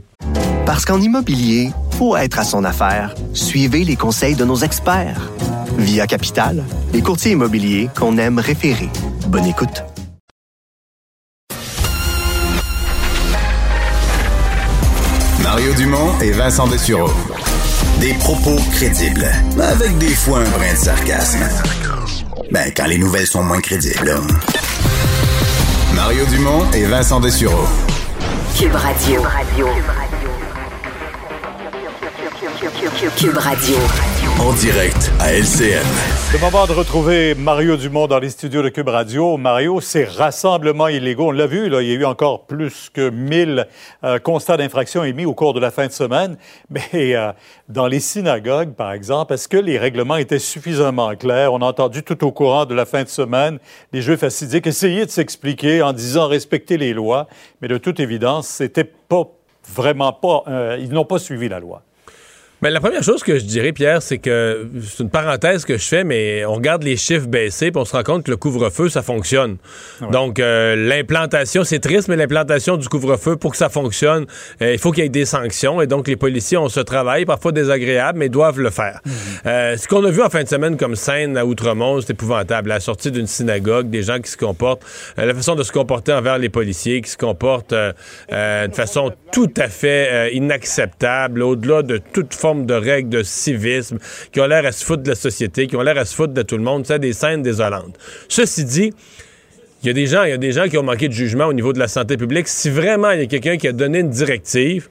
Parce qu'en immobilier, faut être à son affaire. Suivez les conseils de nos experts. Via Capital, les courtiers immobiliers qu'on aime référer. Bonne écoute. Mario Dumont et Vincent Dessureau. Des propos crédibles, avec des fois un brin de sarcasme. Ben, quand les nouvelles sont moins crédibles. là. Mario Dumont et Vincent Dessureau. Cube Radio. Radio. En direct à LCN. C'est le moment de retrouver Mario Dumont dans les studios de Cube Radio. Mario, ces rassemblements illégaux, on l'a vu, là, il y a eu encore plus que 1000 euh, constats d'infraction émis au cours de la fin de semaine. Mais euh, dans les synagogues, par exemple, est-ce que les règlements étaient suffisamment clairs? On a entendu tout au courant de la fin de semaine les Juifs assidiques essayer de s'expliquer en disant respecter les lois. Mais de toute évidence, c'était pas vraiment pas... euh, ils n'ont pas suivi la loi. Ben, la première chose que je dirais, Pierre, c'est que c'est une parenthèse que je fais, mais on regarde les chiffres baisser, puis on se rend compte que le couvre-feu, ça fonctionne. Donc, euh, l'implantation, c'est triste, mais l'implantation du couvre-feu, pour que ça fonctionne, euh, il faut qu'il y ait des sanctions. Et donc, les policiers ont ce travail, parfois désagréable, mais doivent le faire. Euh, ce qu'on a vu en fin de semaine comme scène à Outremont, c'est épouvantable. La sortie d'une synagogue, des gens qui se comportent, la façon de se comporter envers les policiers, qui se comportent de façon tout à fait inacceptable, au-delà de toute forme de règles de civisme, qui ont l'air à se foutre de la société, qui ont l'air à se foutre de tout le monde. C'est des scènes désolantes. Ceci dit, il y a des gens, il y a des gens qui ont manqué de jugement au niveau de la santé publique. Si vraiment il y a quelqu'un qui a donné une directive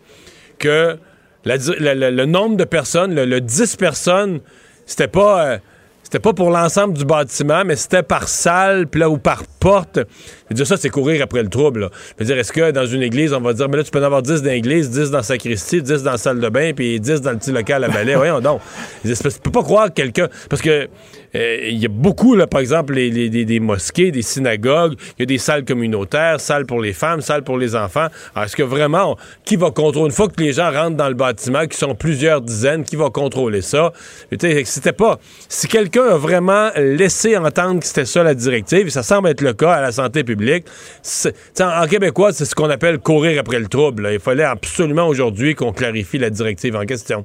que le nombre de personnes, le, le 10 personnes, c'était pas euh, c'était pas pour l'ensemble du bâtiment, mais c'était par salle, puis là, ou par porte. Je veux dire, ça, c'est courir après le trouble. là. Je veux dire, est-ce que dans une église, on va dire, mais là, tu peux en avoir 10 dans l'église, 10 dans la sacristie, 10 dans la salle de bain, puis 10 dans le petit local à balai? Voyons donc. Je peux pas croire que quelqu'un... Parce que euh, il y a beaucoup, là, par exemple, les, les- des- des mosquées, des synagogues, il y a des salles communautaires, salles pour les femmes, salles pour les enfants. Est-ce que vraiment, qui va contrôler, une fois que les gens rentrent dans le bâtiment, qui sont plusieurs dizaines, qui va contrôler ça? C'était pas... Si quelqu'un a vraiment laissé entendre que c'était ça la directive, et ça semble être le cas à la santé publique, en, en québécois, c'est ce qu'on appelle courir après le trouble. là. Il fallait absolument aujourd'hui qu'on clarifie la directive en question.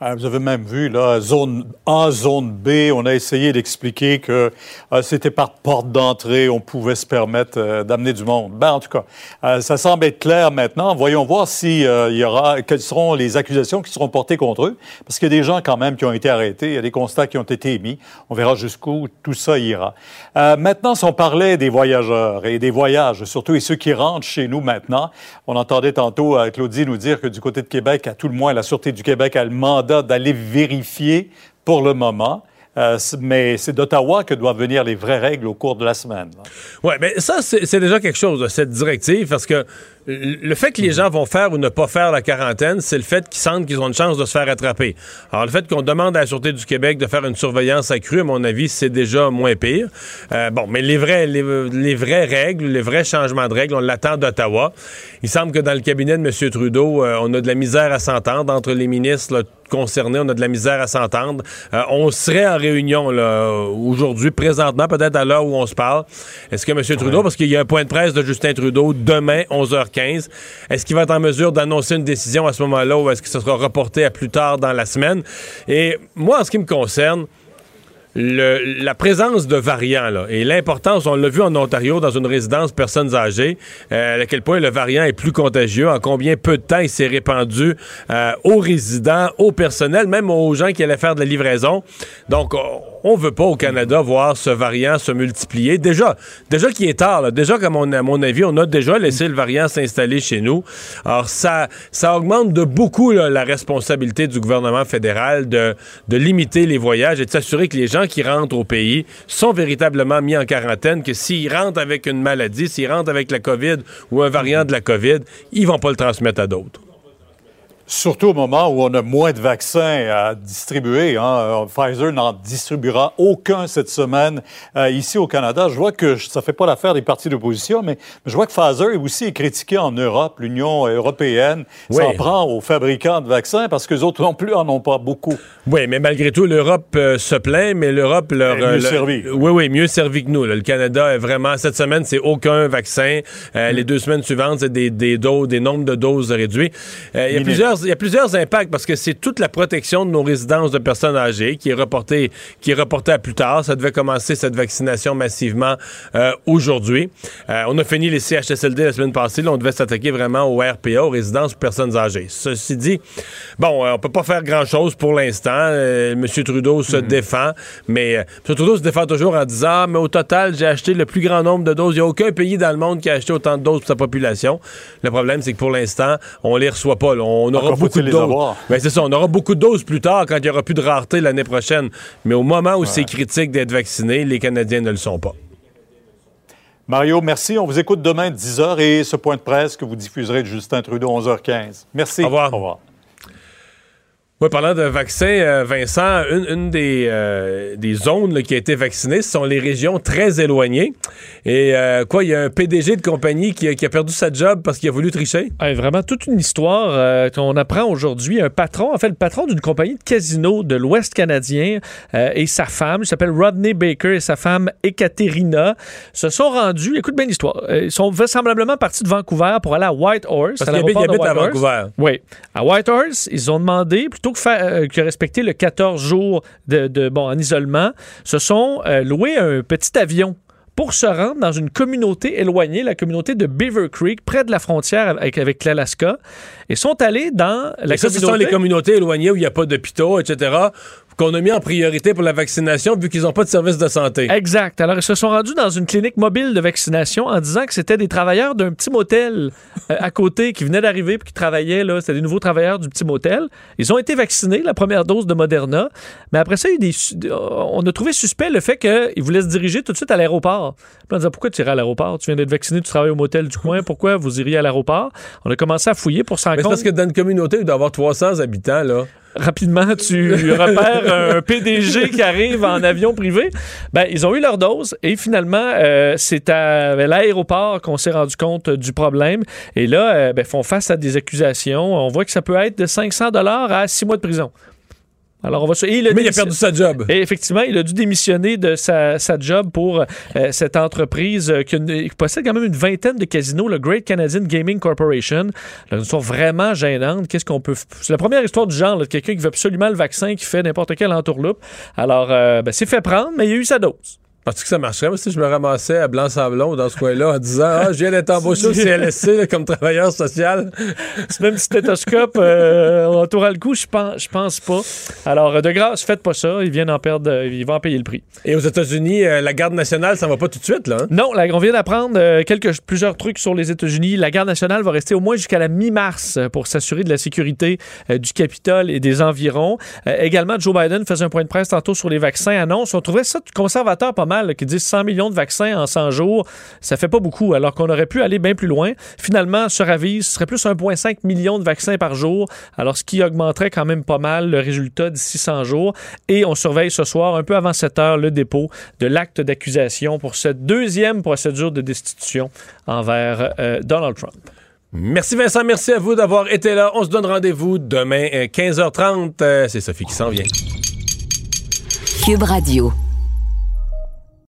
Ah, Vous avez même vu, là, zone A, zone B, on a essayé d'expliquer que euh, c'était par porte d'entrée, on pouvait se permettre euh, d'amener du monde. Ben, en tout cas, euh, ça semble être clair maintenant. Voyons voir si il y aura, quelles seront les accusations qui seront portées contre eux, parce qu'il y a des gens quand même qui ont été arrêtés, il y a des constats qui ont été émis. On verra jusqu'où tout ça ira. Maintenant, si on parlait des voyageurs et des voyages, surtout et ceux qui rentrent chez nous maintenant, on entendait tantôt Claudie nous dire que du côté de Québec, à tout le moins, la Sûreté du Québec a le d'aller vérifier pour le moment. Euh, mais c'est d'Ottawa que doivent venir les vraies règles au cours de la semaine. Oui, mais ça, c'est déjà quelque chose, cette directive, parce que le fait que les gens vont faire ou ne pas faire la quarantaine, c'est le fait qu'ils sentent qu'ils ont une chance de se faire attraper. Alors, le fait qu'on demande à la Sûreté du Québec de faire une surveillance accrue, à mon avis, c'est déjà moins pire. Euh, bon, mais les, vrais, les, les vraies règles, les vrais changements de règles, on l'attend d'Ottawa. Il semble que dans le cabinet de M. Trudeau, euh, on a de la misère à s'entendre entre les ministres là, concernés, on a de la misère à s'entendre. Euh, on serait en réunion là, aujourd'hui, présentement, peut-être à l'heure où on se parle. Est-ce que M. Trudeau, parce qu'il y a un point de presse de Justin Trudeau demain, 11h15, est-ce qu'il va être en mesure d'annoncer une décision à ce moment-là ou est-ce que ce sera reporté à plus tard dans la semaine? Et moi, en ce qui me concerne, la présence de variants et l'importance, on l'a vu en Ontario dans une résidence personnes âgées, euh, à quel point le variant est plus contagieux, en combien peu de temps il s'est répandu euh, aux résidents, au personnel, même aux gens qui allaient faire de la livraison. Donc, on- on veut pas au Canada voir ce variant se multiplier. Déjà, déjà qu'il est tard, là, déjà mon, à mon avis, on a déjà laissé le variant s'installer chez nous. Alors, ça, augmente de beaucoup la responsabilité du gouvernement fédéral de, de limiter les voyages et de s'assurer que les gens qui rentrent au pays sont véritablement mis en quarantaine, que s'ils rentrent avec une maladie, s'ils rentrent avec la COVID ou un variant de la COVID, ils vont pas le transmettre à d'autres. Surtout au moment où on a moins de vaccins à distribuer. hein. Euh, Pfizer n'en distribuera aucun cette semaine euh, ici au Canada. Je vois que ça fait pas l'affaire des partis d'opposition, mais, je vois que Pfizer est aussi critiqué en Europe. L'Union européenne s'en prend aux fabricants de vaccins parce que les autres non plus en ont pas beaucoup. Oui, mais malgré tout, l'Europe euh, se plaint, mais l'Europe leur est mieux euh, le- servie. Oui, oui, mieux servi que nous. là. Le Canada est vraiment cette semaine, c'est aucun vaccin. Euh, Les deux semaines suivantes, c'est des, des doses, des nombres de doses réduits. Euh, Il y a Minime. Plusieurs, il y a plusieurs impacts parce que c'est toute la protection de nos résidences de personnes âgées qui est reportée, qui est reportée à plus tard. Ça devait commencer cette vaccination massivement euh, aujourd'hui. Euh, on a fini les CHSLD la semaine passée. Là, on devait s'attaquer vraiment au RPA, aux résidences pour personnes âgées. Ceci dit, bon, euh, on peut pas faire grand-chose pour l'instant. Euh, M. Trudeau se défend, mais euh, M. Trudeau se défend toujours en disant, Ah, mais au total, j'ai acheté le plus grand nombre de doses. Il n'y a aucun pays dans le monde qui a acheté autant de doses pour sa population. Le problème, c'est que pour l'instant, on les reçoit pas. là. On aura beaucoup de doses. Ben, c'est ça, on aura beaucoup de doses plus tard quand il y aura plus de rareté l'année prochaine. Mais au moment où c'est critique d'être vacciné, les Canadiens ne le sont pas. Mario, merci. On vous écoute demain 10h et ce point de presse que vous diffuserez de Justin Trudeau 11h15. Merci. Au revoir. Au revoir. Oui, parlant de vaccins, euh, Vincent, une, une des, euh, des zones là, qui a été vaccinée, ce sont les régions très éloignées. Et euh, quoi, il y a un PDG de compagnie qui a, qui a perdu sa job parce qu'il a voulu tricher? Ouais, vraiment toute une histoire qu'on apprend aujourd'hui. Un patron, en fait, le patron d'une compagnie de casino de l'Ouest canadien et sa femme, il s'appelle Rodney Baker et sa femme Ekaterina, se sont rendus, écoute bien l'histoire, ils sont vraisemblablement partis de Vancouver pour aller à Whitehorse. Parce à qu'il habite- l'aéroport il de habite à. Vancouver. Oui. À Whitehorse, ils ont demandé, plutôt que, faire, euh, que respecter le 14 jours de, de- bon, en isolement, se sont euh, loués un petit avion pour se rendre dans une communauté éloignée, la communauté de Beaver Creek, près de la frontière avec, avec l'Alaska, et sont allés dans la Et ça, ce sont les communautés éloignées où il n'y a pas d'hôpitaux, etc., qu'on a mis en priorité pour la vaccination vu qu'ils n'ont pas de service de santé. Exact. Alors, ils se sont rendus dans une clinique mobile de vaccination en disant que c'était des travailleurs d'un petit motel euh, à côté qui venaient d'arriver et qui travaillaient. là. C'était des nouveaux travailleurs du petit motel. Ils ont été vaccinés, la première dose de Moderna. Mais après ça, il y a eu des su- on a trouvé suspect le fait qu'ils voulaient se diriger tout de suite à l'aéroport. Puis on disait, pourquoi tu irais à l'aéroport? Tu viens d'être vacciné, tu travailles au motel du coin. Pourquoi vous iriez à l'aéroport? On a commencé à fouiller pour s'en compte. parce que dans une communauté où il doit y avoir 300 habitants, là. Rapidement tu repères un PDG qui arrive en avion privé. Ben, ils ont eu leur dose et finalement, euh, c'est à l'aéroport qu'on s'est rendu compte du problème. Et là, euh, ben, font face à des accusations. On voit que ça peut être de 500 dollars à 6 mois de prison. Alors, on va... et Mais il a perdu sa job. et effectivement, il a dû démissionner de sa, sa job pour euh, cette entreprise euh, qui, a possède quand même une vingtaine de casinos, le Great Canadian Gaming Corporation. Là, une histoire vraiment gênante. Qu'est-ce qu'on peut. C'est la première histoire du genre, là, de quelqu'un qui veut absolument le vaccin, qui fait n'importe quelle entourloupe. Alors, euh, ben, c'est fait prendre, mais il a eu sa dose. Penses-tu que ça marcherait moi, si je me ramassais à Blanc-Sablon dans ce coin-là en disant Ah, je viens d'être embauché au CLSC là, comme travailleur social? C'est même stéthoscope, euh, on t'aura le coup, je pense, je pense pas. Alors, euh, de grâce, faites pas ça. Ils viennent en perdre, euh, ils vont en payer le prix. Et aux États-Unis, euh, la garde nationale, ça va pas tout de suite, là. hein? Non, là, on vient d'apprendre quelques, plusieurs trucs sur les États-Unis. La garde nationale va rester au moins jusqu'à la mi-mars pour s'assurer de la sécurité du Capitole et des environs. Également, Joe Biden faisait un point de presse tantôt sur les vaccins. Annonce, on trouvait ça conservateur pas mal, qui disent 100 millions de vaccins en 100 jours. Ça fait pas beaucoup, alors qu'on aurait pu aller bien plus loin. Finalement, se ravise, ce serait plus 1,5 million de vaccins par jour, alors ce qui augmenterait quand même pas mal le résultat d'ici 100 jours. Et on surveille ce soir, un peu avant 7 heures, le dépôt de l'acte d'accusation pour cette deuxième procédure de destitution envers euh, Donald Trump. Merci Vincent, merci à vous d'avoir été là. On se donne rendez-vous demain euh, 15h30. Euh, C'est Sophie qui s'en vient. Cube Radio.